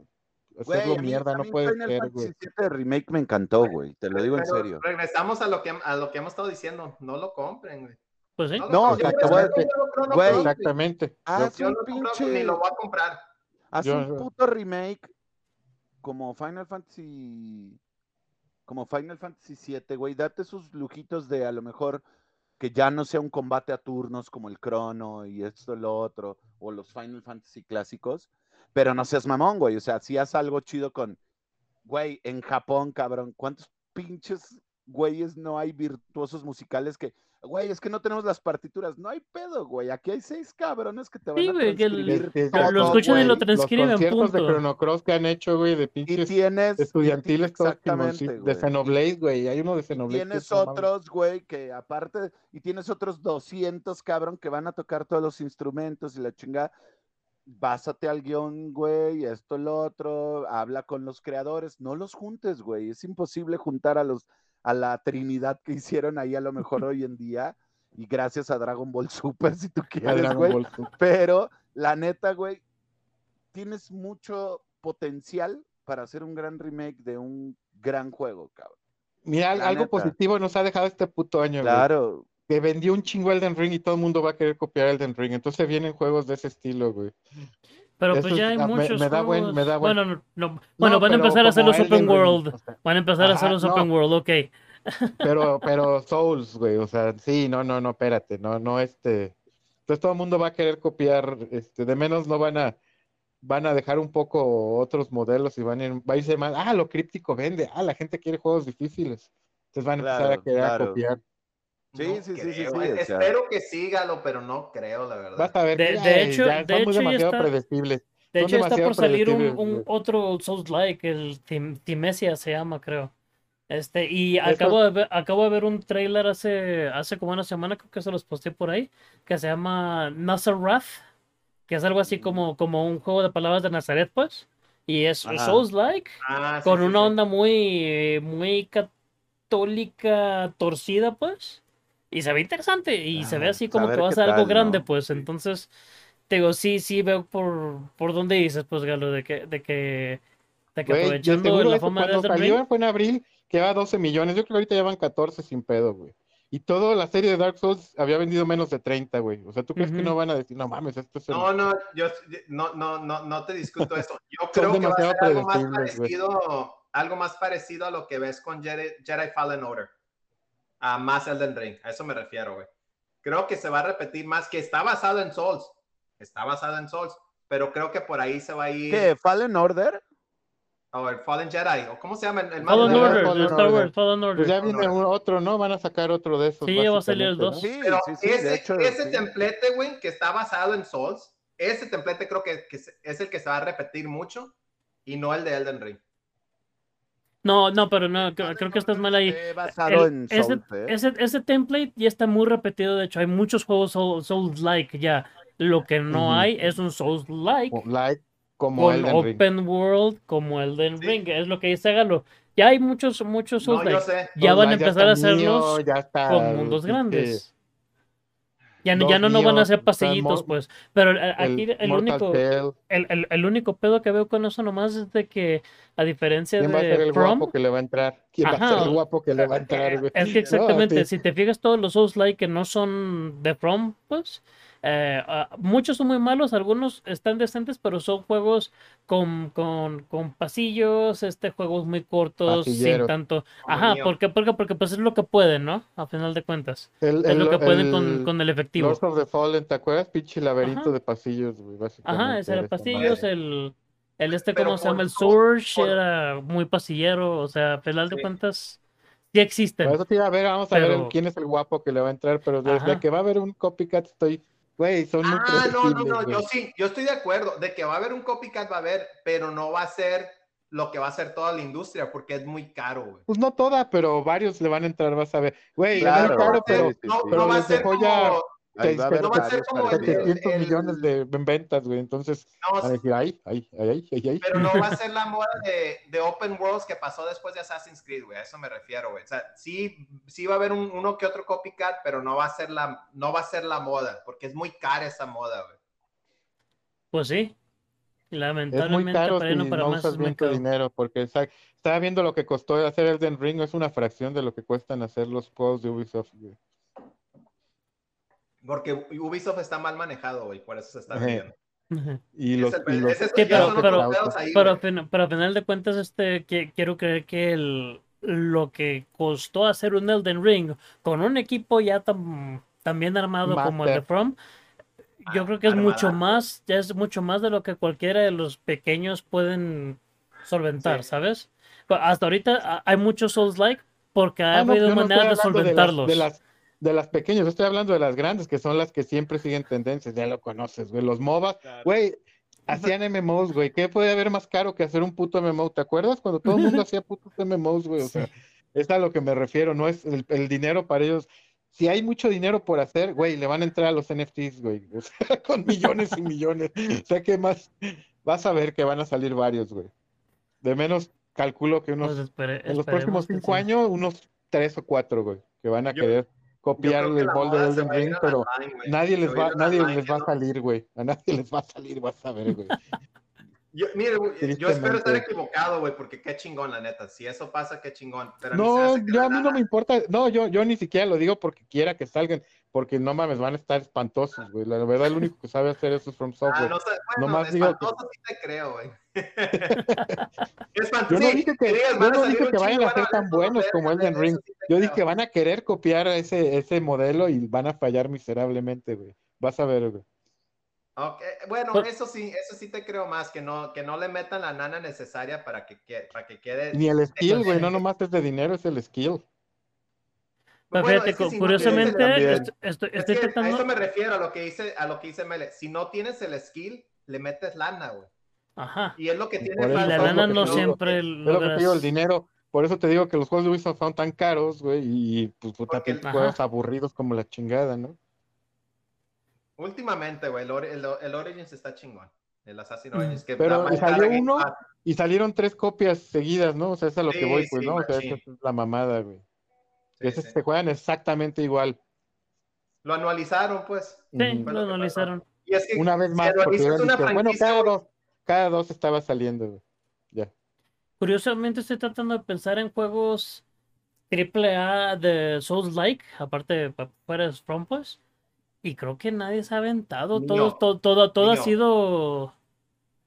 hacerlo a mí- mierda, a no puede Final ser, Fantasy güey. VII Remake me encantó, güey. Te lo digo en Pero serio. Regresamos a lo que a lo que hemos estado diciendo. No lo compren, güey. Pues sí. No, el Chrono güey. Exactamente. Haz Yo un lo pinche, ni lo voy a comprar. haz Yo- un puto remake como Final Fantasy, como Final Fantasy VII, güey. Date sus lujitos de a lo mejor que ya no sea un combate a turnos como el Chrono y esto, lo otro, o los Final Fantasy clásicos, pero no seas mamón, güey. O sea, si haz algo chido con, güey, en Japón, cabrón, ¿cuántos pinches güeyes no hay virtuosos musicales que, güey, es que no tenemos las partituras? No hay pedo, güey. Aquí hay seis cabrones que te van Sí, a güey, que el- transcribir Que- que Lo- lo todo, escuchan y güey. lo Los transcriben, conciertos de punto. Chrono Cross que han hecho, güey, de Y pinches tienes estudiantiles exactamente, de güey. Xenoblade, güey. Hay uno de Y Xenoblade. tienes otros, güey, que aparte, y tienes otros 200, cabrón, que van a tocar todos los instrumentos y la chingada. Básate al guion, güey, esto, lo otro, habla con los creadores, no los juntes, güey. Es imposible juntar a los, a la trinidad que hicieron ahí a lo mejor hoy en día. Y gracias a Dragon Ball Super, si tú quieres, güey. Pero la neta, güey, tienes mucho potencial para hacer un gran remake de un gran juego, cabrón. Mira, La algo neta. positivo nos ha dejado este puto año, güey. Claro, Que vendió un chingo Elden Ring y todo el mundo va a querer copiar Elden Ring. Entonces vienen juegos de ese estilo, güey. Pero Eso pues es- ya hay ah, me- muchos me da buen- juegos. me da buen- Bueno, no, no- bueno, van a empezar a hacer los Open Ring, World. o sea, Van a empezar a hacer los no. Open World, ok. Pero, pero Souls, güey, o sea, sí, no, no, no, espérate, no, no, este. Entonces todo el mundo va a querer copiar, este, de menos no van a, van a dejar un poco otros modelos y van a, ir- va a irse más, ah, lo críptico vende, ah, la gente quiere juegos difíciles. Entonces van a empezar a querer claro. copiar. Sí, No sí, sí, sí. Espero que sígalo, pero no creo, la verdad. Vas a ver, De- ay, hecho- ya de hecho ya demasiado está- predecibles. De hecho, está por salir un, otro Souls-like, el Tim- Timesia se llama, creo. Este, y Eso- acabo de ver, acabo de ver un trailer hace, hace como una semana, creo que se los posté por ahí, que se llama Nazareth, que es algo así como, como un juego de palabras de Nazaret, pues. Y es. Souls-like, Ah, sí, con sí, una sí. onda muy, muy católica torcida, pues. Y se ve interesante, y se ve así a como que va a ser algo tal, grande, ¿no? pues. Entonces, te digo, sí, sí veo por, por dónde dices, pues, Galo, de que, de que, de que de aprovechando la eso fama de cuando Elden Ring, fue en abril, que va 12 millones. Yo creo que ahorita ya van 14 sin pedo, güey. Y toda la serie de Dark Souls había vendido menos de 30, güey. O sea, ¿tú crees que no van a decir, no mames, esto es el... No, no, yo no, no, no, no te discuto eso. Yo creo que va a ser algo más parecido, algo más parecido a lo que ves con Jedi, Jedi Fallen Order. A más Elden Ring, a eso me refiero, güey. Creo que se va a repetir más, que está basado en Souls. Está basado en Souls, pero creo que por ahí se va a ir. ¿Qué? ¿Fallen Order? O el Fallen Jedi, o cómo se llama el, el Fallen? Order, Fallen Star Order. Wars, Fallen Order. Pues ya viene otro, ¿no? Van a sacar otro de esos. Sí, va a salir el básicamente, dos. ¿no? Sí, Pero sí, sí, ese, hecho. ese sí. templete, güey, que está basado en Souls, ese templete creo que, que es el que se va a repetir mucho y no el de Elden Ring. No, no, pero no, creo, creo que estás mal ahí. Basado El- en ese, Souls, ¿eh? ese, ese template ya está muy repetido, de hecho, hay muchos juegos Soul- Souls-like ya. Lo que no hay es un Souls-like Like, como Ring. open world como Elden Sí. Ring, es lo que dice Galo. Ya hay muchos, muchos Souls-like. ya van a empezar a hacerlos con mundos grandes. Ya, ya no, no van a ser pasillitos, pues. Pero el aquí el único, el, el- el único pedo que veo con eso nomás es de que, a diferencia ¿Quién va a ser de el From, guapo que le va a entrar? ¿Quién va a ser Ajá. el guapo que le va a entrar, güey? Es que exactamente, si te fijas todos los Souls-like que no son de From, pues eh, ah, muchos son muy malos, algunos están decentes, pero son juegos con, con, con pasillos, este juegos muy cortos, sin tanto. Ajá, Nioh. ¿por qué? Porque, porque pues es lo que pueden, ¿no? A final de cuentas. El, Es lo que pueden el con, con el efectivo. Lords of the Fallen, ¿te acuerdas? Pinche laberinto Ajá. de pasillos, güey, básicamente. Ajá, ese era pasillos, madre. el, el este, ¿cómo se llama? El Surge por- era muy pasillero, o sea, a final de Sí. cuentas, sí existen. Por eso te iba a ver, vamos a ver quién es el guapo que le va a entrar, pero desde Ajá. que va a haber un copycat estoy, güey, son muy Ah, no, no, no, yo sí, yo estoy de acuerdo de que va a haber un copycat, va a haber, pero no va a ser lo que va a ser toda la industria porque es muy caro, güey. Pues no toda, pero varios le van a entrar, vas a ver. Güey, Claro, es muy caro, pero sí, no, sí. no pero va a ser como, ya Ahí va a haber no va a ser como el- parecidos. 700 el- millones de en ventas, güey. Entonces, no, van a decir, ay, ay, ay, ay, ay, ay. pero no va a ser la moda de, de Open Worlds que pasó después de Assassin's Creed, güey. A eso me refiero, güey. O sea, sí, sí va a haber un- uno que otro copycat, pero no va a ser la, no va a ser la moda, porque es muy cara esa moda, güey. Pues sí. Es muy Lamentablemente caro para si ahí no para no más usas bien tu dinero, porque esa- estaba viendo lo que costó hacer Elden Ring, es una fracción de lo que cuestan hacer los juegos de Ubisoft, güey. Porque Ubisoft está mal manejado, güey, por eso se está. Ujú. Y Es los, pero- a fin- pero a final de cuentas, este, que, quiero creer que el, lo que costó hacer un Elden Ring con un equipo ya tan, tan bien armado como el de. From, yo Ah, creo que es mucho más, ya es mucho más de lo que cualquiera de los pequeños pueden solventar, Sí. ¿sabes? Pero hasta ahorita ah, hay muchos Souls-like porque ha Ah, habido no maneras de hablando de las- solventarlos. De las, de las pequeñas, estoy hablando de las grandes, que son las que siempre siguen tendencias, ya lo conoces, güey. Los MOBAs, güey, hacían MMOs, güey. ¿Qué puede haber más caro que hacer un puto MMO? ¿Te acuerdas? Cuando todo el mundo hacía putos MMOs, güey. O sea, es a lo que me refiero, no es el, el dinero para ellos. Si hay mucho dinero por hacer, güey, le van a entrar a los NFTs, güey. O sea, con millones y millones. O sea, ¿qué más? Vas a ver que van a salir varios, güey. De menos, calculo que unos, Pues espere- en los próximos que cinco sí. años, unos tres o cuatro, güey, que van a Yo- querer copiar el molde de Elden Ring, pero online, nadie les va, nadie online, les va a salir, güey. A nadie les va a salir, vas a ver, güey. Yo, mire, yo espero estar equivocado, güey, porque qué chingón, la neta. Si eso pasa, qué chingón. Pero a mí se me No, yo a mí no me importa, no, yo, yo ni siquiera lo digo porque quiera que salgan, porque no mames, van a estar espantosos, güey. La verdad, el único que sabe hacer eso es From Ah, Software. no sé, bueno, Nomás digo que- sí te creo, güey. Yo no dije que, yo no dije que vayan a ser tan buenos como Elden Ring. Yo dije que van a querer copiar ese, ese modelo y van a fallar miserablemente, güey. Vas a ver, güey. Ok, Bueno, eso sí, eso sí te creo más, que no, que no le metan la nana necesaria para que, que- para que quede. Ni el skill, güey, no nomás es de dinero, es el skill. Pero Bueno, fíjate, es que cu- si no tienes el- curiosamente, estoy, es a eso me refiero a lo que dice, a lo que dice Mele. Si no tienes el skill, le metes lana, güey. Ajá. Y es lo que tiene Y la lana no siempre Es lo que digo, el dinero. Por eso te digo que los juegos de Ubisoft son tan caros, güey, y pues puta, juegos aburridos como la chingada, ¿no? Últimamente, güey, el, el, el Origins está chingón. El Assassin's Mm. Origins. Que Pero salió uno. Y salieron tres copias seguidas, ¿no? O sea, es a lo que voy, pues, sí, ¿no? O sea, esa es la mamada, güey. Sí, Esos sí. se juegan exactamente igual. Lo anualizaron, pues. Sí, lo lo que analizaron. Y es que Una vez si más, porque una dicho, bueno, cada dos, cada dos estaba saliendo, güey. Ya. Curiosamente estoy tratando de pensar en juegos triple A de Souls-like, aparte pa- fuera de From pues, y creo que nadie se ha aventado. Todo, todo, todo, todo ha sido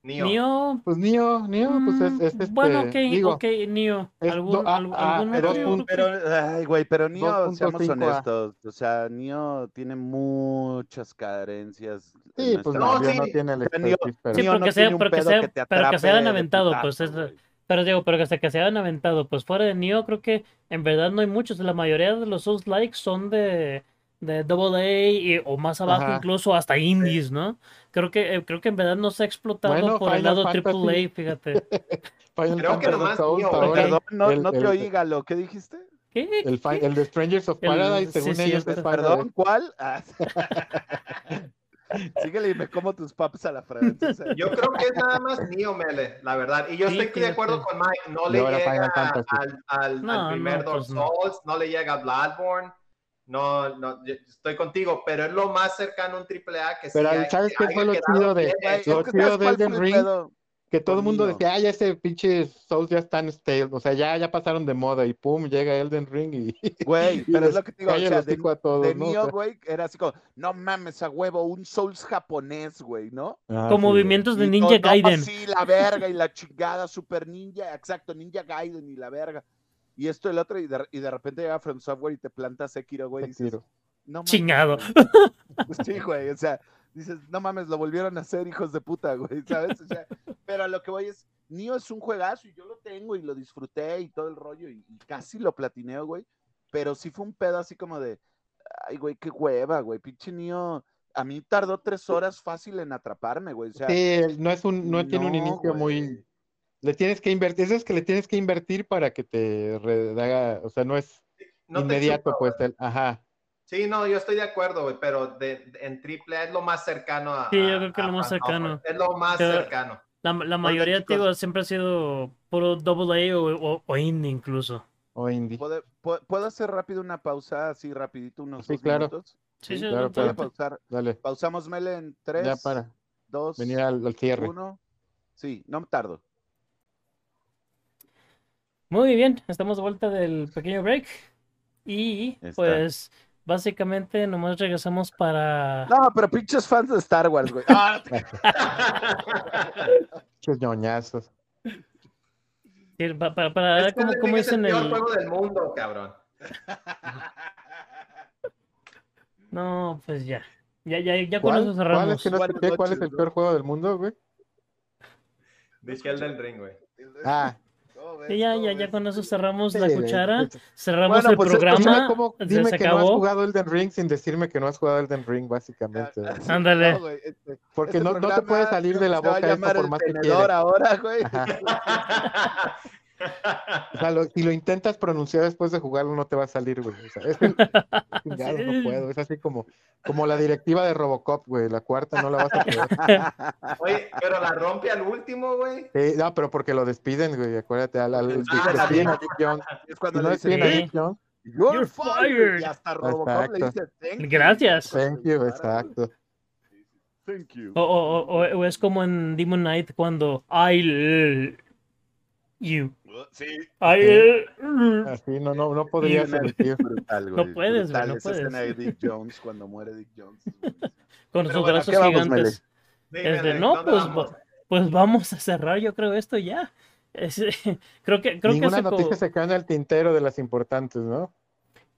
Nioh. Nioh. Pues Nio, Nio, pues es, mm, es este, bueno, ok, digo, ok, es ¿Algún, do- ah, algún- ah, Pero, otro? ay, güey, pero Nio, 2.5 seamos a. honestos, o sea, Nio tiene muchas carencias. en Sí, pues No, no, sí. no tiene el pero Sí, Nioh pero no que sea- tiene un pero que pedo sea- que te pero que se hayan aventado, putazo, pues, es- güey. Pero digo, pero que hasta que se hayan aventado, pues fuera de Nioh creo que en verdad no hay muchos. La mayoría de los Souls likes son de, de Double A y- o más abajo Ajá. incluso hasta indies, ¿no? Creo que, eh, creo que en verdad no se ha explotado Bueno, por el lado Fantasy. AAA, fíjate. Final Creo que nomás ahora, Perdón, no, el- no te el- oí, Galo, ¿qué dijiste? ¿Qué? el, el de Strangers of Paradise, sí, según sí, ellos, es verdad. Perdón, ¿cuál? Ah. Síguele y me como tus papas a la francesa. Yo creo que es nada más Nio Mele, la verdad. Y yo Sí, estoy de acuerdo con Mike. No le llega al, al- No, al primer no, Dark pues no. Souls, no le llega a Bloodborne. No, no, estoy contigo, pero es lo más cercano a un triple A que sí Pero, hay- ¿sabes que qué fue lo chido de- bien. Lo es que chido ¿sabes de Elden el Ring? pedo? que todo el mundo decía, ah, ya ese pinche Souls ya están stale, o sea, ya, ya pasaron de moda y pum, llega Elden Ring y, Güey, y pero les es lo que te digo, o sea, de, a todos, de ¿no? O Nioh, sea, güey, era así como, no mames, a huevo, un Souls japonés, güey, ¿no? ah, Con sí, movimientos de Y Ninja todo, no, Gaiden. Sí, la verga y la chingada, super ninja, exacto, Ninja Gaiden y la verga. Y esto y el otro, y de, y de repente llega From Software y te planta Sekiro, güey, y dices, Sekiro. no mames, Chingado. güey. Pues sí, güey, o sea, dices, no mames, lo volvieron a hacer, hijos de puta, güey, ¿sabes? O sea, pero a lo que voy es, Nio es un juegazo y yo lo tengo y lo disfruté y todo el rollo y, y casi lo platineo, güey, pero sí fue un pedo así como de, ay, güey, qué hueva, güey, pinche Nio, a mí tardó tres horas fácil en atraparme, güey, o sea, Sí, no es un, no, tiene un inicio güey. muy, le tienes que invertir, eso es que le tienes que invertir para que te re- haga, o sea, no es No inmediato, pues, el, ajá, Sí, no, yo estoy de acuerdo, güey, pero de, de- en triple A es lo más cercano a. Sí, yo a- creo que a lo más cercano. Es lo más cercano. La, la mayoría, chicos. digo, siempre ha sido puro Double A o, o, o indie incluso. o indie. ¿puedo, puedo- puedo hacer rápido una pausa así rapidito, unos Sí, dos claro. minutos? Sí, sí, claro, a claro. pausar, Dale, pausamos Mele en tres, ya para dos, venir al, al cierre. uno, sí, no me tardo. Muy bien, estamos de vuelta del pequeño break. Y Está. pues básicamente nomás regresamos para... No, pero pinches fans de Star Wars, güey. Ah, Muchos ñoñazos. sí, para, para Es ver cómo, es el peor el... juego del mundo, cabrón. No, pues ya. Ya, ya, ya con ¿Cuál, eso cuál cerramos. es, que no Buenas escuché? ¿Cuál es el peor juego del mundo, güey? Dije el del ring, güey. Ah. Sí, ya, ¿Cómo ya, ya con eso cerramos sí, la güey. cuchara, cerramos Bueno, el pues, programa, Dime, cómo- dime se que no has acabó. jugado Elden Ring sin decirme que no has jugado Elden Ring, básicamente. Ah, Ándale. no, este- Porque este no, no te programa puede salir de la boca esto por más que quieras. ahora, güey. O sea, lo- si lo intentas pronunciar después de jugarlo, no te va a salir, güey. O sea, es chingado, no puedo. Es así como, como la directiva de Robocop, güey. La cuarta no la vas a poder. Oye, pero la rompe al último, güey. Sí, no, pero porque lo despiden, güey. Acuérdate, al, al- Ah, despiden a. Dick Jones. Es cuando no despiden a. Dick Jones, You're, fired. Y hasta Robocop le dice, thank you. Gracias. thank you, exacto. Thank you. O, o- o- o es como en Demon Knight cuando I you. Sí. Ay, Sí. eh, mm. Así no, no, no podría sentir. brutal, güey. No puedes, güey, no Esa escena de puedes. Dick Jones cuando muere Dick Jones. con sus bueno, ¿a brazos vamos, gigantes. Dime, Es de, Alex, no, ¿dónde pues, vamos? va- pues vamos a cerrar, yo creo, esto ya. Es- creo que, creo que Ninguna hace co- noticia se queda en el tintero de las importantes, ¿no?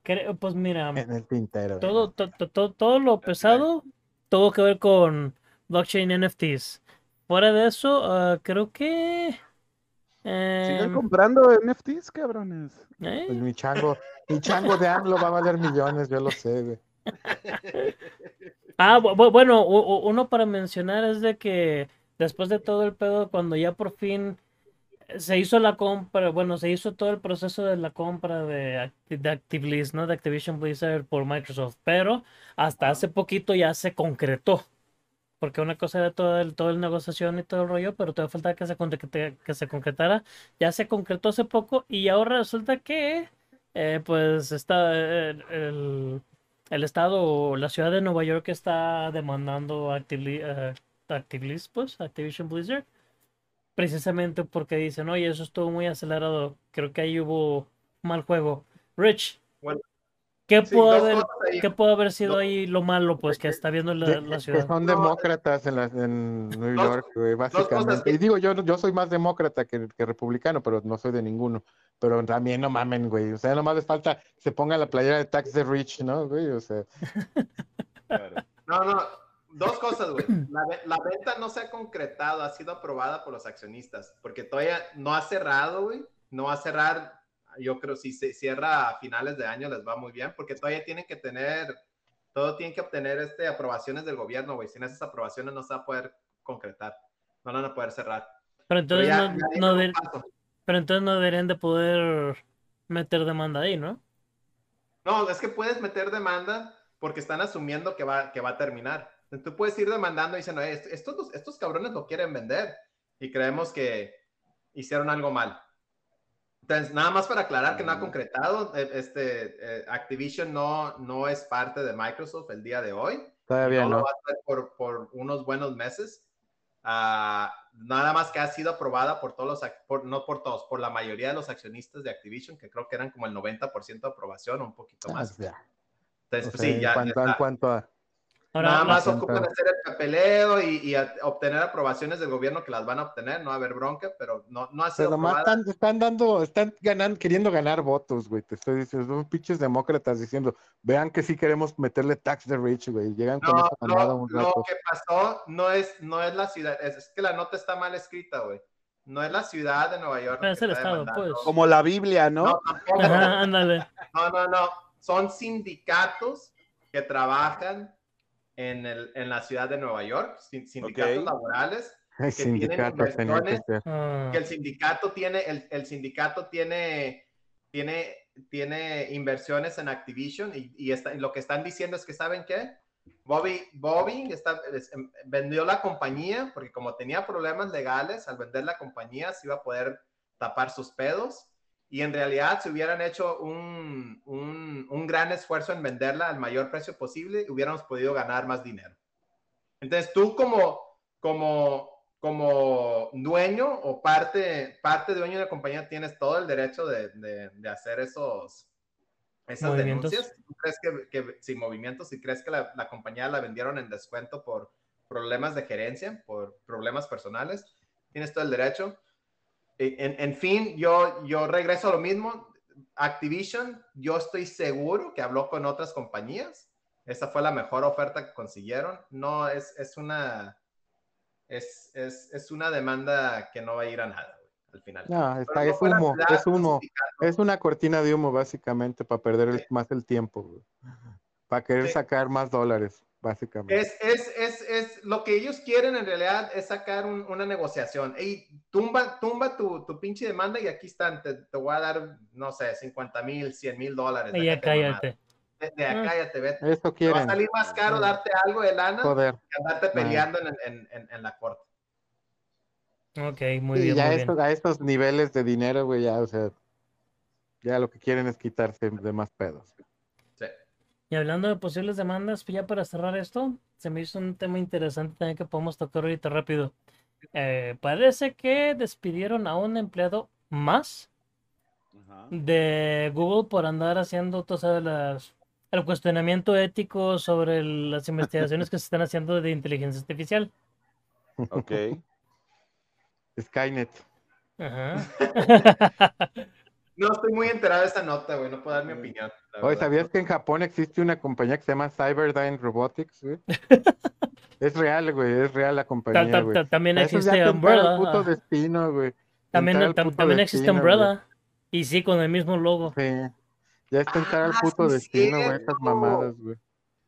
creo- pues mira, En el tintero. todo, to- to- to- todo lo pesado tuvo que ver con blockchain NFTs. Fuera de eso, ah, creo que... Sigan em, comprando NFTs, cabrones. ¿eh? Pues mi chango, mi chango de AMLO va a valer millones, yo lo sé, güey. Ah, bu- bu- bueno, uno para mencionar es de que después de todo el pedo, cuando ya por fin se hizo la compra, bueno, se hizo todo el proceso de la compra de, de Activision, ¿no? De Activision Blizzard por Microsoft, pero hasta hace poquito ya se concretó. Porque una cosa era toda el, toda la negociación y todo el rollo, pero todavía faltaba que se, que se concretara. Ya se concretó hace poco y ahora resulta que, eh, pues, está eh, el, el estado o la ciudad de Nueva York está demandando eh, Activision, pues, Activision Blizzard, precisamente porque dicen, oye, eso estuvo muy acelerado, creo que ahí hubo mal juego. Rich, ¿qué Sí, pudo dos haber, qué pudo haber sido No. ahí lo malo, pues, que está viendo la, la que ciudad? son demócratas en, la, en New dos- York, güey, cosas básicamente. que- Y digo, yo, yo soy más demócrata que, que republicano, pero no soy de ninguno. Pero también no mamen, güey. O sea, nomás les falta que se ponga la playera de Tax the Rich, ¿no, güey? O sea, Claro. No, no, dos cosas, güey. La, la venta no se ha concretado, ha sido aprobada por los accionistas, porque todavía no ha cerrado, güey. No va a cerrar, yo creo, si se cierra a finales de año les va muy bien, porque todavía tienen que tener, todo tienen que obtener este, aprobaciones del gobierno, güey. Sin esas aprobaciones no se va a poder concretar, no van a poder cerrar. Pero Pero entonces ya- no, ya pero entonces no deberían de poder meter demanda ahí, ¿no? No, es que puedes meter demanda porque están asumiendo que va, que va a terminar. Tú puedes ir demandando y diciendo, "Eh, est- estos, estos cabrones lo quieren vender y creemos que hicieron algo mal. Entonces, nada más para aclarar que no ha Mm. concretado, eh, este, eh, Activision no, no es parte de Microsoft el día de hoy. todavía no lo no. va a hacer por, por unos buenos meses. Ah, nada más que ha sido aprobada por todos los, por, no por todos, por la mayoría de los accionistas de Activision, que creo que eran como el 90% de aprobación o un poquito Ah, más. ya. Entonces, O pues sea, sí, en ya, ya cuanto, en está. cuanto a... Ahora, Nada más ocupan hacer el papeleo y, y a- obtener aprobaciones del gobierno que las van a obtener, no va a haber bronca, pero no, no ha sido Pero nomás están, están dando, están ganando, queriendo ganar votos, güey. Te estoy diciendo, son pinches demócratas diciendo, vean que sí queremos meterle tax the rich, güey. Llegan con No, esa mamada lo, un lo que pasó no es, no es la ciudad, es, es que la nota está mal escrita, güey. No es la ciudad de Nueva York. Es el estado, pues. Como la Biblia, ¿no? No, tampoco. Ajá, ándale. No, no, no. Son sindicatos que trabajan en, el, en la ciudad de Nueva York, sin- sindicatos Ok. laborales, que tienen sindicato tenía que. Ah, que el sindicato tiene, el, el sindicato tiene, tiene, tiene inversiones en Activision y, y está- y lo que están diciendo es que, ¿saben qué? Bobby, Bobby está, es- em, vendió la compañía porque como tenía problemas legales, al vender la compañía se iba a poder tapar sus pedos y en realidad si hubieran hecho un, un, un gran esfuerzo en venderla al mayor precio posible, hubiéramos podido ganar más dinero. Entonces tú como, como, como dueño o parte, parte dueño de la compañía tienes todo el derecho de, de- de hacer esos, esas denuncias. ¿Tú crees que, que sin movimientos, si crees que la, la compañía la vendieron en descuento por problemas de gerencia, por problemas personales, tienes todo el derecho. En, en fin, yo, yo regreso a lo mismo. Activision, yo estoy seguro que habló con otras compañías. Esa fue la mejor oferta que consiguieron. No, es, es una es, es, es una demanda que no va a ir a nada, güey, al final. No, está, no es humo, es humo. Es una cortina de humo, básicamente, para perder el- Sí. más el tiempo, güey. Para querer Sí. sacar más dólares, básicamente. Es, es, es, es lo que ellos quieren en realidad es sacar un- una negociación. Ey, tumba, tumba tu, tu pinche demanda y aquí están, te, te voy a dar, no sé, 50 mil, 100 mil dólares. y ya cállate. De, de acá, Ah. cállate, vete. Eso Te va a quieren, salir más caro Sí. darte algo de lana joder. que andarte peleando en, en, en, en la corte. Ok, muy Sí, bien, ya muy estos- bien. a estos niveles de dinero, güey, ya, o sea, ya lo que quieren es quitarse de más pedos. Y hablando de posibles demandas, pues ya para cerrar esto, se me hizo un tema interesante también que podemos tocar ahorita rápido. Eh, parece que despidieron a un empleado más de Google por andar haciendo, tú sabes, las, el cuestionamiento ético sobre las investigaciones que se están haciendo de inteligencia artificial. Ok. Skynet. Ajá. No estoy muy enterado de esa nota, güey. No puedo dar mi opinión. Oye, verdad. ¿sabías que en Japón existe una compañía que se llama Cyberdyne Robotics, güey? Es real, güey, es real la Ta- compañía, ta- güey. ta- También es existe Umbrella. puto destino, güey. También, también existe. Umbrella. Y sí, con el mismo logo. Sí. Ya es tentar al Ah, puto sí, destino, güey, esas mamadas, güey.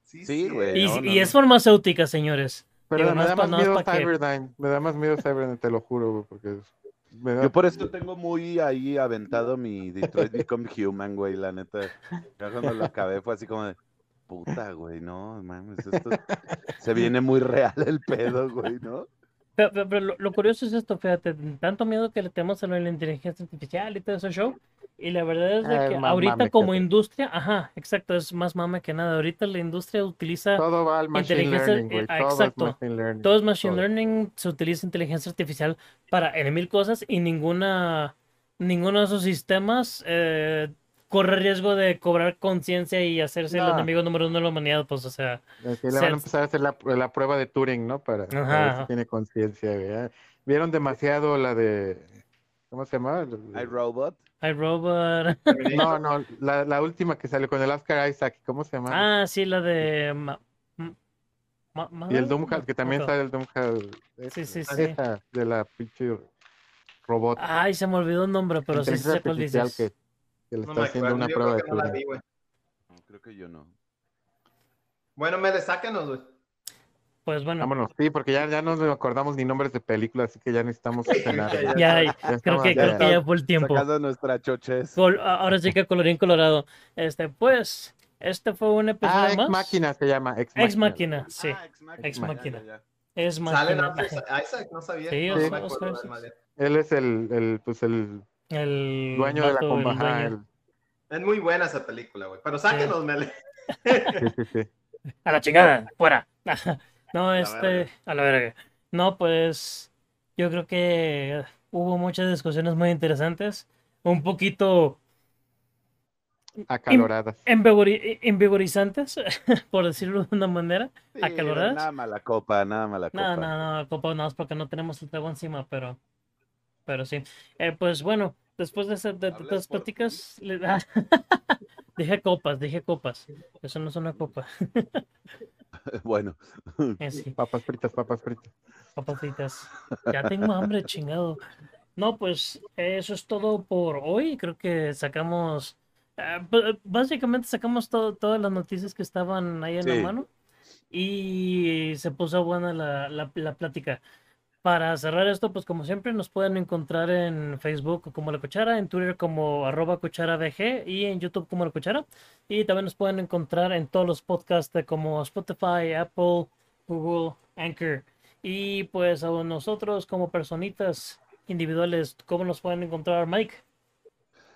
Sí, Sí, güey. Y, no, no, y es farmacéutica, señores. Pero Digo, me no da es pa- más no es miedo Cyberdyne. Me da más miedo Cyberdyne, te lo juro, güey, porque me Yo por eso tengo muy ahí aventado mi Detroit Become Human, güey, la neta. Ya cuando lo acabé fue así como de, puta, güey, no, mames, esto se viene muy real el pedo, güey, ¿no? Pero, pero- pero lo, lo curioso es esto, fíjate, tanto miedo que le tenemos a lo de la inteligencia artificial y todo ese show. Y la verdad es de Ah, que es ahorita que como industria, ajá, exacto, es más mame que nada. Ahorita la industria utiliza todo va al machine inteligencia- learning, eh, ah, Todo es exacto. machine learning. Todo es machine todo. learning, se utiliza inteligencia artificial para en mil cosas y ninguna, ninguno de esos sistemas eh, corre riesgo de cobrar conciencia y hacerse el enemigo número uno de la humanidad, pues, o sea, que le se- van a empezar a hacer la, la prueba de Turing, ¿no? Para, para ver Ajá. si tiene conciencia. Ah, Vieron demasiado la de. ¿Cómo se llama? iRobot. iRobot. No, no, la, la última que salió con el Oscar Isaac, ¿cómo se llama? Ah, sí, la de. Ma- M- Ma- y el Doomhead, que también sale el Doomhead. Sí, sí, sí. esa de la pinche robot. Ay, se me olvidó el nombre, pero sí sé cuál dices. que, que le No está me haciendo acuerdo. una Yo prueba creo de que no la Turing. vi, güey. No, creo que yo no. Bueno, Mele, sácanos, güey. Pues bueno, Vámonos, sí, porque ya, ya no nos acordamos ni nombres de películas, así que ya necesitamos cenar. Ya, güey. ya, Ya creo estamos que, ya- creo que ya fue el tiempo. Sacando nuestra. Col- ahora sí que colorín colorado. Este, pues, este fue un episodio Ah, Ex más. Máquina se llama. Ex, Ex Máquina. Máquina, sí. Ah, Ex Machina. Ex Máquina. ya, ya. Es Sale máquina. Oscar Isaac, no sabía. Sí, no, Oscar- me acuerdo Oscar del Isaac. mal. Él es el, el, pues el El dueño de la el dueño. Es muy buena esa película, güey. Pero sáquenos, Mele. sí, sí, sí. A la chingada, fuera. No, la este, verga. a la verga. No, pues yo creo que hubo muchas discusiones muy interesantes, un poquito Acaloradas. envigorizantes, por decirlo de una manera. Sí, ¿Acaloradas? Nada mala copa, nada mala No, copa. no, no, copa no, es porque no tenemos el trago encima, pero, pero sí. Eh, pues bueno, después de, esa- de, de ¿Hablas todas las por pláticas, le- dije copas, dije copas. Eso no es una copa. Bueno, Eh, sí. Papas fritas, papas fritas. Papas fritas. Ya tengo hambre, chingado. No, pues eso es todo por hoy. Creo que sacamos, b- básicamente sacamos todo- todas las noticias que estaban ahí en la mano y se puso buena la, la, la plática. Para cerrar esto, pues como siempre nos pueden encontrar en Facebook como La Cuchara, en Twitter como arroba cuchara VG y en YouTube como La Cuchara. Y también nos pueden encontrar en todos los podcasts de como Spotify, Apple, Google, Anchor. Y pues a nosotros como personitas individuales, ¿cómo nos pueden encontrar, Mike?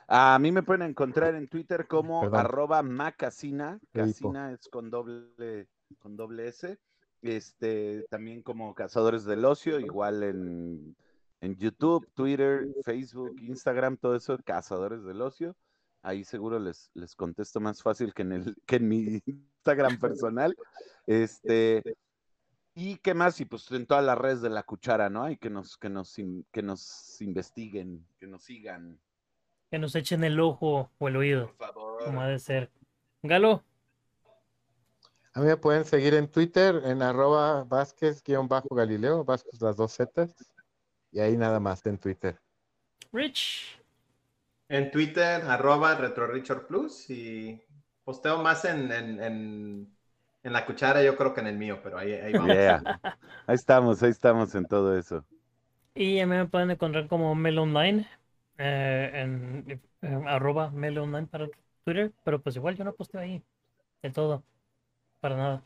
a mí me pueden encontrar en Twitter como Perdón. arroba macasina. Casina es con doble, con doble S. Este, también como Cazadores del Ocio, igual en, en YouTube, Twitter, Facebook, Instagram, todo eso, Cazadores del Ocio. Ahí seguro les, les contesto más fácil que en, el, que en mi Instagram personal. Este, ¿Y qué más? Y pues en todas las redes de la cuchara, ¿no? Y que nos, que nos, que nos investiguen, que nos sigan, Que nos echen el ojo o el oído, por favor. como ha de ser. Galo, A mí me pueden seguir en Twitter en arroba Vázquez-Galileo, Vázquez las dos Zetas. Y ahí nada más en Twitter. Rich, En Twitter, arroba RetroRichardPlus y posteo más en, en, en, en la cuchara, yo creo que en el mío, pero ahí, ahí vamos. Yeah. Ahí estamos, ahí estamos en todo eso. y a mí me pueden encontrar como Mel Online, eh, en eh, arroba Mel Online para Twitter, pero pues igual yo no posteo ahí, de todo, para nada.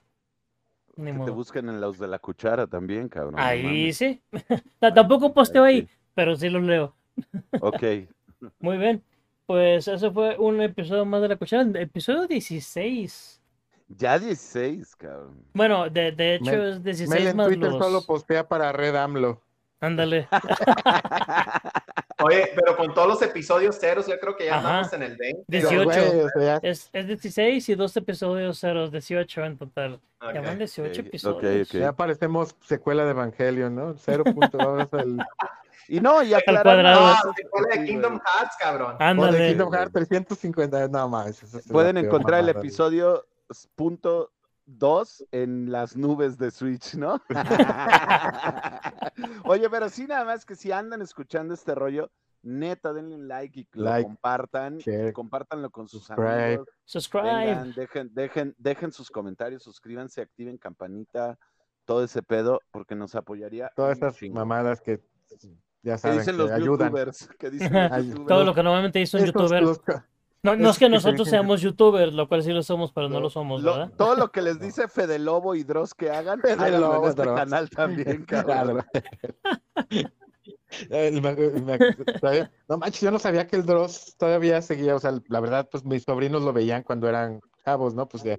Ni Que te modo. busquen en los de la cuchara también, cabrón. no Ahí mames. sí. Ta- Tampoco posteo Ahí ahí, sí. pero sí los leo. Ok. Muy bien. Pues eso fue un episodio más de la cuchara, episodio 16. Ya 16, cabrón. Bueno, de, de hecho Mel- es 16 Mel en más Twitter los... solo postea para Red AMLO. Ándale. Oye, pero con todos los episodios ceros, yo creo que ya Ajá. andamos en el 20. Dieciocho. Pero, güey, o sea, Es, es 16 y dos episodios ceros, 18 en total. Ok. Ya van 18 Ok, episodios. ok. ya parecemos secuela de Evangelion, ¿no? Cero punto, vamos al- Y no, y aclarar cuadrado. Ah, más, se fue de Kingdom. Hearts, cabrón. O de Ándale. Kingdom Hearts 350, no más. Pueden encontrar el episodio punto 2 en las nubes de Switch, ¿no? Oye, pero sí, nada más que si andan escuchando este rollo, neta, denle un like y que lo Like, compartan, share, compártanlo con sus subscribe. amigos. Subscribe. Vengan, dejen, dejen, dejen sus comentarios, suscríbanse, activen campanita, todo ese pedo, porque nos apoyaría. Todas esas chingo. mamadas que ya que saben dicen que los ayudan. youtubers, que dicen Ajá, los youtubers. Todo lo que normalmente dice un Esos- youtuber. los- No, no es que nosotros seamos youtubers, lo cual sí lo somos, pero no lo somos, Lo- ¿verdad? todo lo que les dice Fede Lobo y Dross que hagan, Fede háganlo en Lobo, este Dross. canal también, cabrón. No manches, yo no sabía que el Dross todavía seguía, o sea, la verdad, pues mis sobrinos lo veían cuando eran chavos, ¿no? Pues ya,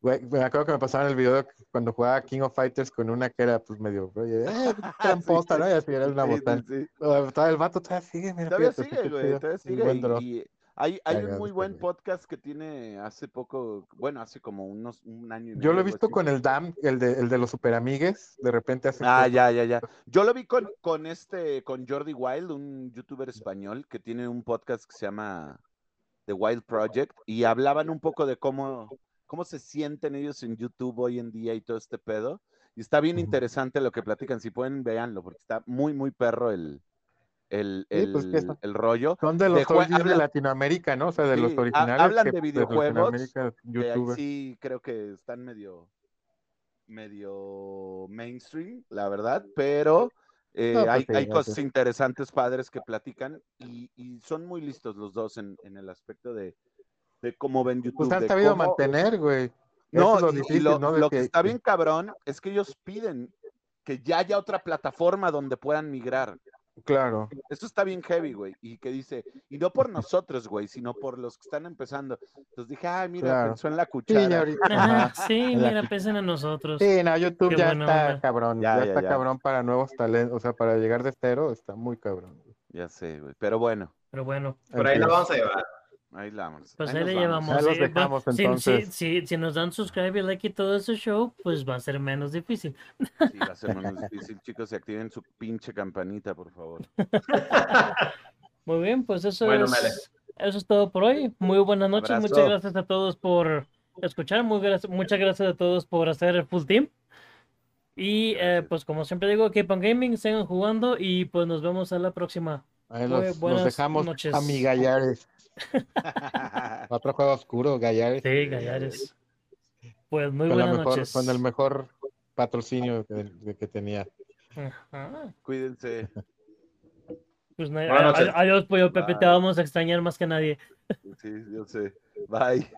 güey, me acuerdo que me pasaban el video de cuando jugaba King of Fighters con una que era, pues medio, oye, eh, tramposa, ¿no? Y así era una Sí, sí, botán. sí. Todavía el vato todavía sigue, mira, Todavía fíjate, sigue, güey, todavía sigue. y hay, hay un muy buen podcast que tiene hace poco, bueno, hace como unos un año y Yo medio, lo he visto así. con el DAM, el de, el de los superamigues, de repente hace Ah, ya, ya, ya. Yo lo vi con, con este, con Jordi Wild, un youtuber español que tiene un podcast que se llama The Wild Project, y hablaban un poco de cómo, cómo se sienten ellos en YouTube hoy en día y todo este pedo. Y está bien interesante lo que platican. Si pueden, véanlo, porque está muy, muy perro el, el, Sí, pues, que el- el rollo. Son de los de de Latinoamérica, ¿no? O sea, de los Sí, originales. hablan que- de videojuegos, youtubers. sí creo que están medio, medio mainstream, la verdad, pero eh, No, pues hay, sí, hay no, cosas sí. interesantes, padres, que platican y, y son muy listos los dos en, en el aspecto de, de cómo ven YouTube. Pues han de sabido cómo- mantener, güey. No, es lo difícil, lo, ¿no? De lo que que- está bien cabrón es que ellos piden que ya haya otra plataforma donde puedan migrar. Claro. Eso está bien heavy, güey. Y que dice, y no por nosotros, güey, sino por los que están empezando. Entonces dije, ay, mira, Claro. pensó en la Sí, cuchara. ya ahorita- Ajá, ajá. sí, La- mira, piensen en nosotros. Sí, no, YouTube Qué ya está onda. cabrón. Ya, Ya, ya, está ya. cabrón para nuevos talentos. O sea, para llegar de cero está muy cabrón. Ya sé, güey. Pero bueno, Pero bueno, Por ahí lo vamos a llevar. Ahí la vamos. pues ahí ahí nos le vamos. llevamos. Ahí los sí, dejamos, si- si, entonces. si, si nos dan subscribe y like y todo ese show, pues va a ser menos difícil. Sí, va a ser menos difícil, chicos. Se activen su pinche campanita, por favor. Muy bien, pues eso Bueno, es Mele. eso es todo por hoy. Muy buenas noches, muchas Abrazo. gracias a todos por escuchar, muy gra- muchas gracias a todos por hacer el full team. Y eh, pues como siempre digo, Keep on Gaming, sigan jugando y pues nos vemos a la próxima. Ahí los, buenas dejamos noches. a mi Gallares. Otro juego oscuro, Gallares. Sí, Gallares. Pues muy con, buenas mejor, noches. con el mejor patrocinio que, que tenía. Ajá. Cuídense. Pues no- adiós, pollo Pepe, te vamos a extrañar más que nadie. Sí, yo sé. Bye.